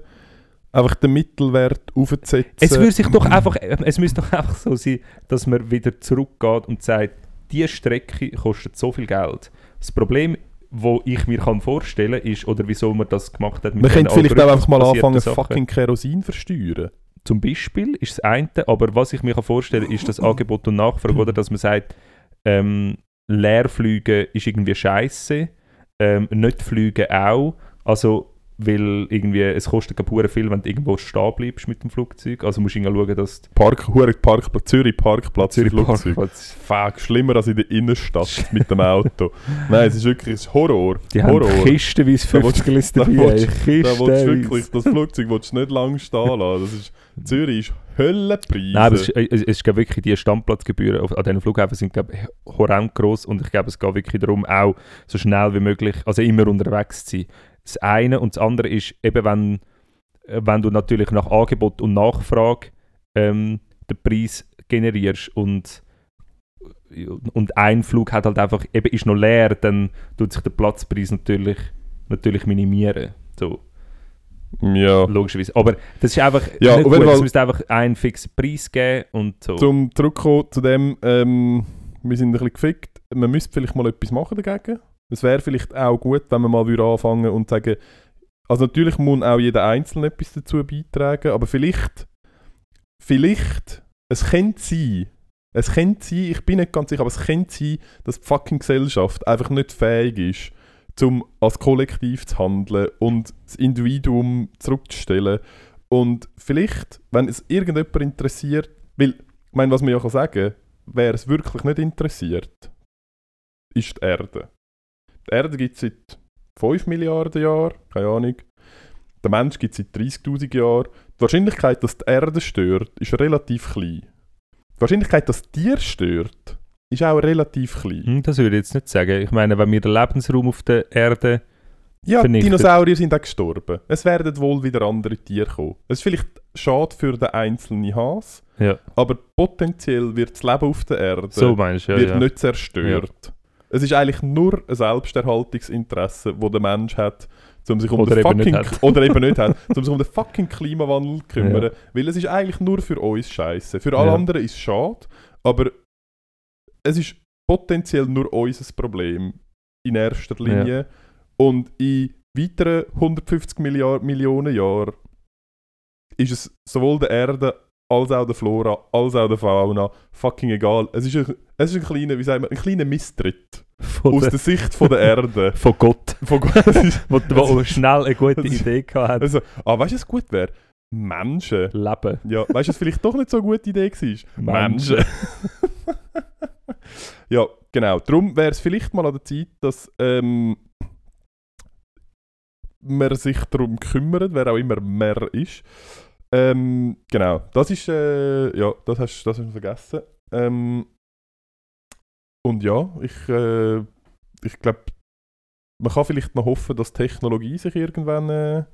Speaker 1: einfach den Mittelwert aufzusetzen.
Speaker 2: es würde sich doch einfach, es müsste doch einfach so sein, dass man wieder zurückgeht und sagt, diese Strecke kostet so viel Geld. Das Problem, wo ich mir kann vorstellen ist, oder wieso man das gemacht hat mit
Speaker 1: Man könnte vielleicht auch einfach mal anfangen,
Speaker 2: Sachen.
Speaker 1: fucking Kerosin versteuern.
Speaker 2: Zum Beispiel ist das eine, aber was ich mir kann vorstellen ist das Angebot und Nachfrage, oder? Dass man sagt, ähm, Leerflüge ist irgendwie scheiße, ähm, nicht fliegen auch. Also weil irgendwie, es kostet pure viel, wenn du irgendwo stehen bleibst mit dem Flugzeug. Also musst du schauen, dass du
Speaker 1: Park, hure Parkplatz, Zürich Parkplatz
Speaker 2: Zürich
Speaker 1: Flugzeug.
Speaker 2: Parkplatz-
Speaker 1: Fuck, schlimmer als in der Innenstadt mit dem Auto. Nein, es ist wirklich es ist Horror.
Speaker 2: Die haben
Speaker 1: Horror.
Speaker 2: kistenweise
Speaker 1: Da willst-
Speaker 2: 50 Listen
Speaker 1: da
Speaker 2: dabei.
Speaker 1: Da willst du
Speaker 2: Kistenweise.
Speaker 1: wirklich, das Flugzeug willst du nicht lange stehen lassen. Das ist, Zürich ist Höllenpreis.
Speaker 2: Nein, es ist, es es ist wirklich, die Standplatzgebühren auf, an diesen Flughäfen sind glaube horrend gross und ich glaube, es geht wirklich darum, auch so schnell wie möglich, also immer unterwegs zu sein. Das eine und das andere ist eben, wenn, äh, wenn du natürlich nach Angebot und Nachfrage ähm, den Preis generierst und und ein Flug hat halt einfach, eben ist noch leer, dann tut sich der Platzpreis natürlich, natürlich minimieren. So,
Speaker 1: ja.
Speaker 2: logischerweise. Aber das ist einfach
Speaker 1: Ja,
Speaker 2: nicht. Es müsste einfach einen fixen Preis geben und so.
Speaker 1: Zum zurückkommen zu dem, ähm, wir sind ein bisschen gefickt. Man müsste vielleicht mal etwas machen dagegen. Es wäre vielleicht auch gut, wenn man mal würde anfangen und sagen, also natürlich muss auch jeder Einzelne etwas dazu beitragen, aber vielleicht, vielleicht, es könnte sein, es könnte sein, ich bin nicht ganz sicher, aber es könnte sein, dass die fucking Gesellschaft einfach nicht fähig ist, um als Kollektiv zu handeln und das Individuum zurückzustellen. Und vielleicht, wenn es irgendjemand interessiert, weil, ich meine, was man ja kann sagen wer es wirklich nicht interessiert, ist die Erde. Die Erde gibt es seit 5 Milliarden Jahren, keine Ahnung. Der Mensch gibt es seit 30'000 Jahren. Die Wahrscheinlichkeit, dass die Erde stört, ist relativ klein. Die Wahrscheinlichkeit, dass Tier stört, ist auch relativ klein.
Speaker 2: Hm, Das würde ich jetzt nicht sagen. Ich meine, wenn wir den Lebensraum auf der Erde.
Speaker 1: Ja,
Speaker 2: vernichtet.
Speaker 1: Dinosaurier sind auch gestorben. Es werden wohl wieder andere Tiere kommen. Es ist vielleicht schade für den einzelnen Hase,
Speaker 2: Ja,
Speaker 1: aber potenziell wird das Leben auf der Erde
Speaker 2: so meinst ja.
Speaker 1: wird
Speaker 2: ja.
Speaker 1: nicht zerstört. Es ist eigentlich nur ein Selbsterhaltungsinteresse, das der Mensch hat, um sich um
Speaker 2: Oder
Speaker 1: den
Speaker 2: eben nicht
Speaker 1: fucking
Speaker 2: hat.
Speaker 1: oder eben nicht hat, um sich um den fucking Klimawandel zu kümmern, weil es ist eigentlich nur für uns Scheiße. Für alle
Speaker 2: Ja.
Speaker 1: anderen ist es schade, aber es ist potenziell nur unser Problem in erster Linie und in weiteren 150 Milliard Millionen Jahren ist es sowohl der Erde als auch der Flora, als auch der Fauna fucking egal. Es ist ein, es ist ein kleiner, wie sagen wir, ein kleiner Misstritt
Speaker 2: Von,
Speaker 1: aus
Speaker 2: der,
Speaker 1: der Sicht von der Erde.
Speaker 2: von Gott,
Speaker 1: Von Gott. Ist-
Speaker 2: wo, wo schnell eine gute Idee gehabt.
Speaker 1: Also, ah, weißt du, was gut wäre? Menschen.
Speaker 2: Leben.
Speaker 1: Ja, weißt du, was vielleicht doch nicht so eine gute Idee war?
Speaker 2: Menschen.
Speaker 1: ja, genau. Darum wäre es vielleicht mal an der Zeit, dass ähm, man sich darum kümmert, wer auch immer mehr ist. Ähm, genau, das ist, äh, ja, das hast, das hast du vergessen. Ähm, und ja, ich, äh, ich glaube, man kann vielleicht noch hoffen, dass Technologie sich irgendwann... Äh,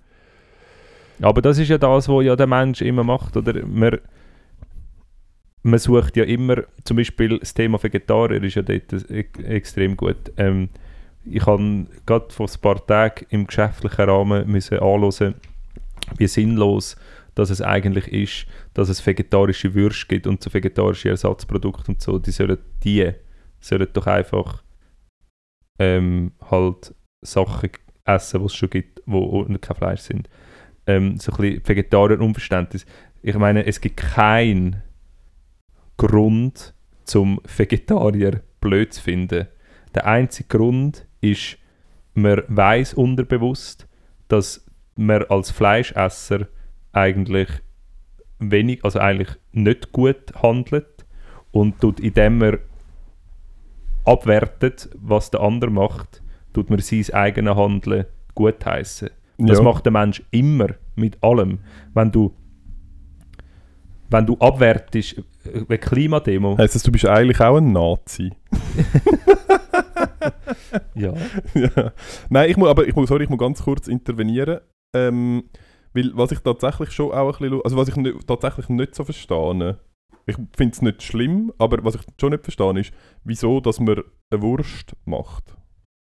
Speaker 2: Aber das ist ja das, was ja der Mensch immer macht. Oder? Man, man sucht ja immer, zum Beispiel das Thema Vegetarier ist ja dort e extrem gut. Ähm, ich habe gerade vor ein paar Tagen im geschäftlichen Rahmen müssen anhören, wie sinnlos dass es eigentlich ist, dass es vegetarische Würste gibt und so vegetarische Ersatzprodukte und so. Die sollen die sollen doch einfach ähm, halt Sachen essen, die es schon gibt, wo kein Fleisch sind ähm, so ein bisschen Vegetarier-Unverständnis. Ich meine, es gibt keinen Grund, zum Vegetarier blöd zu finden. Der einzige Grund ist, man weiß unterbewusst, dass man als Fleischesser eigentlich wenig, also eigentlich nicht gut handelt und tut, indem man abwertet, was der andere macht, tut man sein eigenes Handeln gutheißen. Das
Speaker 1: ja.
Speaker 2: macht der Mensch immer mit allem. Wenn du, wenn du abwertest, äh, eine Klimademo,
Speaker 1: Heißt das, du bist eigentlich auch ein Nazi?
Speaker 2: ja.
Speaker 1: ja. Nein, ich muss, aber ich muss, sorry, ich muss ganz kurz intervenieren. Ähm, weil was ich tatsächlich schon auch ein bisschen, also was ich nicht, tatsächlich nicht so verstehe, ich finde es nicht schlimm, aber was ich schon nicht verstehe ist, wieso, dass man eine Wurst macht.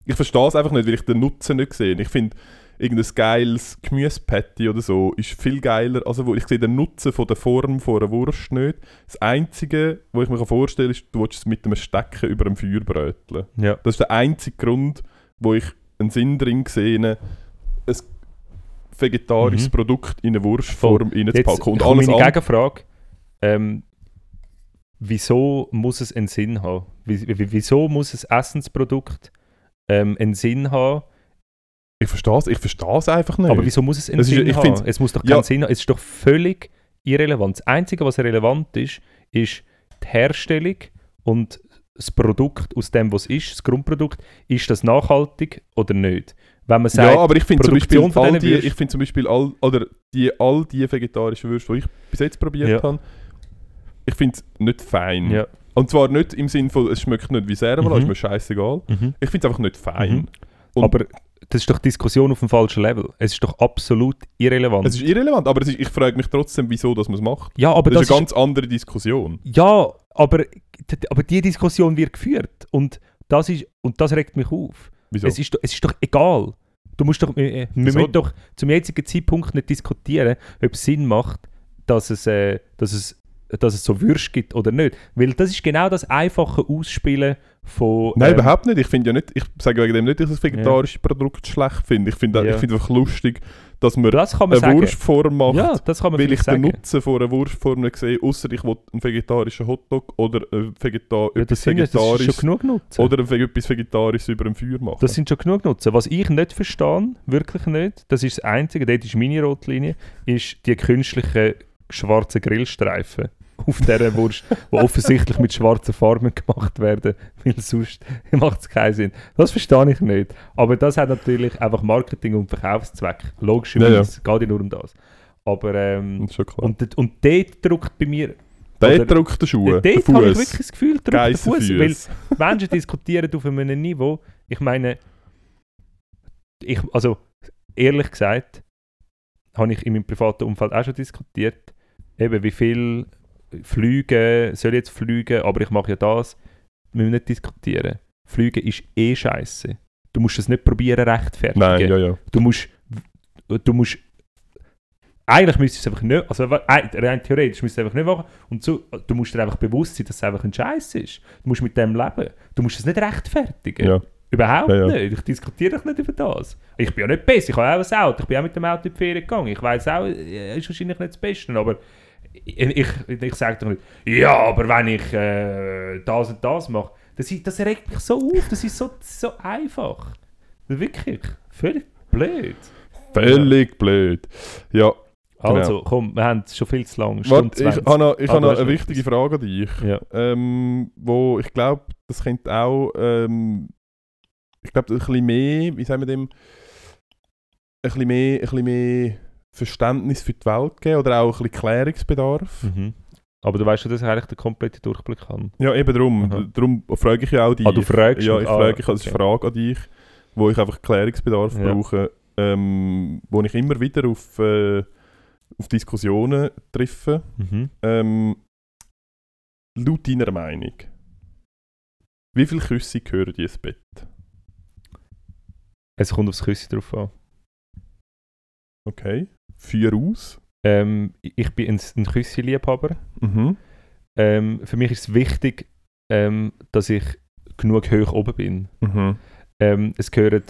Speaker 1: Ich verstehe es einfach nicht, weil ich den Nutzen nicht sehe. Ich finde, irgendein geiles Gemüsepatty oder so ist viel geiler. Also wo, ich sehe den Nutzen von der Form von einer Wurst nicht. Das Einzige, was ich mir vorstellen kann, ist, du willst es mit einem Stecken über dem Feuer bröteln.
Speaker 2: ja.
Speaker 1: Das ist der einzige Grund, wo ich einen Sinn drin sehe, ein vegetarisches
Speaker 2: Mhm.
Speaker 1: Produkt in eine Wurstform
Speaker 2: Jetzt
Speaker 1: reinzupacken. Und alles
Speaker 2: meine. Gegenfrage. Ähm, wieso muss es einen Sinn haben? Wie, wie, wieso muss ein Essensprodukt ähm, einen Sinn haben,
Speaker 1: Ich verstehe es ich versteh's einfach nicht.
Speaker 2: Aber wieso muss es einen
Speaker 1: ist-
Speaker 2: Sinn
Speaker 1: ich
Speaker 2: haben? Es muss doch keinen
Speaker 1: Ja.
Speaker 2: Sinn haben. Es ist doch völlig irrelevant. Das Einzige, was relevant ist, ist die Herstellung und das Produkt aus dem, was es ist, das Grundprodukt, ist das nachhaltig oder nicht? Wenn man sagt,
Speaker 1: ja, aber ich finde zum Beispiel, all die, ich finde zum Beispiel all, oder die, all die vegetarischen Würste, die ich bis jetzt probiert
Speaker 2: Ja.
Speaker 1: habe, ich finde es nicht fein.
Speaker 2: ja,
Speaker 1: Und zwar nicht im Sinne von, es schmeckt nicht wie Servola,
Speaker 2: Mhm.
Speaker 1: ist mir scheißegal.
Speaker 2: mhm.
Speaker 1: Ich finde es einfach nicht fein.
Speaker 2: Mhm. Aber das ist doch Diskussion auf dem falschen Level. Es ist doch absolut irrelevant.
Speaker 1: Es ist irrelevant, aber ist, ich frage mich trotzdem, wieso dass man es macht.
Speaker 2: ja, aber
Speaker 1: das,
Speaker 2: das,
Speaker 1: ist eine ganz andere Diskussion.
Speaker 2: Ja, aber, aber die Diskussion wird geführt und das, ist, und das regt mich auf.
Speaker 1: Wieso?
Speaker 2: Es, ist, doch- es ist doch egal. Du musst doch, äh, äh, wir
Speaker 1: Wieso?
Speaker 2: müssen doch zum jetzigen Zeitpunkt nicht diskutieren, ob es Sinn macht, dass es, äh, dass es, dass es so Würste gibt oder nicht. Weil das ist genau das einfache Ausspielen von...
Speaker 1: Nein,
Speaker 2: ähm,
Speaker 1: überhaupt nicht. Ich finde ja nicht, ich sage wegen dem nicht, dass ich das vegetarische Produkt schlecht finde. Ich finde
Speaker 2: Ja.
Speaker 1: ich einfach lustig, dass man
Speaker 2: Das kann man
Speaker 1: eine
Speaker 2: sagen.
Speaker 1: Wurstform macht,
Speaker 2: Ja, das kann man
Speaker 1: weil ich
Speaker 2: vielleicht
Speaker 1: den
Speaker 2: sagen.
Speaker 1: Nutzen von einer Wurstform nicht sehe, außer ich will einen vegetarischen Hotdog oder ein Vegeta
Speaker 2: Ja,
Speaker 1: etwas
Speaker 2: ja-
Speaker 1: Vegetarisches
Speaker 2: schon genug Nutzen.
Speaker 1: oder etwas Vegetarisches über dem Feuer machen.
Speaker 2: Das sind schon genug Nutzen. Was ich nicht verstehe, wirklich nicht, das ist das Einzige, dort ist meine Rotlinie, ist die künstlichen schwarzen Grillstreifen auf dieser Wurst, die offensichtlich mit schwarzen Farben gemacht werden, weil sonst macht es keinen Sinn. Das verstehe ich nicht. Aber das hat natürlich einfach Marketing- und Verkaufszweck. Logischerweise, geht ja nur um das. Aber, ähm,
Speaker 1: das
Speaker 2: und, dort- und dort drückt bei mir,
Speaker 1: der
Speaker 2: oder-
Speaker 1: drückt den Schuh, den
Speaker 2: dort habe ich wirklich das Gefühl, drückt der Fuß. Weil. Menschen diskutieren auf einem Niveau. Ich meine, ich, also ehrlich gesagt, habe ich in meinem privaten Umfeld auch schon diskutiert, eben wie viel Flüge, soll ich jetzt fliegen, aber ich mache ja das, wir müssen nicht diskutieren. Fliegen ist eh scheiße. Du musst es nicht probieren rechtfertigen.
Speaker 1: Nein, ja, ja.
Speaker 2: Du musst, du musst, eigentlich müsstest du es einfach nicht, also rein theoretisch müsstest du es einfach nicht machen und so, du musst dir einfach bewusst sein, dass es einfach ein Scheiß ist. Du musst mit dem leben. Du musst es nicht rechtfertigen.
Speaker 1: ja.
Speaker 2: Überhaupt
Speaker 1: Ja, ja.
Speaker 2: nicht. Ich diskutiere nicht über das. Ich bin ja nicht besser. Ich habe auch ein Auto. Ich bin auch mit dem Auto in die Ferien gegangen. Ich weiß auch, es ist wahrscheinlich nicht das Beste. Aber ich, ich, sage doch nicht, ja, aber wenn ich äh, das und das mache, das, das regt mich so auf. Das ist so, so einfach. Wirklich. Völlig blöd.
Speaker 1: Völlig blöd. Ja,
Speaker 2: Also, komm, wir haben schon viel zu lang. Stunde
Speaker 1: Genau. warte, ich
Speaker 2: 20.
Speaker 1: habe noch, ich
Speaker 2: Ah,
Speaker 1: habe noch eine wichtige
Speaker 2: etwas.
Speaker 1: Frage an dich.
Speaker 2: Ja.
Speaker 1: ähm, wo ich glaube, das könnte auch, ähm, ich glaube, ein bisschen mehr, wie sagen wir dem, ein bisschen mehr, ein bisschen mehr Verständnis für die Welt geben oder auch ein bisschen Klärungsbedarf.
Speaker 2: Mhm. Aber du weißt schon, dass ich eigentlich den kompletten Durchblick habe.
Speaker 1: Ja, eben darum.
Speaker 2: Aha.
Speaker 1: Darum frage ich ja auch dich.
Speaker 2: Ah, du fragst
Speaker 1: Ja, ich
Speaker 2: Ah,
Speaker 1: frage, ich als
Speaker 2: okay.
Speaker 1: Frage an dich, wo ich einfach Klärungsbedarf
Speaker 2: Ja.
Speaker 1: brauche, ähm, wo ich immer wieder auf, äh, auf Diskussionen treffe.
Speaker 2: Mhm.
Speaker 1: Ähm, laut deiner Meinung, wie viele Küsse gehören dir ins Bett?
Speaker 2: Es kommt aufs Küsse drauf an.
Speaker 1: Okay. Vier aus.
Speaker 2: Ähm, ich bin ein, ein Küssi-Liebhaber.
Speaker 1: Mhm.
Speaker 2: Ähm, für mich ist es wichtig, ähm, dass ich genug hoch oben bin.
Speaker 1: Mhm.
Speaker 2: Ähm, es gehören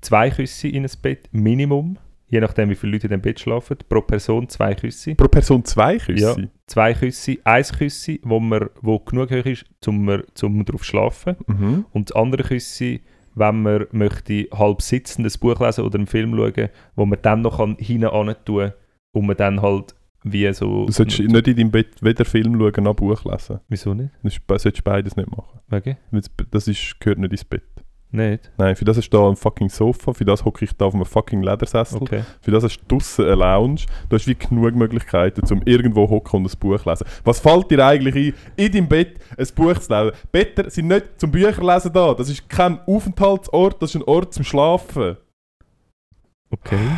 Speaker 2: zwei Küsse in ein Bett, Minimum. Je nachdem, wie viele Leute in dem Bett schlafen. Pro Person zwei Küsse.
Speaker 1: Pro Person zwei Küsse?
Speaker 2: Ja. Zwei Küsse, ein Küsse, wo, man, wo genug hoch ist, um zum drauf zu schlafen.
Speaker 1: Mhm.
Speaker 2: Und das andere Küsse, wenn man möchte halb sitzend ein Buch lesen oder einen Film schauen, wo man dann noch kann an tun und man dann halt wie so...
Speaker 1: Du solltest nicht in deinem Bett weder Film schauen noch Buch lesen.
Speaker 2: Wieso nicht?
Speaker 1: Du solltest beides nicht machen. Das das ist, gehört nicht ins Bett.
Speaker 2: Nicht?
Speaker 1: Nein, für das du da ein fucking Sofa, für das hocke ich da auf einem fucking Ledersessel,
Speaker 2: Okay.
Speaker 1: für das hast du draussen eine Lounge. Du hast wie genug Möglichkeiten, um irgendwo hocken und ein Buch zu lesen. Was fällt dir eigentlich ein, in deinem Bett ein Buch zu lesen? Better sind nicht zum Bücherlesen da. Das ist kein Aufenthaltsort, das ist ein Ort zum Schlafen.
Speaker 2: Okay.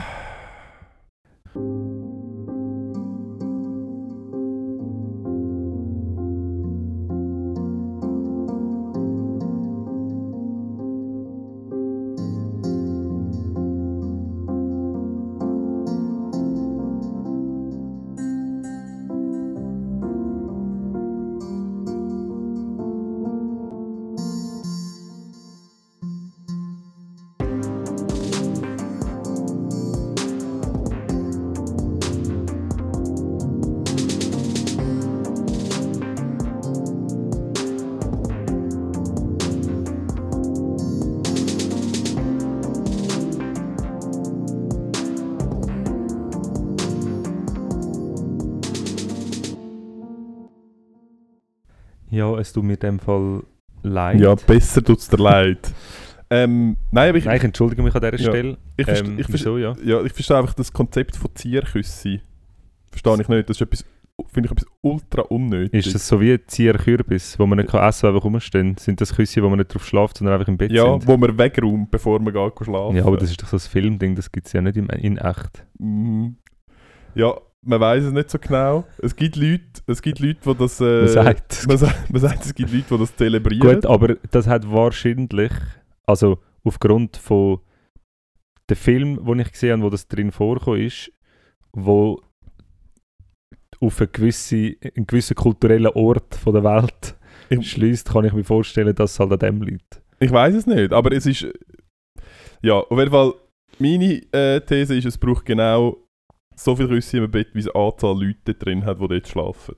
Speaker 2: Ja, es tut mir in dem Fall leid.
Speaker 1: Ja, besser tut es dir leid. Ähm, nein, aber ich,
Speaker 2: Nein, ich entschuldige mich an dieser
Speaker 1: Ja.
Speaker 2: Stelle.
Speaker 1: ich,
Speaker 2: ähm,
Speaker 1: ich,
Speaker 2: wieso, ja?
Speaker 1: ja, ich verstehe einfach das Konzept von Zierküsse. Verstehe ich nicht. Das ist etwas, finde ich etwas ultra unnötig.
Speaker 2: Ist das so wie ein Zierkürbis, wo man nicht kann essen kann, einfach rumstehen? Sind das Küsse, wo man nicht drauf schlaft, sondern einfach im Bett
Speaker 1: ja,
Speaker 2: sind?
Speaker 1: wo man wegräumt, bevor man geht schlafen.
Speaker 2: Ja, aber das ist doch so ein Filmding, das gibt es ja nicht im, in echt.
Speaker 1: Mhm. Ja, man weiß es nicht so genau. Es gibt Leute, es gibt Leute, die das. Äh,
Speaker 2: Man sagt.
Speaker 1: man, sagt, man sagt, es gibt Leute, die das zelebrieren.
Speaker 2: Gut, aber das hat wahrscheinlich, also aufgrund von dem Film, den ich gesehen habe, wo das drin vorkommt, ist, wo auf eine gewisse, einen gewissen kulturellen Ort von der Welt schließt, kann ich mir vorstellen, dass es halt an dem liegt.
Speaker 1: Ich weiß es nicht, aber es ist. Ja, auf jeden Fall, meine äh, These ist, es braucht genau so viel Rüsse im Bett, wie es Anzahl Leute drin hat, die dort schlafen.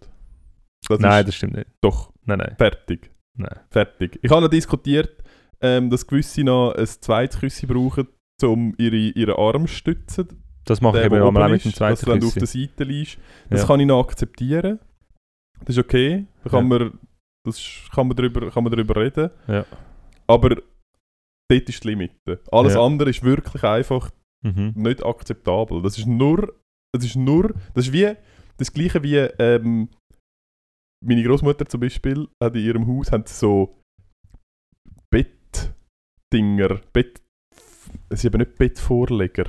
Speaker 1: Das
Speaker 2: Nein, das stimmt nicht.
Speaker 1: doch
Speaker 2: Nein, nein.
Speaker 1: fertig.
Speaker 2: nein.
Speaker 1: Fertig. Ich habe noch diskutiert, ähm, dass gewisse noch ein zweites Küsse brauchen, um ihre, ihren Arm zu stützen.
Speaker 2: Das mache ich eben auch
Speaker 1: oben
Speaker 2: mit dem
Speaker 1: dass
Speaker 2: zweiten
Speaker 1: wenn du auf der. Seite liegst. Das
Speaker 2: Ja.
Speaker 1: kann ich noch akzeptieren. Das ist okay. Da kann, man, das ist- kann, man drüber, kann man drüber reden.
Speaker 2: Ja.
Speaker 1: Aber dort ist die Limite. Alles
Speaker 2: Ja.
Speaker 1: andere ist wirklich einfach
Speaker 2: Mhm.
Speaker 1: nicht akzeptabel. Das ist nur, das ist nur, das ist wie das gleiche wie ähm, meine Großmutter zum Beispiel hat in ihrem Haus sie so Bettdinger, Bett, es sind eben nicht Bettvorleger,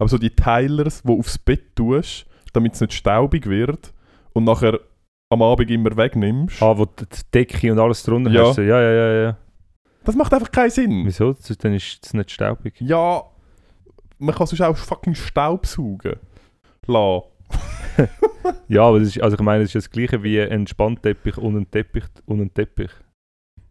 Speaker 1: aber so die Teilers, wo aufs Bett tust, damit es nicht staubig wird und nachher am Abend immer wegnimmst.
Speaker 2: Ah, wo die Decke und alles drunter
Speaker 1: Ja.
Speaker 2: hast. Ja, ja, ja, ja.
Speaker 1: Das macht einfach keinen Sinn.
Speaker 2: Wieso? Dann ist es nicht staubig.
Speaker 1: Ja, man kann sonst auch fucking Staub saugen. La.
Speaker 2: Ja, aber das ist, also ich meine, es ist das gleiche wie ein Spannteppich und ein Teppich und ein Teppich.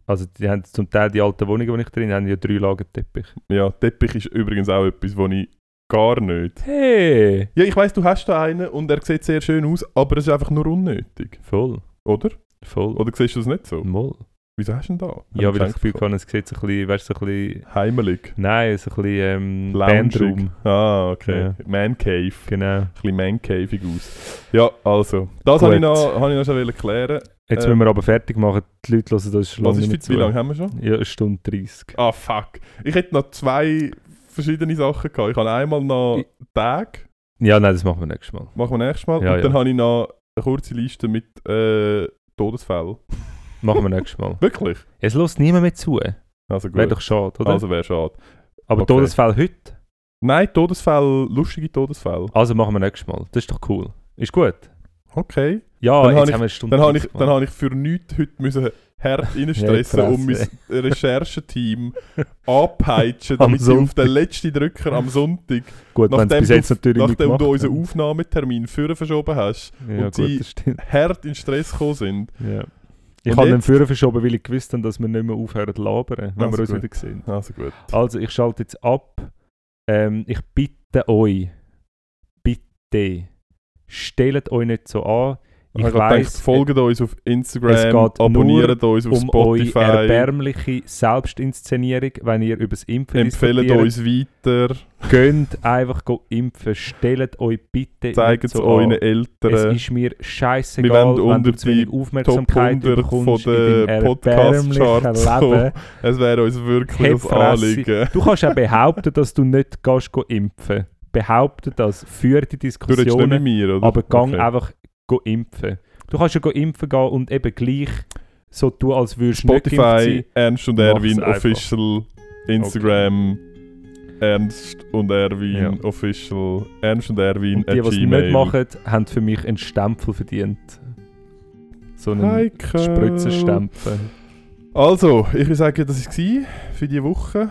Speaker 2: Also die haben zum Teil die alten Wohnungen, die ich drin habe, ja drei Lagen Teppich.
Speaker 1: Ja, Teppich ist übrigens auch etwas, wo ich gar nicht.
Speaker 2: Hey!
Speaker 1: Ja, ich weiß, du hast da einen und er sieht sehr schön aus, aber es ist einfach nur unnötig,
Speaker 2: Voll,
Speaker 1: oder?
Speaker 2: voll.
Speaker 1: Oder siehst du das nicht so?
Speaker 2: Moll.
Speaker 1: Wieso hast du ihn da?
Speaker 2: Ja, weil ich das Gefühl habe, es sieht so ein bisschen, weißt du, so ein bisschen...
Speaker 1: Heimelig.
Speaker 2: Nein, so ein bisschen ähm. Bandroom.
Speaker 1: Ah, okay.
Speaker 2: Ja.
Speaker 1: Man Cave.
Speaker 2: Genau.
Speaker 1: Ein bisschen Man Caveig aus. Ja, also. Das habe ich, noch, habe ich noch schon klären.
Speaker 2: Jetzt
Speaker 1: Ähm,
Speaker 2: müssen wir aber fertig machen. Die Leute hören das schon
Speaker 1: Was ist für,
Speaker 2: mehr
Speaker 1: wie
Speaker 2: zu.
Speaker 1: lange haben wir schon?
Speaker 2: Ja, eine Stunde 30.
Speaker 1: Ah, fuck. Ich hätte noch zwei verschiedene Sachen gehabt. Ich habe einmal noch
Speaker 2: Ich-
Speaker 1: Tag.
Speaker 2: Ja, nein, das machen wir nächstes Mal.
Speaker 1: Machen wir nächstes Mal.
Speaker 2: Ja,
Speaker 1: und dann
Speaker 2: ja.
Speaker 1: habe ich noch eine kurze Liste mit äh, Todesfällen.
Speaker 2: Machen wir nächstes Mal.
Speaker 1: Wirklich?
Speaker 2: Es lässt niemand mehr zu.
Speaker 1: Also gut.
Speaker 2: Wäre doch schade, oder?
Speaker 1: Also wäre schade.
Speaker 2: aber
Speaker 1: okay.
Speaker 2: Todesfall heute?
Speaker 1: Nein, Todesfälle, lustige Todesfälle.
Speaker 2: Also machen wir nächstes Mal. Das ist doch cool. Ist gut.
Speaker 1: Okay.
Speaker 2: Ja,
Speaker 1: Dann
Speaker 2: jetzt
Speaker 1: ich-
Speaker 2: haben wir eine Stunde
Speaker 1: Dann habe ich,
Speaker 2: 30
Speaker 1: dann habe ich für nichts heute müssen hart reinstressen,
Speaker 2: Ja,
Speaker 1: um mein. Rechercheteam anpeitschen,
Speaker 2: Am
Speaker 1: damit sie auf den letzten Drücker am Sonntag,
Speaker 2: Gut,
Speaker 1: nachdem du-
Speaker 2: natürlich
Speaker 1: nachdem du unseren. Aufnahmetermin für verschoben hast,
Speaker 2: Ja,
Speaker 1: und
Speaker 2: gut,
Speaker 1: sie- hart in Stress gekommen sind.
Speaker 2: Ja. Ich habe den? Führer verschoben, weil ich gewusst habe, dass wir nicht mehr aufhören zu labern, wenn
Speaker 1: Also
Speaker 2: wir uns
Speaker 1: gut.
Speaker 2: wieder sehen.
Speaker 1: Also gut.
Speaker 2: Also, ich schalte jetzt ab. Ähm, ich bitte euch, bitte, stellt euch nicht so an. Ich
Speaker 1: gerade
Speaker 2: weiss,
Speaker 1: folgt uns auf Instagram, abonniert uns auf
Speaker 2: um eure
Speaker 1: Spotify,
Speaker 2: erbärmliche Selbstinszenierung, wenn ihr über das Impfen
Speaker 1: empfehlt uns weiter,
Speaker 2: Geht einfach go impfen. Stellt euch bitte
Speaker 1: zeigt es
Speaker 2: so
Speaker 1: euren
Speaker 2: an. Es
Speaker 1: Eltern.
Speaker 2: ist mir
Speaker 1: Wir
Speaker 2: scheißegal,
Speaker 1: wollen
Speaker 2: wenn
Speaker 1: unter
Speaker 2: du zu wenig Aufmerksamkeit
Speaker 1: Top 100
Speaker 2: bekommst
Speaker 1: von den Podcast-Charts
Speaker 2: Leben.
Speaker 1: Es wäre uns wirklich ein. Anliegen.
Speaker 2: Du kannst auch behaupten, dass du nicht gehst go impfen. Behaupte das, führe die Diskussionen,
Speaker 1: oder?
Speaker 2: aber gang
Speaker 1: Okay.
Speaker 2: einfach go impfen. Du kannst ja go impfen gehen und eben gleich so tun, als würdest du nicht geimpft
Speaker 1: Spotify. Ernst und Erwin
Speaker 2: einfach.
Speaker 1: Official, Instagram, Ernst und Erwin
Speaker 2: Ja.
Speaker 1: Official, Ernst und Erwin
Speaker 2: Und die, die
Speaker 1: Gmail.
Speaker 2: nicht machen, haben für mich einen Stempel verdient. So einen. Spritzenstempel.
Speaker 1: Also, ich würde sagen, das war für diese Woche.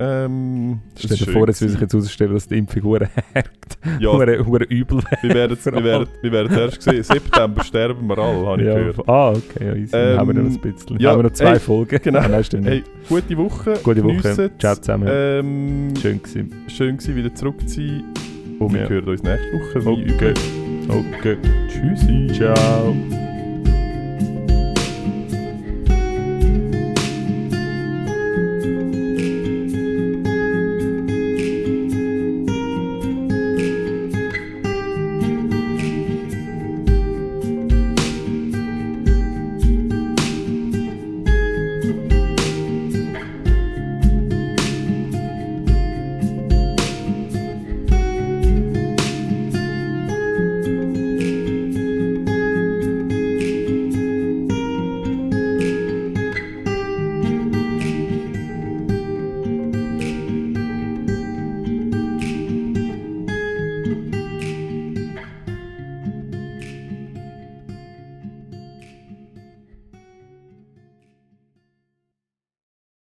Speaker 1: Ähm,
Speaker 2: Stell dir vor, es will
Speaker 1: gewesen.
Speaker 2: jetzt herausstellen, dass die Impfung hure hakt.
Speaker 1: Ja,
Speaker 2: Hure hure übel
Speaker 1: wir werden wir werden, wir werden erst sehen. September sterben wir alle, habe ich
Speaker 2: Ja,
Speaker 1: gehört.
Speaker 2: ah, okay, ja, easy.
Speaker 1: Ähm,
Speaker 2: haben wir noch ein bisschen.
Speaker 1: ja,
Speaker 2: haben wir noch zwei
Speaker 1: ey,
Speaker 2: Folgen.
Speaker 1: genau.
Speaker 2: Ah, nein, stimmt
Speaker 1: Hey, gute Woche.
Speaker 2: Gute Woche. Ciao zusammen.
Speaker 1: Ähm,
Speaker 2: Schön gewesen.
Speaker 1: schön gewesen, wieder zurück zu sein. Und wir
Speaker 2: Ja.
Speaker 1: hören uns nächste Woche.
Speaker 2: Okay.
Speaker 1: üblich.
Speaker 2: Okay.
Speaker 1: Tschüssi.
Speaker 2: Ciao.